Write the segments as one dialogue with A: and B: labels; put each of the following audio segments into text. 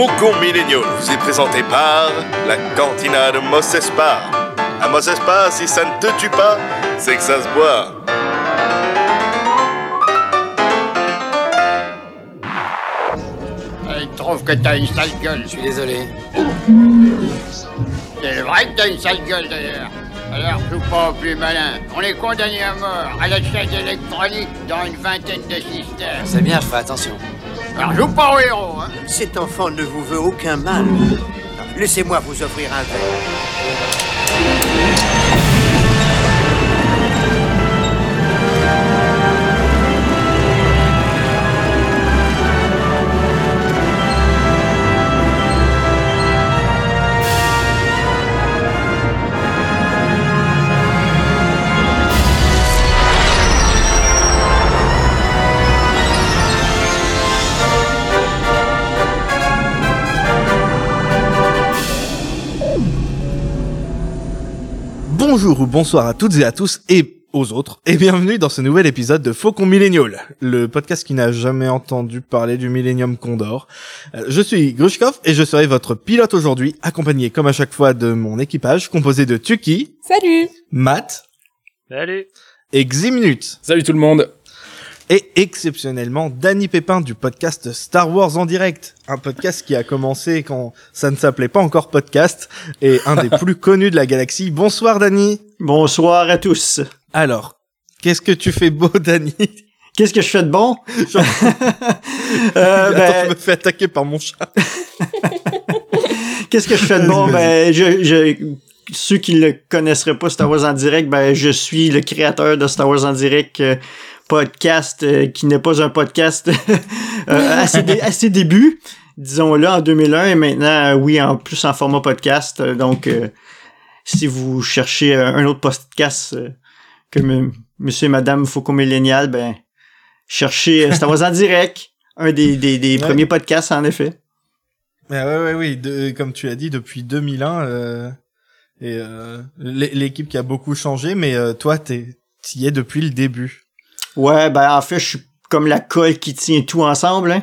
A: Faucon Millennial vous est présenté par la cantina de Mos Espa. À Mos Espa, si ça ne te tue pas, c'est que ça se boit.
B: Il trouve que t'as une sale gueule.
C: Je suis désolé.
B: C'est vrai que t'as une sale gueule d'ailleurs. Alors joue pas au plus malin. On est condamné à mort à la chaise électronique dans une vingtaine de systèmes.
C: C'est bien, je ferai attention.
B: Alors joue pas au héros, hein.
D: Cet enfant ne vous veut aucun mal. Laissez-moi vous offrir un verre.
E: Bonjour ou bonsoir à toutes et à tous et aux autres, et bienvenue dans ce nouvel épisode de Faucon Millennial, le podcast qui n'a jamais entendu parler du Millennium Condor. Euh, Je suis Grushkov et je serai votre pilote aujourd'hui, accompagné comme à chaque fois de mon équipage, composé de Tuki,
F: Salut.
E: Matt
G: Salut.
E: et Ximnut,
G: Salut tout le monde
E: et exceptionnellement Danny Pépin du podcast Star Wars en direct, un podcast qui a commencé quand ça ne s'appelait pas encore podcast, et un des plus connus de la galaxie. Bonsoir Danny
H: Bonsoir à tous.
E: Alors, qu'est-ce que tu fais beau, Danny?
H: Qu'est-ce que je fais de bon? Euh,
E: Attends,
H: ben,
E: je me fais attaquer par mon chat.
H: Qu'est-ce que je fais de bon? Ben, je, je, ceux qui ne connaisseraient pas Star Wars en direct, ben, je suis le créateur de Star Wars en direct, euh, podcast euh, qui n'est pas un podcast euh, à, ses dé- à ses débuts, disons-le, en 2001, et maintenant, euh, oui, en plus en format podcast. Donc, si vous cherchez un autre podcast que m- monsieur et madame Faucon Millénial, ben, cherchez Star Wars en direct, un des, des, des
E: Ouais.
H: premiers podcasts, en effet.
E: Mais ouais, ouais, oui, de- comme tu l'as dit, depuis 2001, euh, et euh, l'é- l'équipe qui a beaucoup changé, mais euh, toi, t'y es depuis le début.
H: Ouais, ben en fait, je suis comme la colle qui tient tout ensemble. hein.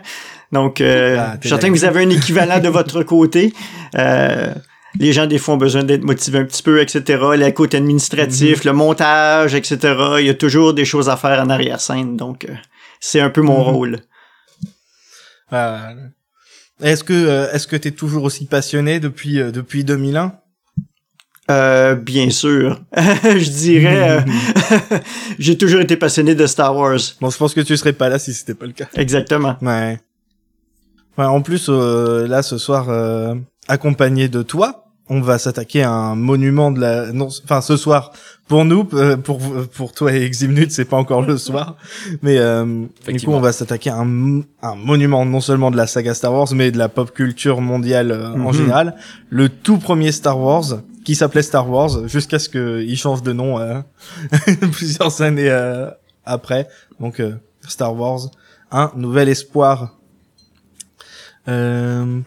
H: Donc, euh,
E: Ah,
H: je
E: t'es
H: suis certain que
E: la-
H: vous avez un équivalent de votre côté. Euh, les gens, des fois, ont besoin d'être motivés un petit peu, etc. Le côté administratif,
E: Mhm.
H: le montage, etc. Il y a toujours des choses à faire en arrière-scène. Donc, euh, c'est un peu mon
E: Mhm.
H: rôle.
E: Euh, est-ce que, euh, est-ce que t'es toujours aussi passionné depuis, euh, depuis 2001
H: Euh, bien sûr. je dirais, euh, j'ai toujours été passionné de Star Wars.
E: Bon, je pense que tu serais pas là si c'était pas le cas.
H: Exactement.
E: Ouais. Ouais, en plus, euh, là, ce soir, accompagné de toi, on va s'attaquer à un monument de la... Non, enfin, ce soir, pour nous, euh, pour, pour toi et Eximnut, c'est pas encore le soir. Mais euh, du coup, on va s'attaquer à un, un monument non seulement de la saga Star Wars, mais de la pop culture mondiale euh, en
H: Mhm.
E: général. Le tout premier Star Wars, qui s'appelait Star Wars, jusqu'à ce qu'il change de nom euh, plusieurs années euh, après. Donc, Star Wars, un nouvel espoir. Euh,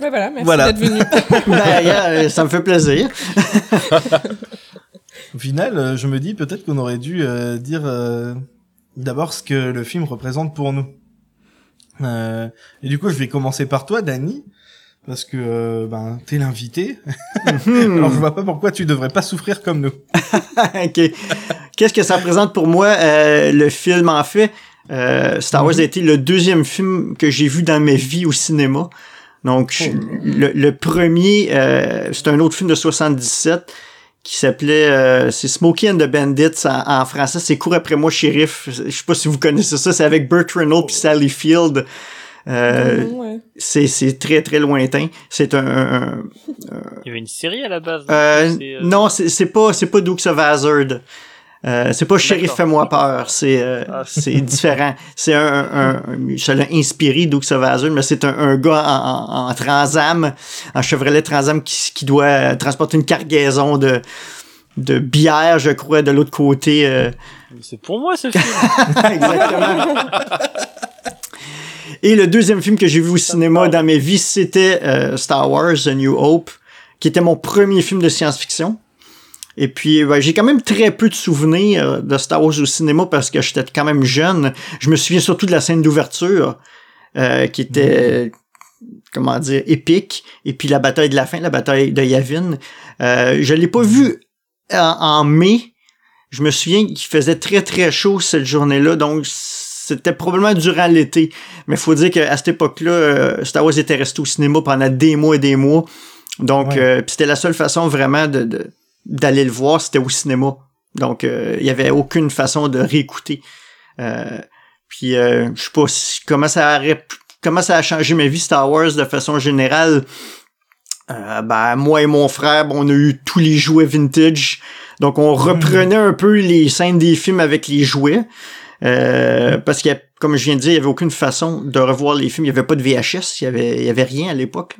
F: Ben voilà, merci
E: Voilà.
F: d'être venu.
H: Ben, yeah, ça me fait plaisir.
E: au final, euh, je me dis peut-être qu'on aurait dû euh, dire euh, d'abord ce que le film représente pour nous. Euh, et du coup, je vais commencer par toi, Dany, parce que euh, ben t'es l'invité.
H: Mhm.
E: Alors je vois pas pourquoi tu devrais pas souffrir comme nous.
H: OK. Qu'est-ce que ça représente pour moi, euh, le film, en fait? Euh, Star Wars a été le deuxième film que j'ai vu dans ma vie au cinéma. Donc, je- le, le premier, euh, c'est un autre film de 77 qui s'appelait euh, c'est Smokey and the Bandits en, en français. C'est Cours après moi, shérif. Je sais pas si vous connaissez ça. C'est avec Burt Reynolds puis Sally Field. Euh,
F: ouais.
H: c'est c'est très très lointain. C'est un, un-
G: Il y avait une série à la base.
H: euh,
G: C'est, euh,
H: non, c'est c'est pas c'est pas Dukes of Hazzard. Euh, c'est pas Shérif
G: D'accord.
H: fais-moi peur, c'est euh,
G: Ah.
H: c'est différent. C'est un, un, un- ça l'a inspiré Hazzard, mais c'est un, un gars en, en, en Transam, en Chevrolet Transam qui, qui doit transporter une cargaison de de bière, je crois, de l'autre côté. euh,
G: C'est pour moi ce film.
H: Exactement. Et le deuxième film que j'ai vu au cinéma dans ma vie, c'était euh, Star Wars The New Hope, qui était mon premier film de science-fiction. Et puis, ben, j'ai quand même très peu de souvenirs de Star Wars au cinéma parce que j'étais quand même jeune. Je me souviens surtout de la scène d'ouverture. euh, qui était comment dire épique et puis la bataille de la fin la bataille de Yavin euh, je l'ai pas vu en, en mai je me souviens qu'il faisait très très chaud cette journée-là donc c'était probablement durant l'été mais faut dire qu'à cette époque-là euh, Star Wars était resté au cinéma pendant des mois et des mois donc
E: Ouais.
H: euh, c'était la seule façon vraiment de de- d'aller le voir c'était au cinéma donc euh, il y avait aucune façon de réécouter euh, puis euh, je sais pas si- comment ça pu- comment ça a changé ma vie Star Wars de façon générale. Euh, ben moi et mon frère, bon, on a eu tous les jouets vintage. Donc on reprenait un peu les scènes des films avec les jouets. Euh, parce que comme je viens de dire, il y avait aucune façon de revoir les films. Il y avait pas de VHS, il y avait, il y avait rien à l'époque.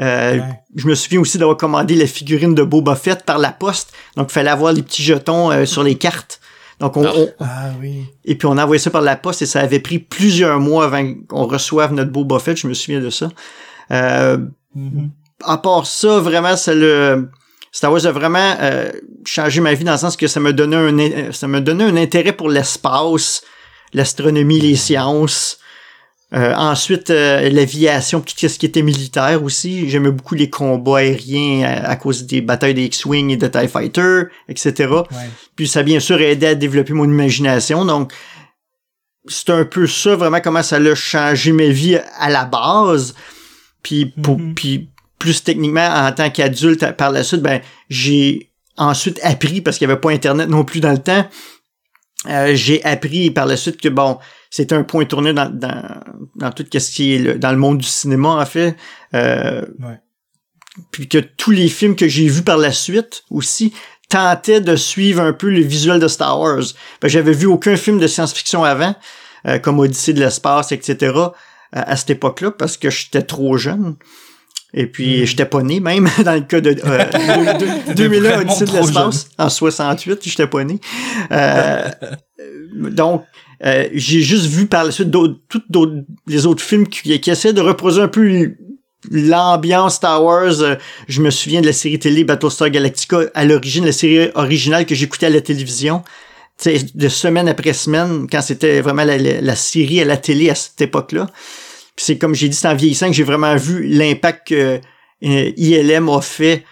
H: Euh,
E: Ouais.
H: Je me souviens aussi d'avoir commandé la figurine de Boba Fett par la poste. Donc, il fallait avoir les petits jetons euh, sur les cartes. Donc, on,
C: Ah.
H: on-
E: Ah oui.
H: et puis on a envoyé ça par la poste et ça avait pris plusieurs mois avant qu'on reçoive notre Boba Fett, je me souviens de ça. Euh,
E: Mhm.
H: à part ça, vraiment, c'est le Star Wars a vraiment euh, changé ma vie dans le sens que ça me donnait un ça me donnait un intérêt pour l'espace, l'astronomie, les sciences. Euh, ensuite, euh, l'aviation, puis tout ce qui était militaire aussi. J'aimais beaucoup les combats aériens à, à cause des batailles des X-Wing et de TIE Fighter, etc.
E: Ouais.
H: Puis ça a bien sûr aidé à développer mon imagination. Donc, c'est un peu ça vraiment comment ça a changé ma vie à la base. Puis, pour,
E: Mhm.
H: puis plus techniquement, en tant qu'adulte, par la suite, ben, j'ai ensuite appris, parce qu'il n'y avait pas Internet non plus dans le temps, euh, j'ai appris par la suite que, bon, c'était un point tourné dans, dans, dans tout ce qui est le- dans le monde du cinéma, en fait. Euh,
E: Ouais.
H: Puis que tous les films que j'ai vus par la suite aussi tentaient de suivre un peu le visuel de Star Wars. Ben, j'avais vu aucun film de science-fiction avant, euh, comme Odyssée de l'espace, etc., à, à cette époque-là, parce que j'étais trop jeune. Et puis,
E: Mm.
H: j'étais pas né, même, dans le cas de euh, deux- deux- 2001,
E: vraiment
H: Odyssée de l'espace. En 68, j'étais pas né. Euh, donc, euh, j'ai juste vu par la suite d'autres, toutes les autres films qui, qui essaient de reproduire un peu l'ambiance Star Wars. Euh, Je me souviens de la série télé Battlestar Galactica, à l'origine, la série originale que j'écoutais à la télévision. De semaine après semaine, quand c'était vraiment la, la- série à la télé à cette époque-là. C'est comme j'ai dit, c'est en vieillissant que j'ai vraiment vu l'impact que euh, ILM a fait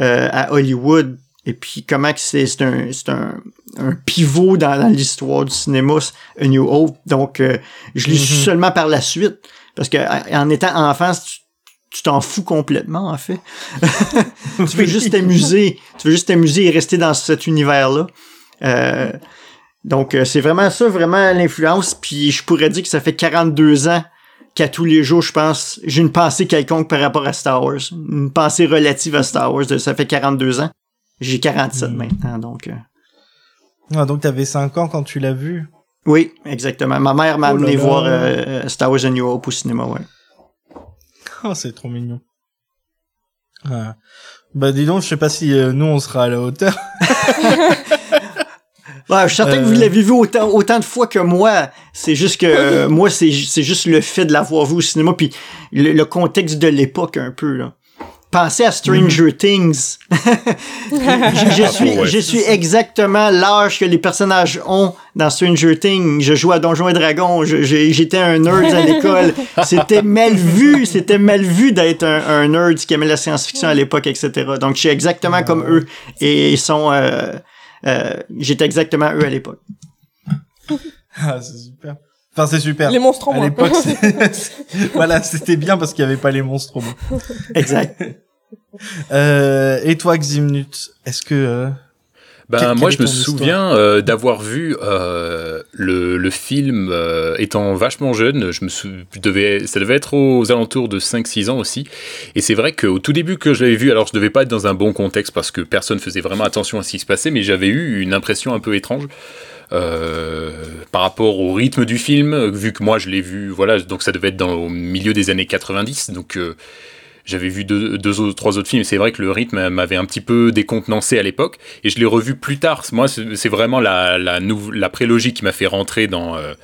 H: euh, à Hollywood. Et puis comment que c'est c'est un, c'est un, un pivot dans, dans l'histoire du cinéma, A New Hope. Donc, euh, je l'ai su
E: Mhm.
H: seulement par la suite. Parce que en étant enfant, tu- t'en fous complètement, en fait. tu veux juste t'amuser. Tu veux juste t'amuser et rester dans cet univers-là. Euh, donc, euh, c'est vraiment ça, vraiment l'influence. Puis je pourrais dire que ça fait 42 ans qu'à tous les jours, je pense, j'ai une pensée quelconque par rapport à Star Wars. Une pensée relative à Star Wars. ça fait 42 ans. J'ai 47
E: Mm.
H: maintenant, donc... euh,
E: Ah, donc t'avais 5 ans quand tu l'as vu?
H: Oui, exactement. Ma mère m'a
E: Oh
H: amené
E: là.
H: voir euh, Star Wars A New Hope au cinéma, ouais.
E: Oh, c'est trop mignon. Ah. Bah dis donc, je sais pas si euh, nous on sera à la hauteur.
H: Ouais, je suis certain que vous
E: Euh.
H: l'avez vu autant, autant de fois que moi. C'est juste que euh, moi, c'est c'est juste le fait de l'avoir vu au cinéma, puis le, le contexte de l'époque un peu. Là. Pensez à Stranger Things. je, je
C: Ah,
H: suis,
C: ouais.
H: je suis exactement l'âge que les personnages ont dans Stranger Things. Je joue à Donjons et Dragons. J'étais un nerd à l'école. C'était mal vu. C'était mal vu d'être un, un nerd qui aimait la science-fiction à l'époque, etc. Donc, je suis exactement comme eux. Et ils sont... euh, euh, J'étais exactement eux à l'époque.
E: Ah, c'est super. Enfin, c'est super.
F: Les monstres en
E: À l'époque, voilà, c'était bien parce qu'il y avait pas les monstres au moins.
H: Exact.
E: Euh, et toi, Ximnut, est-ce que euh,
C: Ben
E: Quelle-
C: moi je me souviens euh, d'avoir vu euh, le, le film euh, étant vachement jeune, je me sou... je devais ça devait être aux alentours de 5 6 ans aussi et c'est vrai qu'au tout début que je l'avais vu alors je devais pas être dans un bon contexte parce que personne faisait vraiment attention à ce qui se passait mais j'avais eu une impression un peu étrange euh, par rapport au rythme du film euh, vu que moi je l'ai vu voilà donc ça devait être dans au milieu des années 90 donc euh, j'avais vu deux, deux autres, trois autres films, et c'est vrai que le rythme m'avait un petit peu décontenancé à l'époque, et je l'ai revu plus tard. Moi, c'est vraiment la, la, nou- la prélogie qui m'a fait rentrer dans, euh,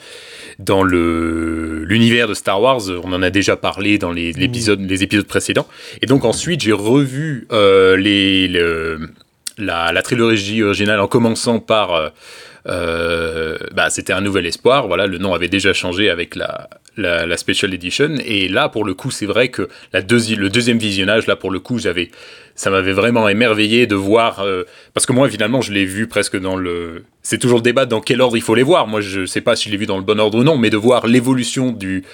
C: l'univers de Star Wars. On en a déjà parlé dans les, l'épisode, les épisodes précédents. Et donc ensuite, j'ai revu euh, les, le- la, la trilogie originale en commençant par... euh, euh, bah, c'était un nouvel espoir. Voilà, le nom avait déjà changé avec la, la, special edition. Et là, pour le coup, c'est vrai que la deuxi- le deuxième visionnage, là, pour le coup, j'avais, ça m'avait vraiment émerveillé de voir, euh, parce que moi, finalement, je l'ai vu presque dans le, c'est toujours le débat dans quel ordre il faut les voir. Moi, je sais pas si je l'ai vu dans le bon ordre ou non, mais de voir l'évolution du,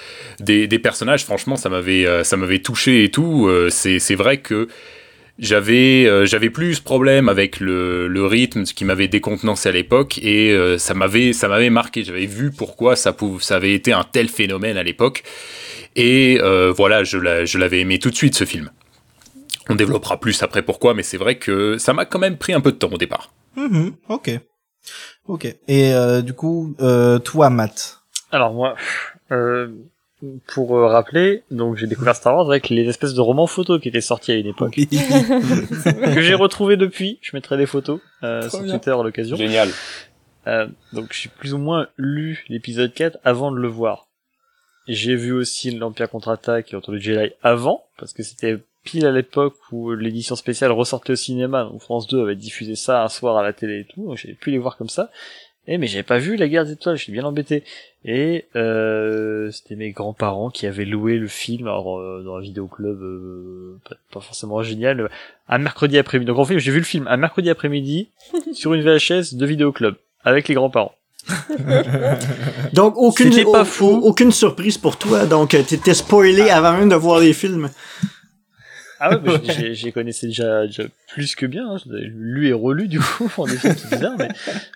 C: des, des personnages, franchement, ça m'avait, euh, ça m'avait touché et tout. C'est vrai que j'avais euh, j'avais plus ce problème avec le, le rythme ce qui m'avait décontenancé à l'époque et euh, ça m'avait ça m'avait marqué j'avais vu pourquoi ça pouvait ça avait été un tel phénomène à l'époque et euh, voilà je l'a- je l'avais aimé tout de suite ce film on développera plus après pourquoi mais c'est vrai que ça m'a quand même pris un peu de temps au départ
E: Mhm, ok. Ok. Et euh, du coup, euh, toi, Matt?
G: Alors moi, euh, pour euh, rappeler, donc j'ai découvert Star Wars avec les espèces de romans photos qui étaient sortis à une époque, que j'ai retrouvé depuis. Je mettrai des photos euh, sur
F: bien.
G: Twitter à l'occasion.
C: génial
G: Euh, donc j'ai plus ou moins lu l'épisode 4 avant de le voir. J'ai vu aussi l'Empire contre-attaque et Retour du Jedi avant, parce que c'était pile à l'époque où l'édition spéciale ressortait au cinéma, donc France 2 avait diffusé ça un soir à la télé et tout, donc j'avais pu les voir comme ça. Et mais j'avais pas vu la guerre des étoiles, je suis bien embêté. Et euh, c'était mes grands-parents qui avaient loué le film, alors euh, dans un vidéoclub euh, pas, pas forcément génial, euh, un mercredi après-midi. Donc en fait j'ai vu le film un mercredi après-midi sur une VHS de vidéoclub avec les grands-parents.
H: Donc, aucune,
G: pas
H: au-
G: fou.
H: au- aucune surprise pour toi. Donc, t'étais spoilé avant même de voir les films.
G: Ah ouais, mais j'ai- j'ai connaissais déjà, déjà plus que bien. Hein. Je lu et relu du coup. En effet, c'est bizarre, mais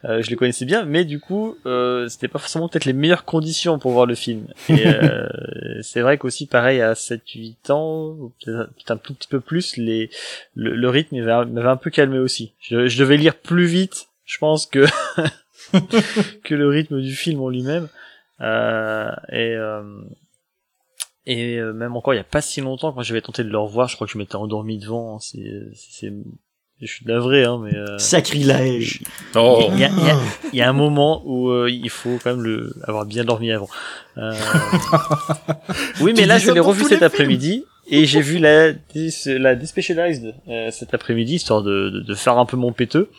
G: euh, je les connaissais bien. Mais du coup, euh, c'était pas forcément peut-être les meilleures conditions pour voir le film. Et euh, c'est vrai qu'aussi, pareil, à 7-8 ans, peut-être un tout petit peu plus, les le, le rythme m'avait m'avait un peu calmé aussi. Je, je devais lire plus vite, je pense que que le rythme du film en lui-même. Euh, et euh, et euh, même encore il y a pas si longtemps quand j'avais tenté de le revoir, je crois que je m'étais endormi devant. hein, C'est c'est je suis navré hein, mais euh,
H: Sacrilège.
C: oh
G: il y a, il y a- il y a un moment où euh, il faut quand même le avoir bien dormi avant. Euh, Oui, mais
E: Tu
G: là je l'ai revu cet après-midi et j'ai vu la la Despecialized euh, cet après-midi histoire de, de, de faire un peu mon péteux.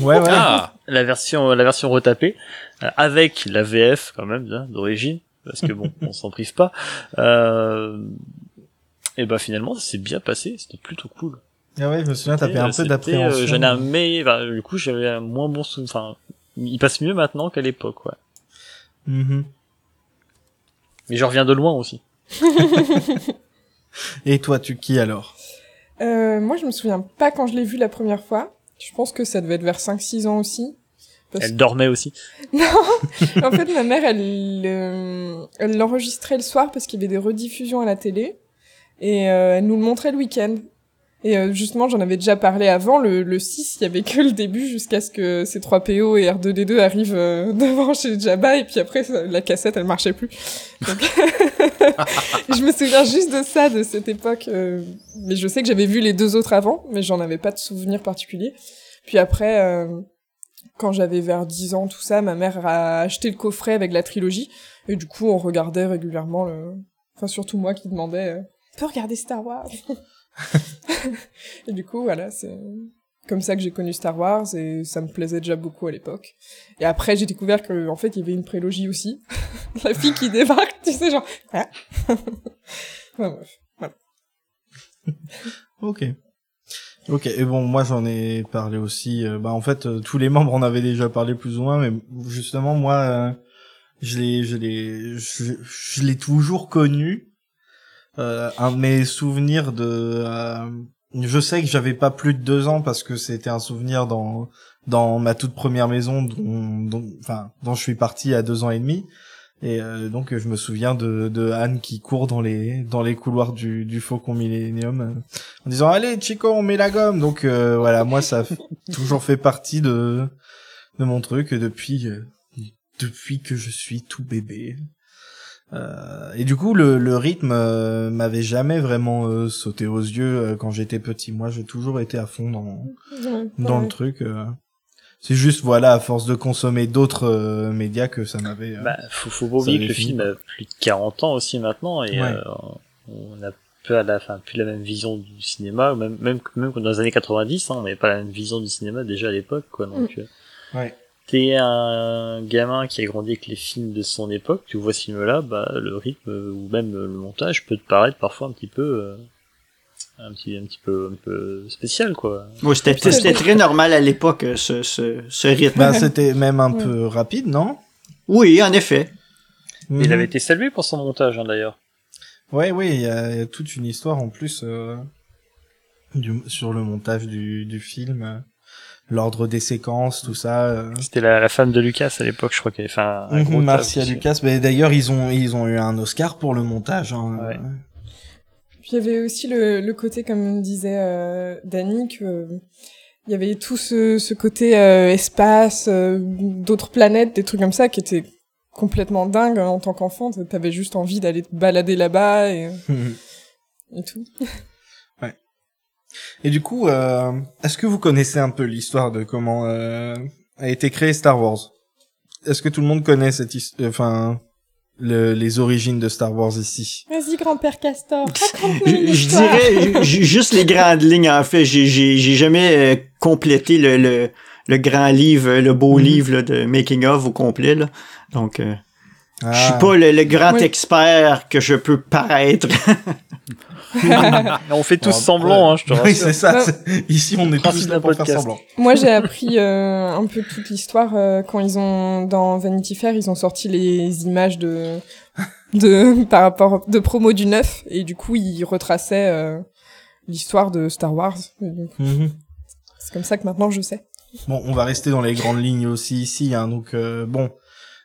E: Ouais, ouais.
C: ah
G: La version la version retapée euh, avec la VF quand même hein, d'origine parce que bon on s'en prive pas. Euh, et bah finalement ça s'est bien passé, c'était plutôt cool.
E: Ah ouais, je me souviens, t'avais un
G: euh,
E: peu d'appréhension.
G: euh, J'en ai un meilleur, enfin, du coup, j'avais un moins bon souvenir. Enfin, il passe mieux maintenant qu'à l'époque, ouais.
E: Mhm.
G: Mais je reviens de loin aussi.
E: Et toi, tu qui alors?
F: Euh, moi, je me souviens pas quand je l'ai vu la première fois. Je pense que ça devait être vers 5-6 ans aussi. Parce
G: Elle dormait aussi.
F: en fait, ma mère, elle euh, elle l'enregistrait le soir parce qu'il y avait des rediffusions à la télé. Et euh, elle nous le montrait le week-end. Et euh, justement, j'en avais déjà parlé avant, le, le 6, il y avait que le début jusqu'à ce que C3PO et R2D2 arrivent euh, devant chez Jabba, et puis après, ça- la cassette, elle marchait plus. Donc... je me souviens juste de ça, de cette époque. euh, Mais je sais que j'avais vu les deux autres avant, mais j'en avais pas de souvenir particulier. Puis après, euh, quand j'avais vers 10 ans, tout ça, ma mère a acheté le coffret avec la trilogie, et du coup, on regardait régulièrement le... Enfin, surtout moi qui demandais... Euh, on peut regarder Star Wars et du coup, voilà, c'est comme ça que j'ai connu Star Wars et ça me plaisait déjà beaucoup à l'époque. Et après, j'ai découvert que en fait, il y avait une prélogie aussi. La fille qui débarque, tu sais, genre. Hein? Ouais, bref.
E: Ok. Ok, et bon, moi j'en ai parlé aussi. euh, bah en fait, euh, tous les membres en avaient déjà parlé plus ou moins, mais justement moi, euh, je l'ai, je l'ai, je, je l'ai toujours connu. Euh, un de mes souvenirs de, euh, je sais que j'avais pas plus de deux ans parce que c'était un souvenir dans dans ma toute première maison, dont, dont, enfin, dont je suis parti à deux ans et demi. Et euh, donc je me souviens de, de Anne qui court dans les dans les couloirs du, du Faucon Millennium euh, en disant allez Chico on met la gomme donc euh, voilà moi ça a toujours fait partie de de mon truc depuis euh, depuis que je suis tout bébé Euh, et du coup le, le rythme euh, m'avait jamais vraiment euh, sauté aux yeux euh, quand j'étais petit moi j'ai toujours été à fond dans dans
F: ouais.
E: le truc. C'est juste voilà à force de consommer d'autres euh, médias que ça m'avait euh,
G: Bah, faut, faut pas oublier que le film a plus de 40 ans aussi maintenant et
E: Ouais.
G: euh, on a peu à la fin plus la même vision du cinéma ou même même même dans les années 90 hein, on n'avait pas la même vision du cinéma déjà à l'époque quoi donc euh,
E: ouais.
G: t'es un gamin qui a grandi avec les films de son époque, tu vois ce film-là, bah, le rythme ou même le montage peut te paraître parfois un petit peu, euh, un petit, un petit peu, un peu spécial, quoi.
H: Ouais, c'était, c'était très normal à l'époque, ce, ce, ce rythme.
E: Bah, c'était même un peu rapide, non?
H: Oui, en effet.
G: Mais Il
E: Mhm.
G: avait été salué pour son montage, hein, d'ailleurs.
E: Ouais, oui, il y, a il y a toute une histoire en plus euh, du, sur le montage du, du film, euh, l'ordre des séquences, tout ça. euh.
G: C'était la, la femme de Lucas à l'époque, je crois qu'elle avait fait un, un
E: Mhm,
G: gros
E: Marcia. Lucas, mais d'ailleurs ils ont ils ont eu un Oscar pour le montage. Hein.
G: Ouais.
F: Puis il y avait aussi le, le côté, comme disait euh, Dany, que euh, il y avait tout ce, ce côté euh, espace, euh, d'autres planètes, des trucs comme ça qui étaient complètement dingues en tant qu'enfant. T'avais juste envie d'aller te balader là-bas et, et tout.
E: Et du coup, euh, est-ce que vous connaissez un peu l'histoire de comment a été créé Star Wars? Est-ce que tout le monde connaît cette histoire, enfin le, les origines de Star Wars ici
F: Vas-y, grand-père Castor,
H: Je, je dirais ju- juste les grandes lignes, en fait. J'ai, j'ai, j'ai jamais euh, complété le, le, le grand livre, le beau
E: Mhm.
H: livre là, de Making of au complet. Là. Donc, euh,
E: Ah.
H: je suis pas le, le grand
F: Oui.
H: expert que je peux paraître.
G: On fait tous
E: Ah,
G: semblant, hein, je te
E: Oui, c'est ça.
F: Ouais.
E: c'est- Ici, on est tous là pour faire semblant.
F: Moi, j'ai appris euh, un peu toute l'histoire euh, quand ils ont dans Vanity Fair, ils ont sorti les images de de par rapport de promo du 9 et du coup, ils retraçaient euh, l'histoire de Star Wars.
E: Mhm.
F: C'est comme ça que maintenant je sais.
E: Bon, on va rester dans les grandes lignes aussi ici. Hein, donc, euh, bon,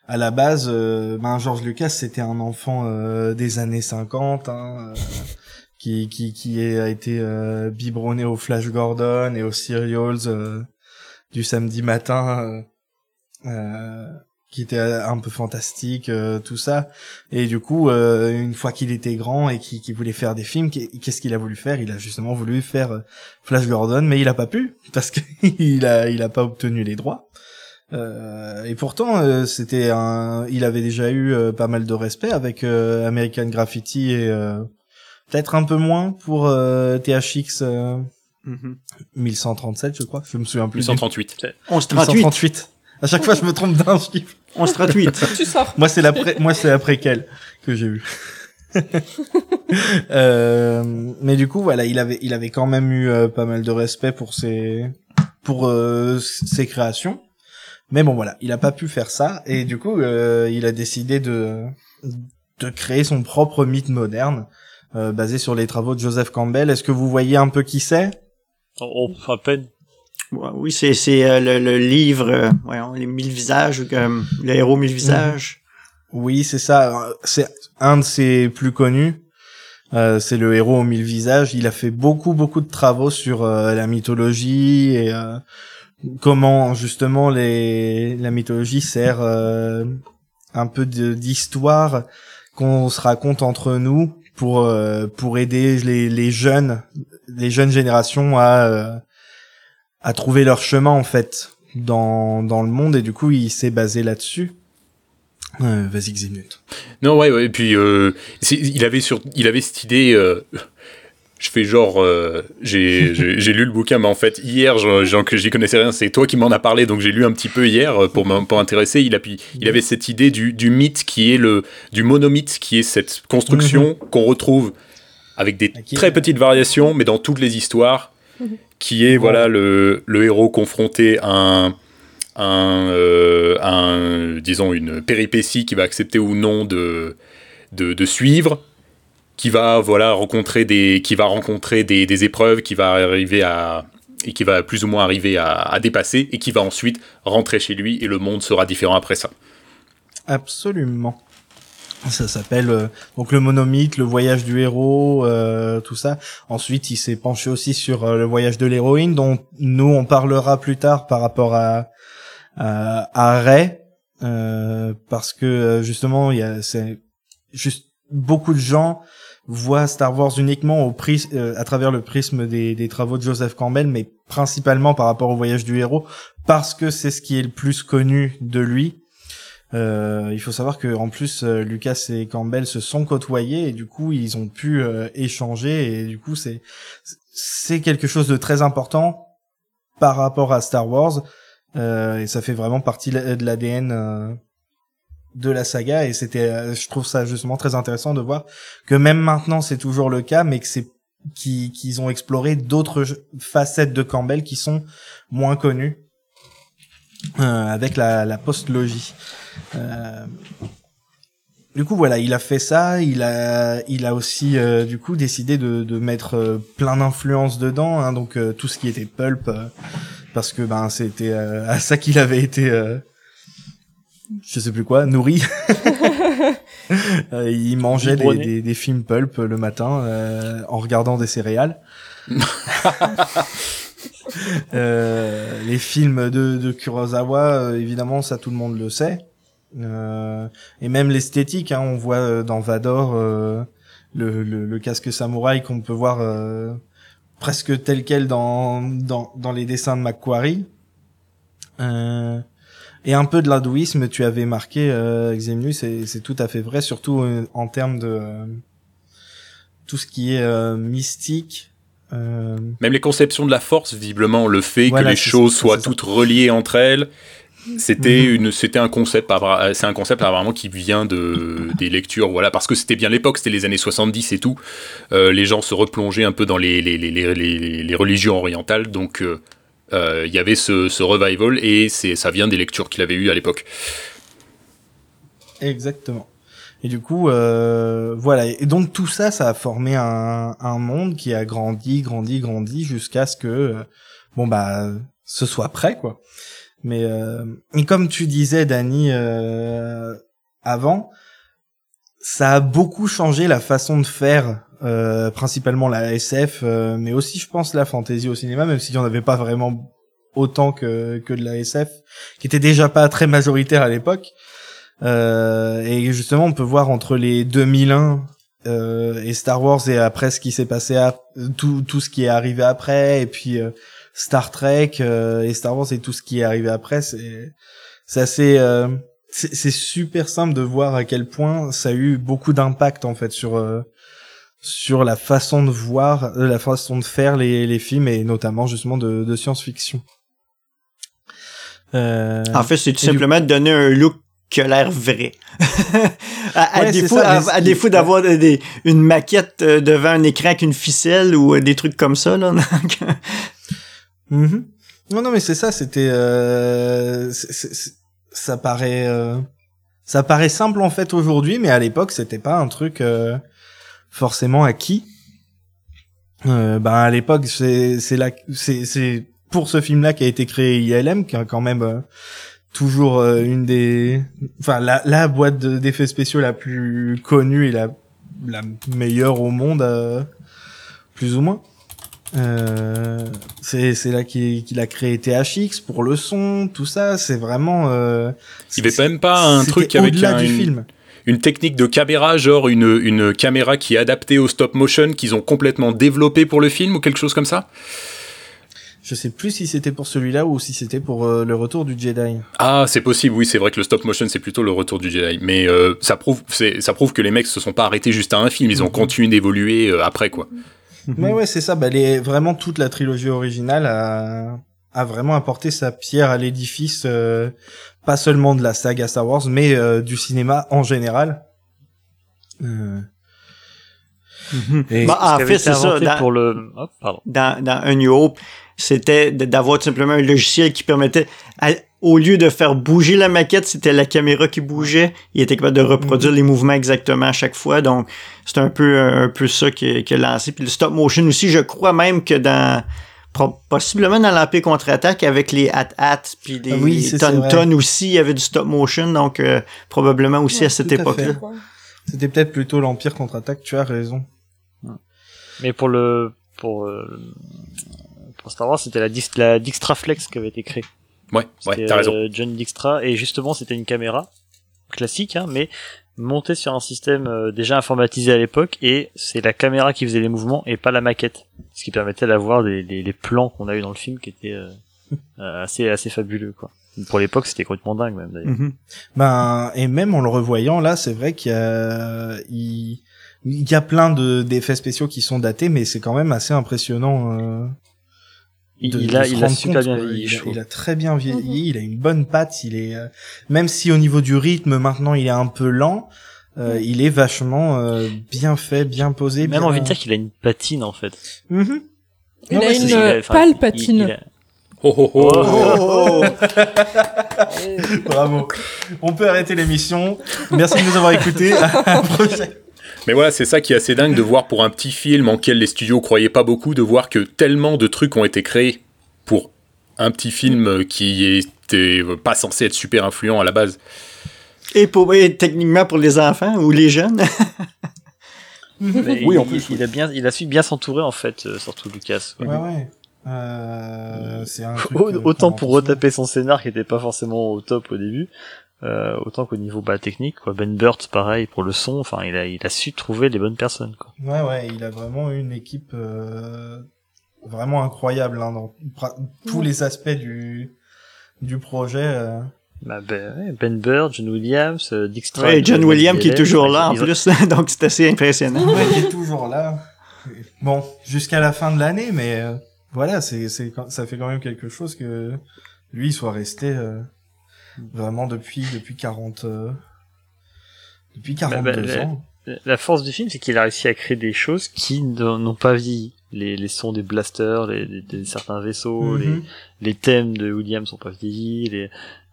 E: à la base, euh, ben, George Lucas, c'était un enfant euh, des années 50, hein, euh, qui, qui, a été euh, biberonné au Flash Gordon et aux Serials du samedi matin, qui était un peu fantastique, tout ça. Et du coup, une fois qu'il était grand et qu'il voulait faire des films, qu'est- qu'est-ce qu'il a voulu faire? Il a justement voulu faire Flash Gordon, mais il a pas pu parce qu'il a il a pas obtenu les droits. Euh, et pourtant, euh, c'était un, il avait déjà eu euh, pas mal de respect avec euh, American Graffiti et euh, peut-être un peu moins pour euh, THX euh, 1137, je crois. Je me souviens plus. du-
C: 138.
H: 1138.
E: 1138. À chaque fois, je me trompe d'un chiffre.
H: 1138.
F: Tu sors.
E: Moi, c'est l'après, moi, c'est après quel que j'ai eu. euh, mais du coup, voilà, il avait, il avait quand même eu euh, pas mal de respect pour ses, pour euh, ses créations. Mais bon, voilà, il a pas pu faire ça et du coup, euh, il a décidé de, de créer son propre mythe moderne euh, basé sur les travaux de Joseph Campbell. Est-ce que vous voyez un peu qui c'est?
G: Oh, oh, à peine.
H: Ouais, oui, c'est, c'est euh, le, le livre, euh, voyons, les mille visages, ou comme le héros mille visages.
E: Oui, c'est ça. C'est un de ses plus connus. Euh, c'est le héros aux mille visages. Il a fait beaucoup, beaucoup de travaux sur euh, la mythologie et euh, comment justement les la mythologie sert euh, un peu d'histoire qu'on se raconte entre nous pour euh, pour aider les, les jeunes les jeunes générations à euh, à trouver leur chemin en fait dans dans le monde et du coup il s'est basé là-dessus. Euh, Vas-y Ximnut.
C: Non, ouais, ouais, et puis euh, il avait sur, il avait cette idée. Euh, je fais genre, euh, j'ai lu le bouquin, mais en fait hier, j'en- j'en- que j'y connaissais rien. C'est toi qui m'en as parlé, donc j'ai lu un petit peu hier euh, pour m'in- pour m'intéresser. Il a il avait cette idée du, du mythe qui est le du monomythe, qui est cette construction qu'on retrouve avec des très petites variations, mais dans toutes les histoires, qui est voilà le, le héros confronté à un un, euh, un, disons une péripétie qui va accepter ou non de, de, de suivre, qui va voilà rencontrer des, qui va rencontrer des, des épreuves, qui va arriver à et qui va plus ou moins arriver à, à dépasser et qui va ensuite rentrer chez lui et le monde sera différent après ça.
E: Absolument. Ça s'appelle euh, donc le monomythe, le voyage du héros, euh, tout ça. Ensuite, il s'est penché aussi sur euh, le voyage de l'héroïne, dont nous on parlera plus tard par rapport à à, à Rey, euh, parce que euh, justement, il y a c'est juste beaucoup de gens voient Star Wars uniquement au pris, euh, à travers le prisme des, travaux de Joseph Campbell, mais principalement par rapport au voyage du héros, parce que c'est ce qui est le plus connu de lui. Euh, il faut savoir que en plus euh, Lucas et Campbell se sont côtoyés et du coup ils ont pu euh, échanger et du coup c'est c'est quelque chose de très important par rapport à Star Wars et ça fait vraiment partie de l'ADN de la saga. Et c'était, euh, je trouve ça justement très intéressant de voir que même maintenant c'est toujours le cas, mais que c'est qu'ils ont exploré d'autres facettes de Campbell qui sont moins connues euh, avec la, la post-logie. Euh, du coup, voilà, il a fait ça. Il a, il a aussi euh, du coup décidé de, de mettre euh, plein d'influences dedans, hein, donc euh, tout ce qui était pulp, parce que ben c'était à ça qu'il avait été, je sais plus quoi, nourri. il mangeait des, des, des, films pulp le matin en regardant des céréales. les films de, de Kurosawa, évidemment, ça tout le monde le sait. Euh, et même l'esthétique, hein, on voit euh, dans Vador euh, le, le, le, casque samouraï qu'on peut voir euh, presque tel quel dans, dans, dans les dessins de Macquarie. Euh, et un peu de l'hindouisme, tu avais marqué, euh, c'est tout à fait vrai, surtout en termes de tout ce qui est mystique,
C: euh... Même les conceptions de la force, visiblement, le fait que les choses soient toutes reliées entre elles, c'était mhm. une, c'était un concept, c'est un concept apparemment qui vient de des lectures, voilà, parce que c'était bien l'époque, c'était les années 70 et tout. Euh, les gens se replongeaient un peu dans les les, les, les, les religions orientales, donc euh, euh, il y avait ce, ce revival et ça vient des lectures qu'il avait eues à l'époque.
E: Exactement. Et du coup, euh, voilà. Et donc tout ça, ça a formé un, un monde qui a grandi, grandi, grandi jusqu'à ce que, bon bah, ce soit prêt, quoi. Mais euh, comme tu disais, Dani, euh, avant, ça a beaucoup changé la façon de faire, euh, principalement la SF, euh, mais aussi, je pense, la fantasy au cinéma, même s'il n'y en avait pas vraiment autant que, que de la SF, qui était déjà pas très majoritaire à l'époque. Euh, et justement, on peut voir entre les 2001 euh, et Star Wars et après ce qui s'est passé à tout tout ce qui est arrivé après et puis euh, Star Trek et Star Wars et tout ce qui est arrivé après, c'est assez c'est super simple de voir à quel point ça a eu beaucoup d'impact en fait sur euh, sur la façon de voir, la façon de faire les, les films et notamment justement de, de science-fiction.
H: Euh, en fait, c'est tout simplement de donner un look qui a l'air vrai. à, défaut, à, défaut, d'avoir des, une maquette devant un écran avec une ficelle ou des trucs comme ça. Là.
E: Mhm. Non, non, mais c'est ça. C'était, euh, ça paraît, euh, ça paraît simple en fait aujourd'hui, mais à l'époque, c'était pas un truc euh, forcément acquis. Euh, ben à l'époque, c'est, c'est là, c'est, c'est pour ce film-là qui a été créé ILM, qui a quand même euh, toujours euh, une des, enfin la, la boîte d'effets spéciaux la plus connue et la, la meilleure au monde, plus ou moins. Euh, c'est c'est là qu'il a créé THX pour le son, tout ça. C'est vraiment. Euh,
C: il avait même pas un truc avec un, du film. Une technique de caméra, genre une une caméra qui est adaptée au stop motion qu'ils ont complètement développé pour le film ou quelque chose comme ça.
E: Je sais plus si c'était pour celui-là ou si c'était pour euh, le retour du Jedi.
C: Ah, c'est possible, oui, c'est vrai que le stop motion c'est plutôt le retour du Jedi, mais euh, ça prouve, ça prouve que les mecs se sont pas arrêtés juste à un film, ils ont mhm. continué d'évoluer euh, après quoi.
E: Mais ouais, c'est ça. Bah, les, vraiment toute la trilogie originale a, a vraiment apporté sa pierre à l'édifice, euh, pas seulement de la saga Star Wars, mais euh, du cinéma en général. Euh...
H: Et bah, en fait, c'est ça. Dans, pour le... Oh, pardon. Dans, dans A New Hope, c'était d'avoir simplement un logiciel qui permettait, au lieu de faire bouger la maquette, c'était la caméra qui bougeait. Il était capable de reproduire mhm. les mouvements exactement à chaque fois. Donc, c'est un peu, un peu ça qui a lancé. Puis le stop motion aussi, je crois même que dans, possiblement dans l'Empire contre-attaque avec les hat-hat puis les, ah ton aussi, il y avait du stop motion. Donc, euh, probablement aussi à cette époque-là.
E: C'était peut-être plutôt l'Empire contre-attaque, tu as raison.
G: Mais pour le, pour, euh, pour Star Wars, c'était la, la Dijkstraflex qui avait été créée.
C: Ouais, ouais, t'as raison. Euh,
G: John Dijkstra, et justement, c'était une caméra classique, hein, mais montée sur un système euh, déjà informatisé à l'époque, et c'est la caméra qui faisait les mouvements et pas la maquette, ce qui permettait d'avoir des, les plans qu'on a eu dans le film qui étaient euh, assez assez fabuleux, quoi. Pour l'époque, c'était complètement dingue même d'ailleurs.
E: Mhm. Ben et même en le revoyant là, c'est vrai qu'il y a plein de d'effets spéciaux qui sont datés, mais c'est quand même assez impressionnant de-
G: il
E: de
G: a, il a super
E: compte,
G: bien vieilli,
E: Il
G: je
E: a,
G: trouve.
E: il a très bien vieilli, il a une bonne patte, il est euh, même si au niveau du rythme maintenant il est un peu lent, euh, il est vachement euh, bien fait, bien posé.
G: J'ai même
E: bien...
G: envie de dire qu'il a une patine en fait.
E: Mhm.
F: Il a
E: ouais,
F: une
E: c'est-
F: euh,
G: enfin,
F: pâle
G: il-
F: patine.
G: il a-
C: Oh, oh, oh.
H: Oh,
E: Bravo. On peut arrêter l'émission. Merci de nous avoir écoutés. À la prochaine.
C: Mais voilà, c'est ça qui est assez dingue de voir pour un petit film en quel les studios croyaient pas beaucoup, de voir que tellement de trucs ont été créés pour un petit film qui était pas censé être super influent à la base.
H: Et pour et techniquement pour les enfants ou les jeunes.
C: Oui,
G: il,
C: en plus,
G: il a bien, il a su bien s'entourer en fait, euh, surtout Lucas.
E: Ouais, ouais. Euh, un truc, euh,
G: autant pour retaper son scénar qui était pas forcément au top au début, euh, autant qu'au niveau bah, technique, quoi. Ben Burt, pareil pour le son. Enfin, il a, il a su trouver les bonnes personnes, quoi.
E: Ouais, ouais, il a vraiment eu une équipe euh, vraiment incroyable hein, dans tous les aspects du du projet. euh.
G: Bah, ben, ben Burt, John Williams, Dick Stratt,
H: Ouais, John Williams qui est toujours là en plus, donc c'est assez impressionnant.
E: Ouais, il est toujours là. Bon, jusqu'à la fin de l'année, mais euh, voilà, c'est c'est ça fait quand même quelque chose que lui il soit resté euh, vraiment depuis depuis 40 euh, depuis 42
G: bah, bah,
E: ans.
G: La force du film, c'est qu'il a réussi à créer des choses qui n'ont n'ont pas vieilli. Les, les sons des blasters, les, les- des- certains vaisseaux, les,
E: Mhm.
G: les thèmes de Williams sont pas vieillis. Les,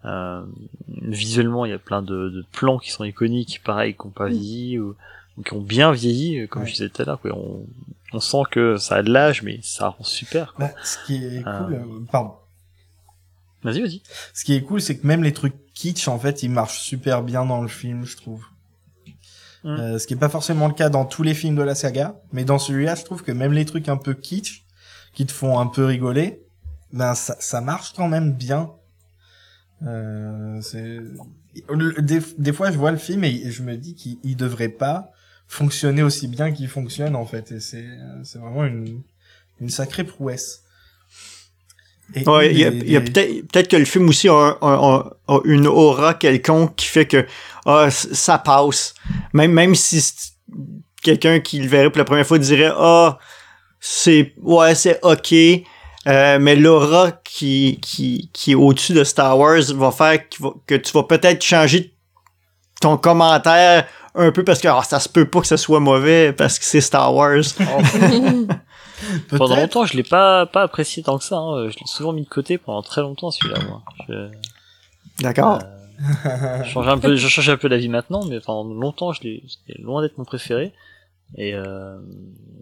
G: euh, visuellement, il y a plein de, de plans qui sont iconiques, pareil, qui ont pas vieilli ou, ou qui ont bien vieilli, comme
E: Ouais.
G: je disais tout à l'heure. quoi. On, on sent que ça a de l'âge, mais ça rend super. Quoi.
E: Bah, ce qui est
G: Ah.
E: cool, euh, pardon.
G: Vas-y, vas-y.
E: Ce qui est cool, c'est que même les trucs kitsch, en fait, ils marchent super bien dans le film, je trouve.
G: Mm.
E: Euh, ce qui est pas forcément le cas dans tous les films de la saga, mais dans celui-là, je trouve que même les trucs un peu kitsch, qui te font un peu rigoler, ben ça, ça marche quand même bien. Euh, des, des fois, je vois le film et je me dis qu'il il devrait pas fonctionner aussi bien qu'il fonctionne en fait, et c'est c'est vraiment une une sacrée prouesse.
H: Ouais, il y a,
E: des-
H: peut-être peut-être que le film aussi a, un- un- un- a une aura quelconque qui fait que ah, ça passe. Même même si quelqu'un qui le verrait pour la première fois dirait ah c'est ouais c'est ok, euh, mais l'aura qui qui qui est au-dessus de Star Wars va faire que tu vas peut-être changer ton commentaire un peu parce que ah, ça se peut pas que ça soit mauvais parce que c'est Star Wars.
G: Pendant longtemps, je l'ai pas, pas apprécié tant que ça. Hein. Je l'ai souvent mis de côté pendant très longtemps, celui-là, moi. Je...
H: D'accord.
G: Je change un peu, je change un peu d'avis maintenant, mais pendant longtemps, je l'ai, c'était loin d'être mon préféré. Et, euh,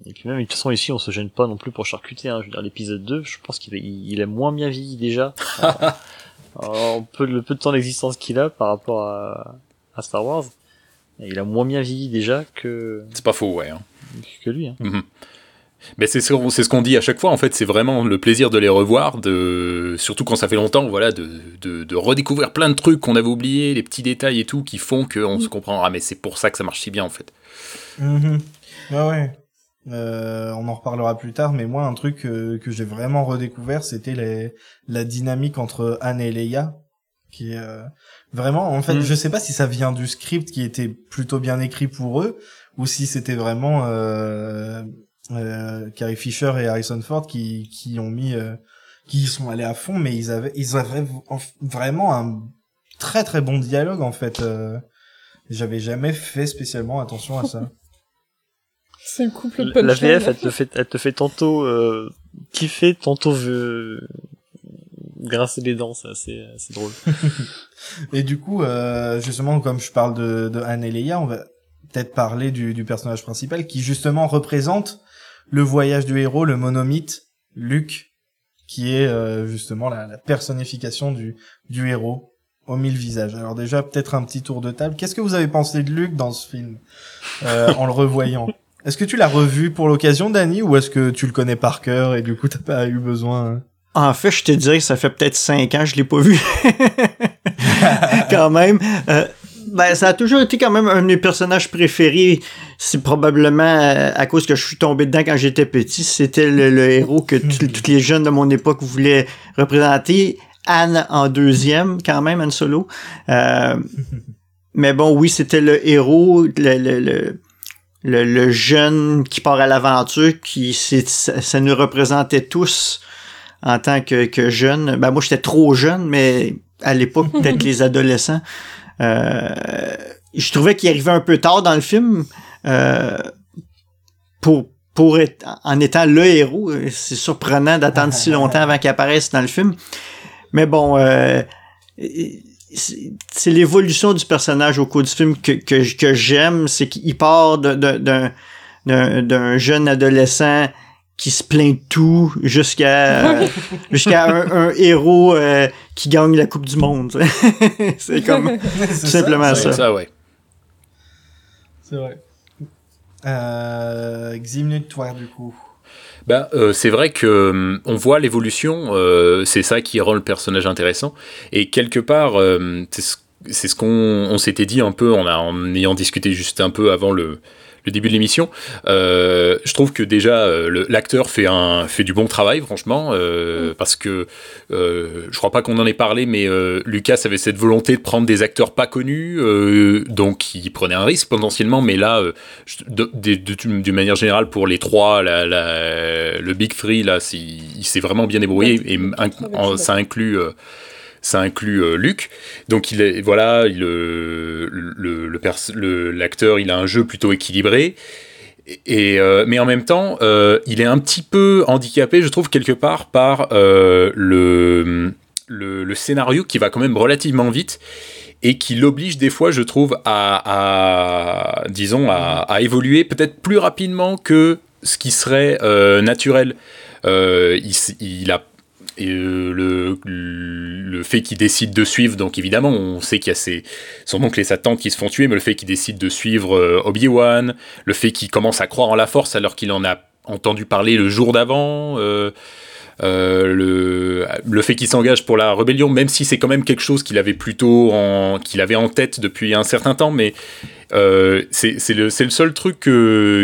G: et puis même, de toute façon, ici, on se gêne pas non plus pour charcuter. Hein. Je veux dire, l'épisode 2, je pense qu'il il, il a moins bien vieilli déjà. en peu, le peu de temps d'existence qu'il a par rapport à, à Star Wars. Et il a moins bien vieilli déjà que,
C: C'est pas faux, ouais. hein.
G: que lui. Hein.
C: Mhm. Mais c'est ce qu'on- c'est ce qu'on dit à chaque fois, en fait, c'est vraiment le plaisir de les revoir, de, surtout quand ça fait longtemps, voilà, de, de, de redécouvrir plein de trucs qu'on avait oubliés, les petits détails et tout, qui font qu'on se comprend, ah mais c'est pour ça que ça marche si bien, en fait.
E: Mhm. Ouais, ouais. Euh, on en reparlera plus tard, mais moi, un truc euh, que j'ai vraiment redécouvert, c'était les, la dynamique entre Anne et Leia, qui est euh, vraiment, en fait,
G: Mm.
E: je sais pas si ça vient du script qui était plutôt bien écrit pour eux, ou si c'était vraiment euh, Carrie Fisher et Harrison Ford qui, qui ont mis, euh, qui y sont allés à fond, mais ils avaient, ils avaient vraiment un très très bon dialogue en fait. Euh, J'avais jamais fait spécialement attention à ça.
F: C'est un couple
G: La
F: punchline.
G: VF, elle te fait, elle te fait tantôt euh, kiffer, tantôt euh, grincer les dents, c'est assez, assez drôle.
E: Et du coup, euh, justement, comme je parle de, de Anne et Leia, on va peut-être parler du, du personnage principal qui justement représente le voyage du héros, le monomythe, Luke, qui est euh, justement la, la personnification du, du héros aux mille visages. Alors déjà, peut-être un petit tour de table. Qu'est-ce que vous avez pensé de Luke dans ce film euh, en le revoyant? Est-ce que tu l'as revu pour l'occasion, Danny, ou est-ce que tu le connais par cœur et du coup t'as pas eu besoin hein?
H: En fait, je te dirais ça fait peut-être cinq ans je l'ai pas vu. quand même. Euh, ben, ça a toujours été quand même un de mes personnages préférés. C'est probablement euh, à cause que je suis tombé dedans quand j'étais petit. C'était le, le héros que tous tous les jeunes de mon époque voulaient représenter. Anne en deuxième, quand même, Anne Solo. Euh, mais bon, oui, c'était le héros, le, le, le, le, le jeune qui part à l'aventure, qui ça nous représentait tous en tant que, que jeune. Ben moi j'étais trop jeune, mais à l'époque peut-être les adolescents. Euh, je trouvais qu'il arrivait un peu tard dans le film euh, pour pour être en étant le héros. C'est surprenant d'attendre si longtemps avant qu'il apparaisse dans le film. Mais bon, euh, c'est l'évolution du personnage au cours du film que, que, que j'aime. C'est qu'il part d'un jeune adolescent qui se plaint de tout jusqu'à jusqu'à un, un, héros euh, qui gagne la Coupe du Monde. c'est comme tout simplement ça.
C: ça ouais.
E: C'est vrai. Euh, minutes, toi, du coup.
C: Ben, euh, c'est vrai que hum, on voit l'évolution, euh, c'est ça qui rend le personnage intéressant. Et quelque part, euh, c'est ce qu'on on, s'était dit un peu en, en ayant discuté juste un peu avant le, le début de l'émission. Euh, je trouve que déjà euh, l'acteur fait un fait du bon travail, franchement, euh, mm. parce que je crois pas qu'on en ait parlé, mais Lucas avait cette volonté de prendre des acteurs pas connus, donc il prenait un risque potentiellement, mais là, d'une manière générale, pour les trois, le Big Three, là, il s'est vraiment bien débrouillé, et ça inclut ça inclut euh, Luc. Donc il est voilà, il, le l'acteur, il a un jeu plutôt équilibré. Et, euh, mais en même temps, euh, il est un petit peu handicapé, je trouve, quelque part par le, le, scénario qui va quand même relativement vite et qui l'oblige des fois, je trouve, à, disons, à, à évoluer peut-être plus rapidement que ce qui serait naturel. il, il, a et euh, le, le fait qu'il décide de suivre, donc évidemment, on sait qu'il y a ses, son oncle et sa tante qui se font tuer, mais le fait qu'il décide de suivre euh, Obi-Wan, le fait qu'il commence à croire en la force alors qu'il en a entendu parler le jour d'avant, euh, le, le fait qu'il s'engage pour la rébellion, même si c'est quand même quelque chose qu'il avait plutôt en, qu'il avait en tête depuis un certain temps, mais euh, c'est le, le, seul truc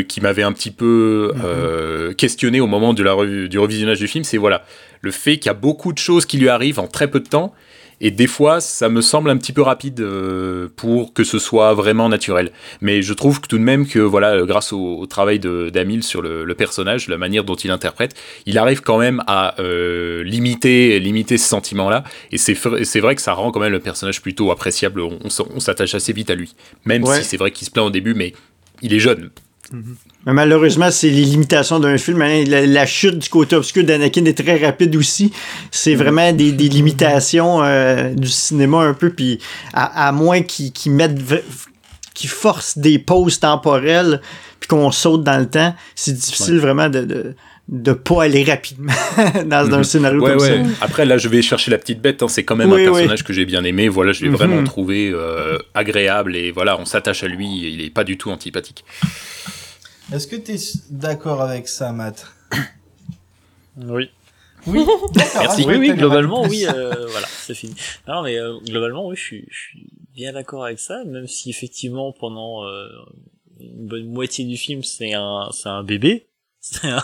C: qui m'avait un petit peu euh, questionné au moment de la du revisionnage du film, c'est voilà le fait qu'il y a beaucoup de choses qui lui arrivent en très peu de temps. Et des fois, ça me semble un petit peu rapide euh, pour que ce soit vraiment naturel. Mais je trouve que tout de même que, voilà, grâce au, travail d'Amil sur le, personnage, la manière dont il interprète, il arrive quand même à euh, limiter, limiter ce sentiment-là. Et c'est vrai que ça rend quand même le personnage plutôt appréciable. On, s'attache assez vite à lui. Même si c'est vrai qu'il se plaint au début, mais il est jeune.
H: Mais malheureusement, c'est les limitations d'un film. Hein. La, chute du côté obscur d'Anakin est très rapide aussi. C'est vraiment des, limitations euh, du cinéma un peu. Puis à, moins qu'ils mettent, forcent des pauses temporelles, puis qu'on saute dans le temps, c'est difficile vraiment de, de pas aller rapidement dans un mhm. scénario comme ça.
C: Après, là, je vais chercher la petite bête. Hein. C'est quand même un personnage que j'ai bien aimé. Voilà, je l'ai mhm. vraiment trouvé euh, agréable et voilà, on s'attache à lui. Il est pas du tout antipathique.
E: Est-ce que tu es d'accord avec ça, Matt
G: Oui.
E: Oui,
G: Merci. Oui, oui, globalement, oui, euh, voilà, c'est fini. Non, mais euh, globalement, oui, je suis, je suis bien d'accord avec ça, même si effectivement, pendant euh, une bonne moitié du film, c'est un, c'est un bébé, c'est un,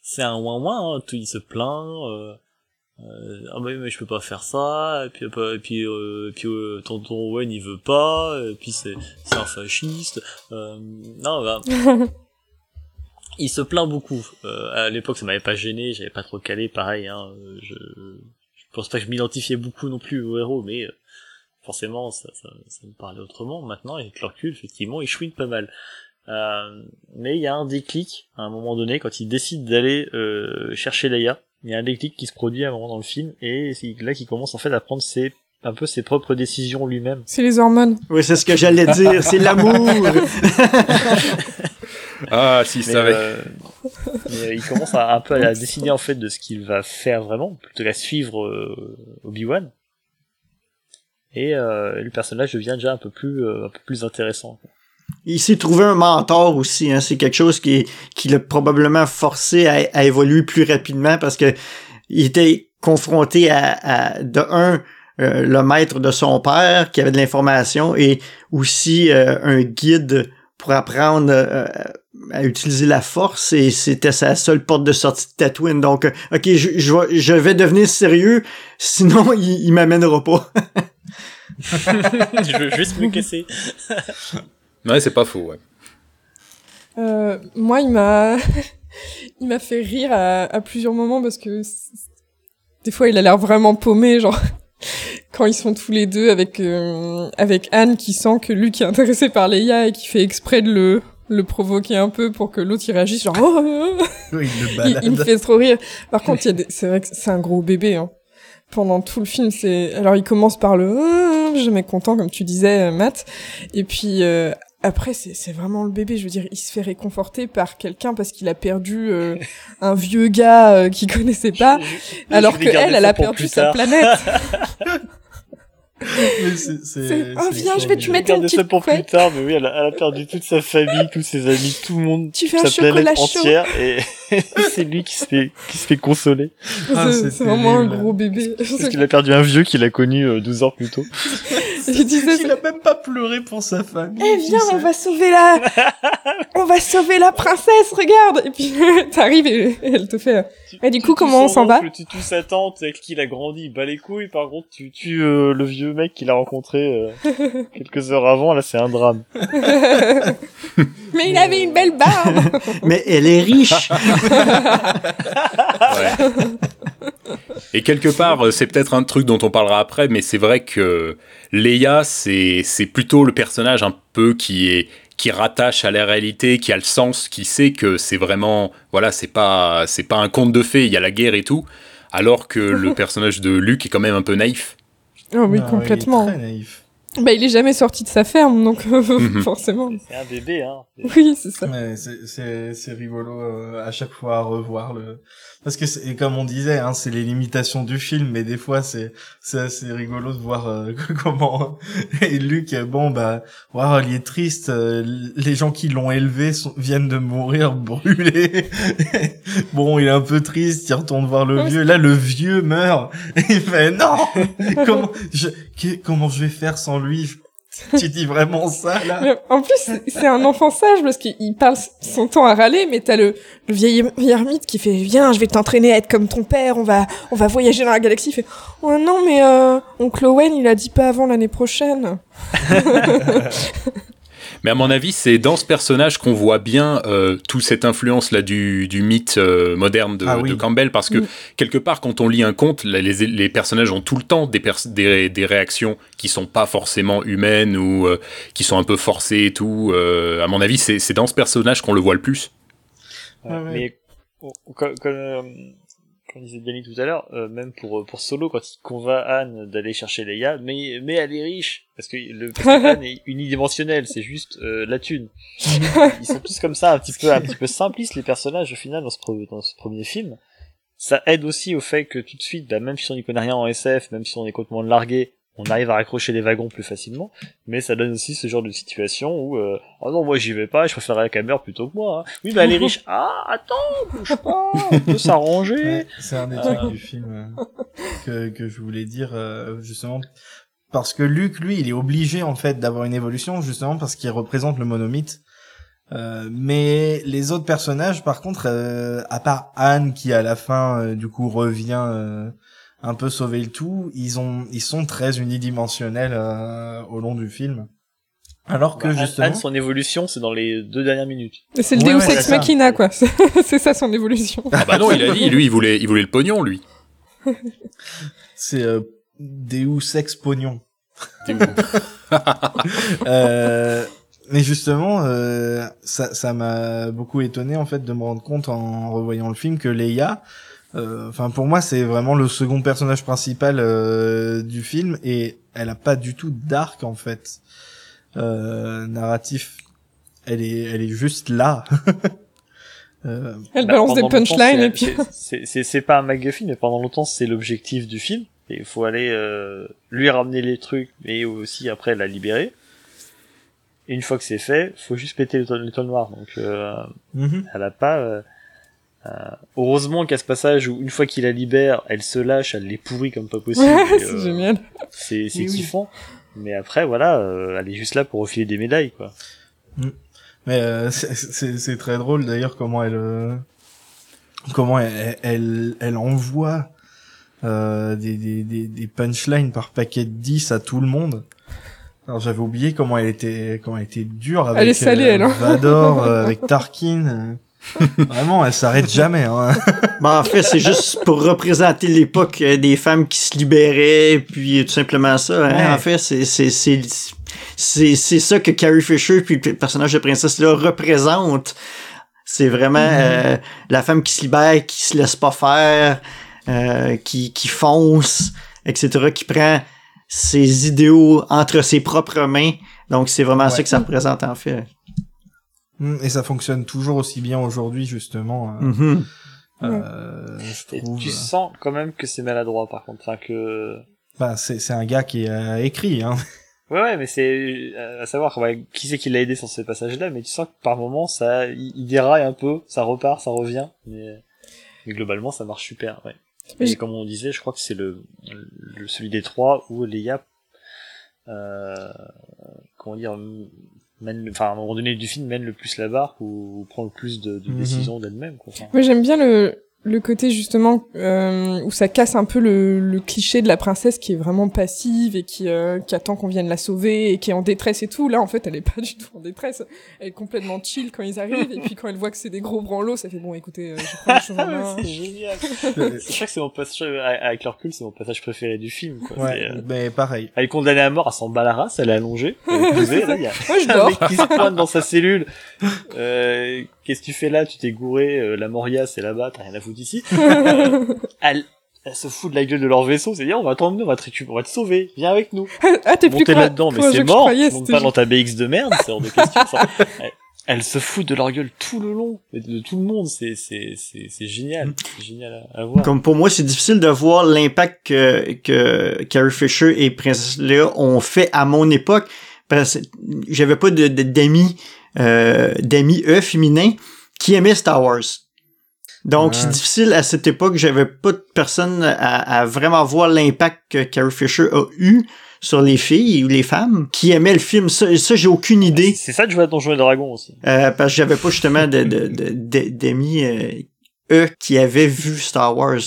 G: c'est un ouin ouin, hein, tout il se plaint, euh, euh, ah bah mais je peux pas faire ça et puis et puis euh, et puis euh, tonton Owen il veut pas et puis c'est c'est un fasciste euh, non bah, il se plaint beaucoup. Euh, à l'époque ça m'avait pas gêné j'avais pas trop calé pareil hein je je pense pas que je m'identifiais beaucoup non plus au héros mais forcément ça, ça, ça me parlait autrement. Maintenant avec le recul effectivement il chouine pas mal. Mais il y a un déclic à un moment donné quand il décide d'aller chercher Leia il y a un déclic qui se produit à un moment dans le film et c'est là qu'il commence en fait à prendre ses un peu ses propres décisions lui-même.
F: C'est les hormones.
H: Oui, c'est ce que j'allais dire, c'est l'amour.
C: ah, si ça
G: euh, euh, il commence à un peu à décider en fait de ce qu'il va faire vraiment, plutôt qu'à suivre euh, Obi-Wan. Et euh, le personnage devient déjà un peu plus un peu plus intéressant.
H: Il s'est trouvé un mentor aussi. Hein. C'est quelque chose qui, qui l'a probablement forcé à, évoluer plus rapidement parce que il était confronté à, de un, euh, le maître de son père qui avait de l'information et aussi euh, un guide pour apprendre euh, à utiliser la force et c'était sa seule porte de sortie de Tatooine. Donc, ok, je, je, vais devenir sérieux, sinon il, il m'amènera pas.
G: je veux juste me casser.
C: Ouais, c'est pas faux, ouais.
F: Euh, moi, il m'a, il m'a fait rire à, à, plusieurs moments parce que des fois, il a l'air vraiment paumé, genre quand ils sont tous les deux avec euh, avec Anne qui sent que Luke est intéressé par Leia et qui fait exprès de le le provoquer un peu pour que l'autre il réagisse genre oh, oh, oh.
E: Oui, il
F: il, me fait trop rire. Par contre, il y a des... c'est vrai que c'est un gros bébé. Hein. Pendant tout le film, c'est alors il commence par le oh, jamais content comme tu disais, euh, Matt, et puis euh, après c'est c'est vraiment le bébé. Je veux dire, il se fait réconforter par quelqu'un parce qu'il a perdu euh, un vieux gars euh, qu'il connaissait pas,
G: Je-
F: alors
G: je
F: que
G: vais garder
F: elle, elle
G: ça
F: a
G: pour
F: perdu
G: plus
F: sa planète.
E: C'est- c'est-
F: C'est- oh, viens, je vais te
G: Je vais
F: mettre une
G: ça
F: petite
G: pour plus
F: couette.
G: tard, mais oui, elle a, elle a perdu toute sa famille, tous ses amis, tout le monde,
F: Tu fais
G: sa
F: un chocolat
G: planète
F: chaud.
G: entière, et c'est lui qui se fait, qui se fait consoler.
E: Ah,
F: C'est- vraiment un gros bébé.
G: Parce qu'il a perdu un vieux qu'il a connu euh, 12 heures plus tôt.
F: Il disait,
E: Il a même pas pleuré pour sa famille.
F: Eh viens, on va sauver la, on va sauver la princesse, regarde. Et puis t'arrives et elle te fait. Et du coup, comment on s'en va
G: Tu tues sa tante avec qui il a grandi, il bat les couilles, par contre tu tues euh, le vieux mec qu'il a rencontré euh, quelques heures avant, là c'est un drame.
F: Mais il avait une belle barbe.
H: Mais elle est riche.
C: Ouais. Et quelque part, euh, c'est peut-être un truc dont on parlera après, mais c'est vrai que Leia, c'est c'est plutôt le personnage un peu qui est qui rattache à la réalité, qui a le sens, qui sait que c'est vraiment voilà, c'est pas c'est pas un conte de fées, il y a la guerre et tout, alors que le personnage de Luke est quand même un peu naïf.
F: Oh oui,
E: Ah,
F: complètement.
E: Il est très naïf.
F: Bah, il est jamais sorti de sa ferme, donc
C: Mhm.
F: forcément.
G: C'est un bébé, hein.
F: Oui, c'est ça.
E: Ouais, c'est- c'est c'est rigolo euh, à chaque fois à revoir le parce que c'est- et comme on disait hein, c'est les limitations du film mais des fois c'est c'est assez rigolo de voir euh, comment et Luc euh, bon bah waouh il est triste euh, les gens qui l'ont élevé sont- viennent de mourir brûlés. Bon il est un peu triste il retourne voir le vieux. là le vieux meurt. Et il fait non! Comment je que- comment je vais faire sans lui? tu dis vraiment ça là?
F: Mais en plus, c'est- un enfant sage parce qu'il il parle son temps à râler, mais t'as le, le vieil, vieil ermite qui fait Viens, je vais t'entraîner à être comme ton père, on va, on va voyager dans la galaxie. Il fait Oh non, mais euh, oncle Owen, il a dit pas avant l'année prochaine.
C: Mais à mon avis, c'est dans ce personnage qu'on voit bien euh, toute cette influence là du, du mythe euh, moderne de,
E: Ah oui.
C: de Campbell, parce que
F: Mm.
C: quelque part, quand on lit un conte, là, les, les personnages ont tout le temps des, pers- des, des réactions qui sont pas forcément humaines ou euh, qui sont un peu forcées et tout. Euh, à mon avis, c'est c'est dans ce personnage qu'on le voit le plus.
E: Ouais, ouais.
G: Mais oh, comme, comme, disait Yannick tout à l'heure, euh, même pour pour Solo quand il convainc Anne d'aller chercher Leia, mais mais elle est riche parce que le parce que Anne est unidimensionnelle, c'est juste euh, la thune. Ils sont tous comme ça, un petit peu un petit peu simplistes les personnages au final dans ce dans ce premier film. Ça aide aussi au fait que tout de suite, bah, même si on n'y connaît rien en SF, même si on est complètement largué, on arrive à raccrocher les wagons plus facilement, mais ça donne aussi ce genre de situation où euh, oh non moi j'y vais pas, je préférerais qu'elle meure plutôt que moi. hein. Oui bah elle est riche. Ah attends, bouge pas, on peut s'arranger.
E: Ouais, c'est un des trucs du film euh, que, que je voulais dire euh, justement parce que Luke lui il est obligé en fait d'avoir une évolution justement parce qu'il représente le monomythe Euh, mais les autres personnages par contre euh, à part Anne qui à la fin euh, du coup revient euh, un peu sauver le tout ils ont ils sont très unidimensionnels euh, au long du film alors que
G: Bah,
E: justement
G: Anne, son évolution c'est dans les deux dernières minutes.
F: C'est le
E: Ouais,
F: Deus
E: ouais,
F: Ex. Machina, quoi. C'est ça son évolution.
C: Ah bah non, il a dit, lui, il voulait, il voulait le pognon, lui.
E: c'est euh, Deus ex pognon Euh, mais justement, euh, ça, ça m'a beaucoup étonné en fait de me rendre compte en revoyant le film que Leia, euh, enfin pour moi c'est vraiment le second personnage principal euh, du film et elle a pas du tout d'arc en fait euh, narratif. Elle est, elle est juste là. euh,
F: Elle
G: Bah,
F: balance des punchlines et puis.
G: c'est- c'est c'est pas un MacGuffin, mais pendant longtemps c'est l'objectif du film. Et il faut aller euh, lui ramener les trucs, mais aussi après la libérer. Et une fois que c'est fait, faut juste péter l'étoile l'étoile noire. Donc euh,
E: mhm.
G: elle a pas. Euh, heureusement qu'à ce passage où une fois qu'il la libère, elle se lâche, elle les pourrit comme pas possible.
F: Ouais, c'est
G: euh,
F: génial.
G: C'est c'est
E: Oui, oui.
G: kiffant. Mais après voilà, euh, elle est juste là pour refiler des médailles quoi.
E: Mais euh, c'est- c'est c'est très drôle d'ailleurs comment elle euh, comment elle elle, elle envoie euh, des, des, des, des punchlines par paquet de 10 à tout le monde. Alors j'avais oublié comment elle était comment elle était dure avec
F: Elle est salée,
E: euh,
F: elle, hein.
E: Vador, euh, avec Tarkin. Vraiment, elle s'arrête jamais. Hein.
H: Ben, en fait, c'est juste pour représenter l'époque euh, des femmes qui se libéraient, puis tout simplement ça. Hein?
E: Ouais.
H: En fait, c'est c'est c'est c'est c'est ça que Carrie Fisher puis le personnage de princesse là représente. C'est vraiment euh, la femme qui se libère, qui se laisse pas faire, euh, qui qui fonce, etc. Qui prend ses idéaux entre ses propres mains. Donc c'est vraiment ça que ça représente en fait.
E: Mm, Et ça fonctionne toujours aussi bien aujourd'hui, justement. euh,
H: Mhm.
E: euh, je
G: Et tu sens quand même que c'est maladroit par contre. Enfin que.
E: Bah, c'est c'est un gars qui a écrit, hein.
G: Ouais, ouais, mais c'est euh, à savoir ouais, qui c'est qui l'a aidé sur ce passage-là, mais tu sens que par moment ça, il, il déraille un peu, ça repart, ça revient, mais, mais globalement ça marche super. Ouais.
F: Mais
G: Et
F: j'ai-
G: comme on disait, je crois que c'est le, le celui des trois où Leia, euh, comment dire, mène, le- enfin à un moment donné du film mène le plus la barque ou, ou prend le plus de, de
E: Mhm.
G: décisions d'elle-même. Quoi. Enfin,
F: Moi, j'aime bien le, le côté justement euh, où ça casse un peu le, le cliché de la princesse qui est vraiment passive et qui, euh, qui attend qu'on vienne la sauver et qui est en détresse et tout. Là, en fait, elle est pas du tout en détresse. Elle est complètement chill quand ils arrivent et puis quand elle voit que c'est des gros branlots, ça fait bon, écoutez, euh, je prends les choses en main.
G: c'est génial. je crois que c'est mon passage, avec le recul, c'est mon passage préféré du film. Quoi. C'est,
E: Ouais,
G: euh,
E: mais pareil.
G: Elle est condamnée à mort, elle s'en bat la race, elle est allongée, elle est posée, là, il y a
F: Moi, je
G: un
F: dors.
G: mec qui se pointe dans sa cellule. Euh, qu'est-ce que tu fais là? Tu t'es gouré, euh, la Moria, c'est là-bas, t'as rien à foutre ici. Euh, elle, elle se fout de la gueule de leur vaisseau, c'est-à-dire, on va t'emmener, on va te récupérer, on va te sauver, viens avec nous.
F: ah, t'es plus
G: là-dedans, mais c'est mort,
F: croyais,
G: tu montes
F: c'était
G: pas dans ta BX de merde, c'est hors de question, ça. Elle, elle se fout de leur gueule tout le long, de, de tout le monde, c'est, c'est, c'est, c'est génial, c'est génial à, à voir.
H: Comme pour moi, c'est difficile de voir l'impact que, que Carrie Fisher et Princess Leia ont fait à mon époque. Parce que j'avais pas de, de- d'amis, euh, d'amis eux féminins qui aimaient Star Wars. Donc,
E: Ouais.
H: c'est difficile à cette époque. J'avais pas de personne à, à vraiment voir l'impact que Carrie Fisher a eu sur les filles ou les femmes qui aimaient le film. Ça, ça j'ai aucune idée.
G: C'est ça de jouer à Donjons et Dragons aussi.
H: Euh, parce que j'avais pas justement de, de, de, d'amis euh, eux qui avaient vu Star Wars.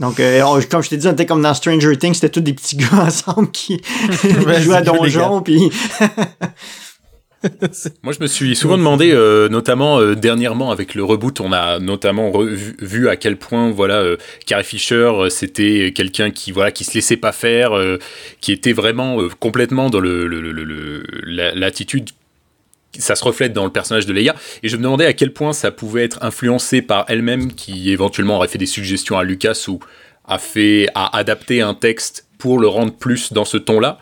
H: Donc, euh, on- comme je t'ai dit, on était comme dans Stranger Things, c'était tous des petits gars ensemble qui
E: Ouais,
H: jouaient à
E: que
H: Donjon, puis
C: Moi, je me suis souvent demandé, euh, notamment euh, dernièrement avec le reboot, on a notamment vu à quel point voilà euh, Carrie Fisher, c'était quelqu'un qui voilà qui se laissait pas faire, qui était vraiment complètement dans le le- le- le- le- la- l'attitude. Ça se reflète dans le personnage de Leia, et je me demandais à quel point ça pouvait être influencé par elle-même, qui éventuellement aurait fait des suggestions à Lucas ou a fait a adapté un texte pour le rendre plus dans ce ton-là.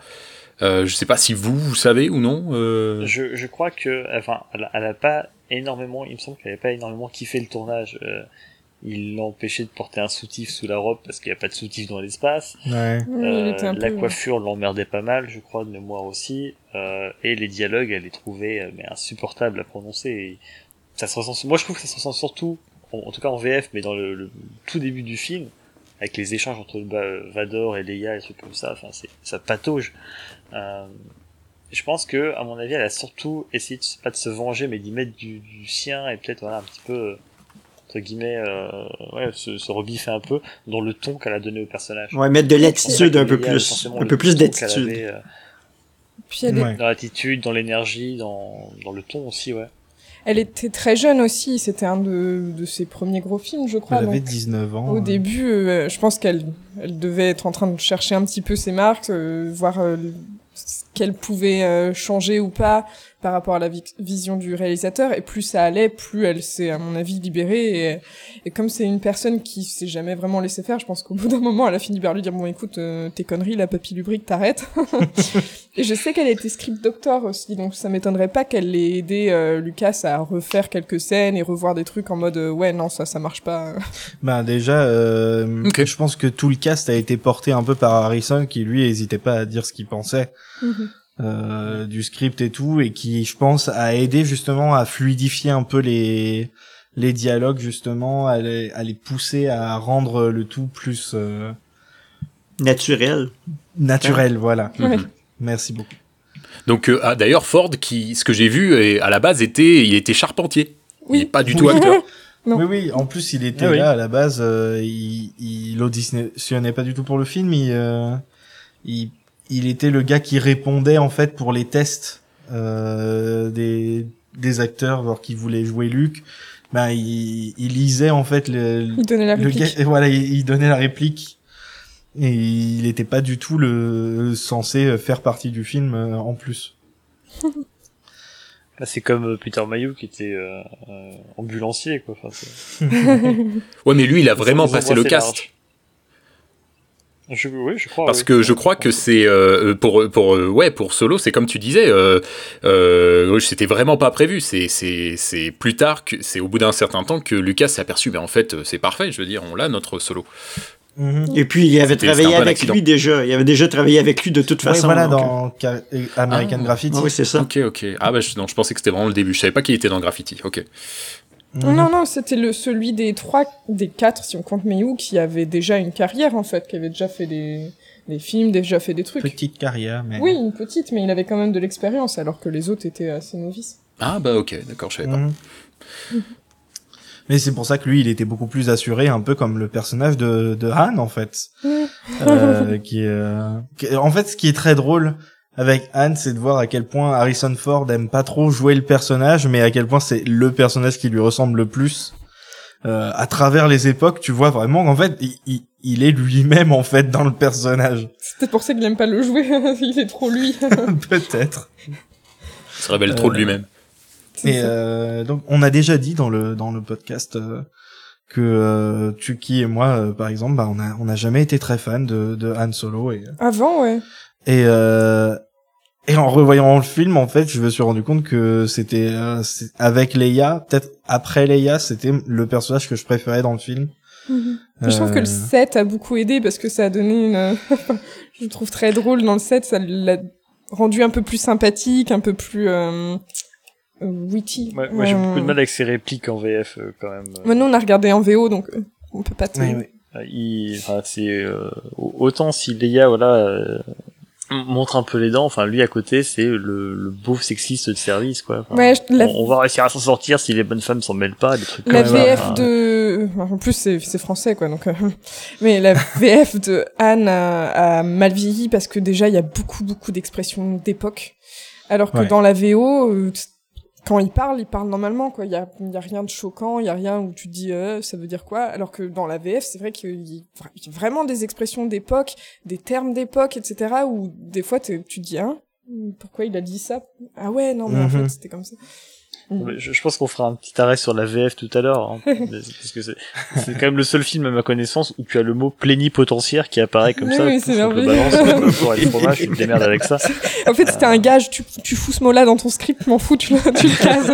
C: Euh, je sais pas si vous, vous savez ou non. euh,
G: Je, je crois que, enfin, elle, a- elle a pas énormément, il me semble qu'elle avait pas énormément kiffé le tournage. Euh, il l'a empêché de porter un soutif sous la robe parce qu'il n'y a pas de soutif dans l'espace.
E: Ouais.
F: Oui,
G: Euh, la
F: peu-
G: coiffure l'emmerdait pas mal, je crois, de mémoire aussi. Euh, et les dialogues, elle les trouvait mais insupportables à prononcer. Et ça se ressent, moi, je trouve que ça se ressent surtout, en, en tout cas en VF, mais dans le, le tout début du film, avec les échanges entre Vador et Leia et trucs comme ça. Enfin, c'est ça patauge. Euh, je pense que, à mon avis, elle a surtout essayé de, pas de se venger, mais d'y mettre du, du sien et peut-être voilà un petit peu euh, entre guillemets, euh, ouais, se, se rebiffer un peu dans le ton qu'elle a donné au personnage.
H: ouais, mettre de l'attitude un peu plus, un peu plus d'attitude.
G: avait,
F: Puis elle, est-
E: Ouais.
G: dans l'attitude, dans l'énergie, dans, dans le ton aussi, ouais.
F: elle était très jeune aussi. C'était un de, de ses premiers gros films, je crois.
E: Elle avait
F: donc-
E: 19 ans.
F: Au
E: euh.
F: début, euh, je pense qu'elle elle devait être en train de chercher un petit peu ses marques, euh, voir euh, qu'elle pouvait euh, changer ou pas par rapport à la vi- vision du réalisateur. Et plus ça allait, plus elle s'est, à mon avis, libérée. Et, et comme c'est une personne qui s'est jamais vraiment laissé faire, je pense qu'au bout d'un moment, elle a fini par lui dire bon, écoute, euh, tes conneries, la papy lubrique, t'arrêtes. et je sais qu'elle était script doctor aussi, donc ça m'étonnerait pas qu'elle ait aidé euh, Lucas à refaire quelques scènes et revoir des trucs en mode euh, ouais non ça ça marche pas.
E: Bah déjà, euh, je pense que tout le cast a été porté un peu par Harrison, qui lui hésitait pas à dire ce qu'il pensait
F: Mhm.
E: Euh, du script et tout, et qui, je pense, a aidé justement à fluidifier un peu les les dialogues justement, à les, à les pousser à rendre le tout plus euh,
H: Naturel.
E: naturel. Voilà.
F: Ouais.
E: Merci beaucoup.
C: Donc euh, ah, d'ailleurs Ford qui ce que j'ai vu à la base était il était charpentier.
F: Oui.
C: Il est pas du tout
E: Oui.
C: acteur.
F: Non.
E: Oui, oui. En plus, il était
G: Ah oui.
E: là à la base. euh, il, il auditionnait pas du tout pour le film. Il, euh, il, il était le gars qui répondait en fait pour les tests euh, des des acteurs, genre qui voulaient jouer Luke. ben il, il lisait en fait le,
F: Il donnait la
E: le
F: réplique.
E: gars- voilà, il, il donnait la réplique. Et il n'était pas du tout le censé faire partie du film euh, en plus.
G: Là, c'est comme euh, Peter Mayhew qui était euh, euh, ambulancier, quoi. Enfin,
C: Ouais, mais lui, il a vraiment passé le cast.
G: large. Je, oui, je crois.
C: Parce
G: oui.
C: que je crois que c'est euh, pour pour euh, ouais pour solo c'est comme tu disais euh, euh, c'était vraiment pas prévu c'est c'est c'est plus tard que c'est au bout d'un certain temps que Lucas s'est aperçu mais en fait c'est parfait je veux dire on l'a notre solo
E: Mhm.
H: Et puis, il avait travaillé avec
C: accident.
H: lui déjà. Il avait déjà travaillé avec lui de toute façon.
E: voilà,
H: donc,
E: dans Ca- American
C: Ah.
E: Graffiti.
H: oui, c'est ça.
C: ok ok ah bah je, non je pensais que c'était vraiment le début je savais pas qu'il était dans Graffiti ok
E: Mhm.
F: Non, non, c'était le celui des trois, des quatre, si on compte Mayu, qui avait déjà une carrière en fait, qui avait déjà fait des, des films, déjà fait des trucs.
E: Petite carrière, mais.
F: Oui, une petite, mais il avait quand même de l'expérience, alors que les autres étaient assez novices.
C: ah bah ok d'accord je savais pas
E: Mhm. Mais c'est pour ça que lui, il était beaucoup plus assuré, un peu comme le personnage de, de Han, en fait. Euh, qui, est, euh, qui- En fait, ce qui est très drôle avec Han, c'est de voir à quel point Harrison Ford aime pas trop jouer le personnage, mais à quel point c'est le personnage qui lui ressemble le plus. Euh, à travers les époques, tu vois vraiment qu'en fait, il, il, il est lui-même, en fait, dans le personnage.
F: C'est peut-être pour ça qu'il aime pas le jouer, il est trop lui.
E: Peut-être.
C: il se révèle trop de
E: Euh,
C: lui-même
E: Et euh, donc, on a déjà dit dans le dans le podcast euh, que euh, Tuki et moi, euh, par exemple, bah, on a on a jamais été très fan de de Han Solo et
F: Avant, ouais.
E: Et euh, et en revoyant le film, en fait, je me suis rendu compte que c'était euh, avec Leia, peut-être après Leia, c'était le personnage que je préférais dans le film.
F: Mais Je trouve que le
E: Euh,
F: 7 a beaucoup aidé parce que ça a donné une. je le trouve très drôle dans le 7, ça l'a rendu un peu plus sympathique, un peu plus. Euh... euh, witty.
G: Ouais, moi, j'ai
F: Euh,
G: beaucoup de mal avec ses répliques en VF, euh, quand même.
F: Mais nous, on a regardé en VO, donc euh, on peut pas te.
E: oui, oui.
G: Euh, il, enfin, c'est euh, autant si Leia, voilà, euh, montre un peu les dents. Enfin, lui à côté, c'est le, le beau sexiste de service, quoi. Enfin,
F: Ouais, je- la,
G: on, on va réussir à s'en sortir si les bonnes femmes s'en mêlent pas, des trucs
F: la
G: comme ça.
F: VF
G: Enfin,
F: de. En plus, c'est c'est français, quoi, donc. euh, Mais la VF de Anne a, a mal vieilli parce que déjà, il y a beaucoup, beaucoup d'expressions d'époque. Alors que
E: Ouais.
F: dans la VO, euh, quand il parle, il parle normalement, quoi. Il y a, y a rien de choquant, il y a rien où tu te dis, euh, ça veut dire quoi? Alors que dans la VF, c'est vrai qu'il y a vra- vraiment des expressions d'époque, des termes d'époque, etc. où des fois, tu te dis, hein, pourquoi il a dit ça? Ah ouais, non, mais en
E: Mhm.
F: fait, c'était comme ça.
G: Mais je, je pense qu'on fera un petit arrêt sur la VF tout à l'heure, hein, parce que c'est quand même le seul film à ma connaissance où tu as le mot plénipotentiaire qui apparaît comme
F: Oui,
G: ça.
F: oui, c'est
G: balance pour les fromages, tu te démerdes avec ça.
F: En fait, c'était un gage, tu, tu fous ce mot-là dans ton script, m'en fous, tu, le- tu le cases.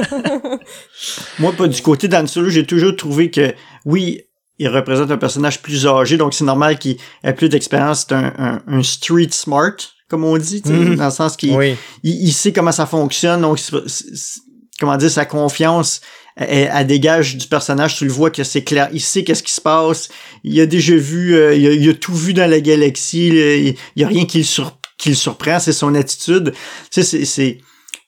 H: Moi, pas du côté d'Han Solo, j'ai toujours trouvé que, oui, il représente un personnage plus âgé, donc c'est normal qu'il ait plus d'expérience. C'est un, un, un street smart, comme on dit, tu sais,
E: Mhm.
H: dans le sens qu'il
E: Oui.
H: il, il sait comment ça fonctionne, donc comment dire, sa confiance, elle, elle dégage du personnage, tu le vois que c'est clair, il sait qu'est-ce qui se passe, il a déjà vu, euh, il, a, il a tout vu dans la galaxie, là, il, il y a rien qui le, sur, qui le surprend, c'est son attitude. Tu sais, c'est,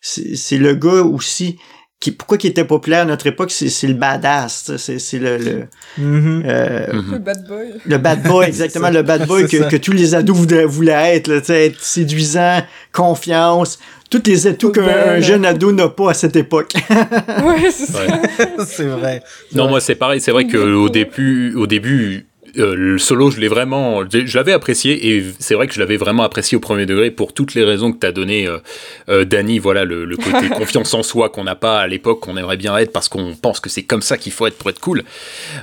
H: c'est, c'est, le gars aussi, qui, pourquoi il était populaire à notre époque, c'est, c'est le badass, tu sais, c'est, c'est le, le,
E: Mhm.
H: euh,
C: Mhm.
F: Le bad boy.
H: le bad boy, exactement, le bad boy que, que tous les ados voulaient, voulaient être, là, tu sais, être séduisant, confiance, tous les atouts qu'un jeune ado n'a pas à cette époque.
F: Ouais, c'est ça.
E: c'est vrai.
C: Non, moi c'est pareil. C'est vrai que au début, au début, euh, le solo, je l'ai vraiment, je je l'avais apprécié et c'est vrai que je l'avais vraiment apprécié au premier degré pour toutes les raisons que t'as donné, euh, euh, Danny. Voilà, le, le côté confiance en soi qu'on n'a pas à l'époque, qu'on aimerait bien être parce qu'on pense que c'est comme ça qu'il faut être pour être cool.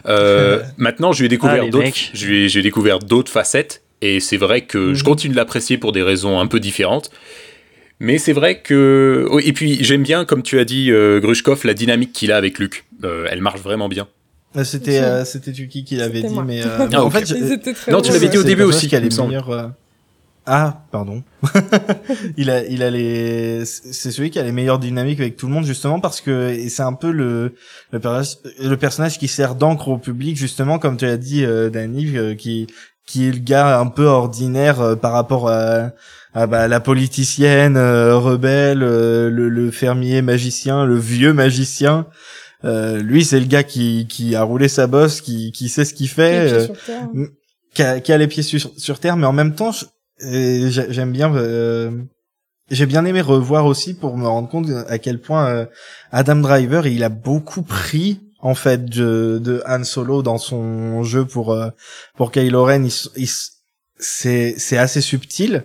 C: Euh, maintenant, je lui ai
G: Ah,
C: découvert d'autres, ai- j'ai découvert d'autres facettes et c'est vrai que je
E: Mhm.
C: continue de l'apprécier pour des raisons un peu différentes. Mais c'est vrai que. oh, Et puis j'aime bien, comme tu as dit, euh, Grushkov, la dynamique qu'il a avec Luc. Euh, elle marche vraiment bien.
E: Euh, C'était euh, c'était Tuki qui l'avait dit,
F: moi.
E: mais euh,
C: Ah,
E: en
C: ok.
E: fait,
C: Non, tu l'avais dit au début aussi,
E: qui a
C: il
E: les
C: me semble.
E: meilleurs. euh, Ah, pardon. il a, il a les, c'est celui qui a les meilleures dynamiques avec tout le monde justement parce que et c'est un peu le le personnage, le personnage qui sert d'encre au public justement comme tu as dit, euh, Danny, euh, qui qui est le gars un peu ordinaire euh, par rapport à, à bah, la politicienne euh, rebelle, euh, le, le fermier magicien, le vieux magicien. Euh, lui, c'est le gars qui qui a roulé sa bosse, qui qui sait ce qu'il fait. euh, qui a, qui a les pieds sur, sur terre, mais en même temps, j'aime bien. euh, j'ai bien aimé revoir aussi pour me rendre compte à quel point euh, Adam Driver il a beaucoup pris en fait de, de Han Solo dans son jeu pour euh, pour Kylo Ren. Il, il c'est c'est assez subtil,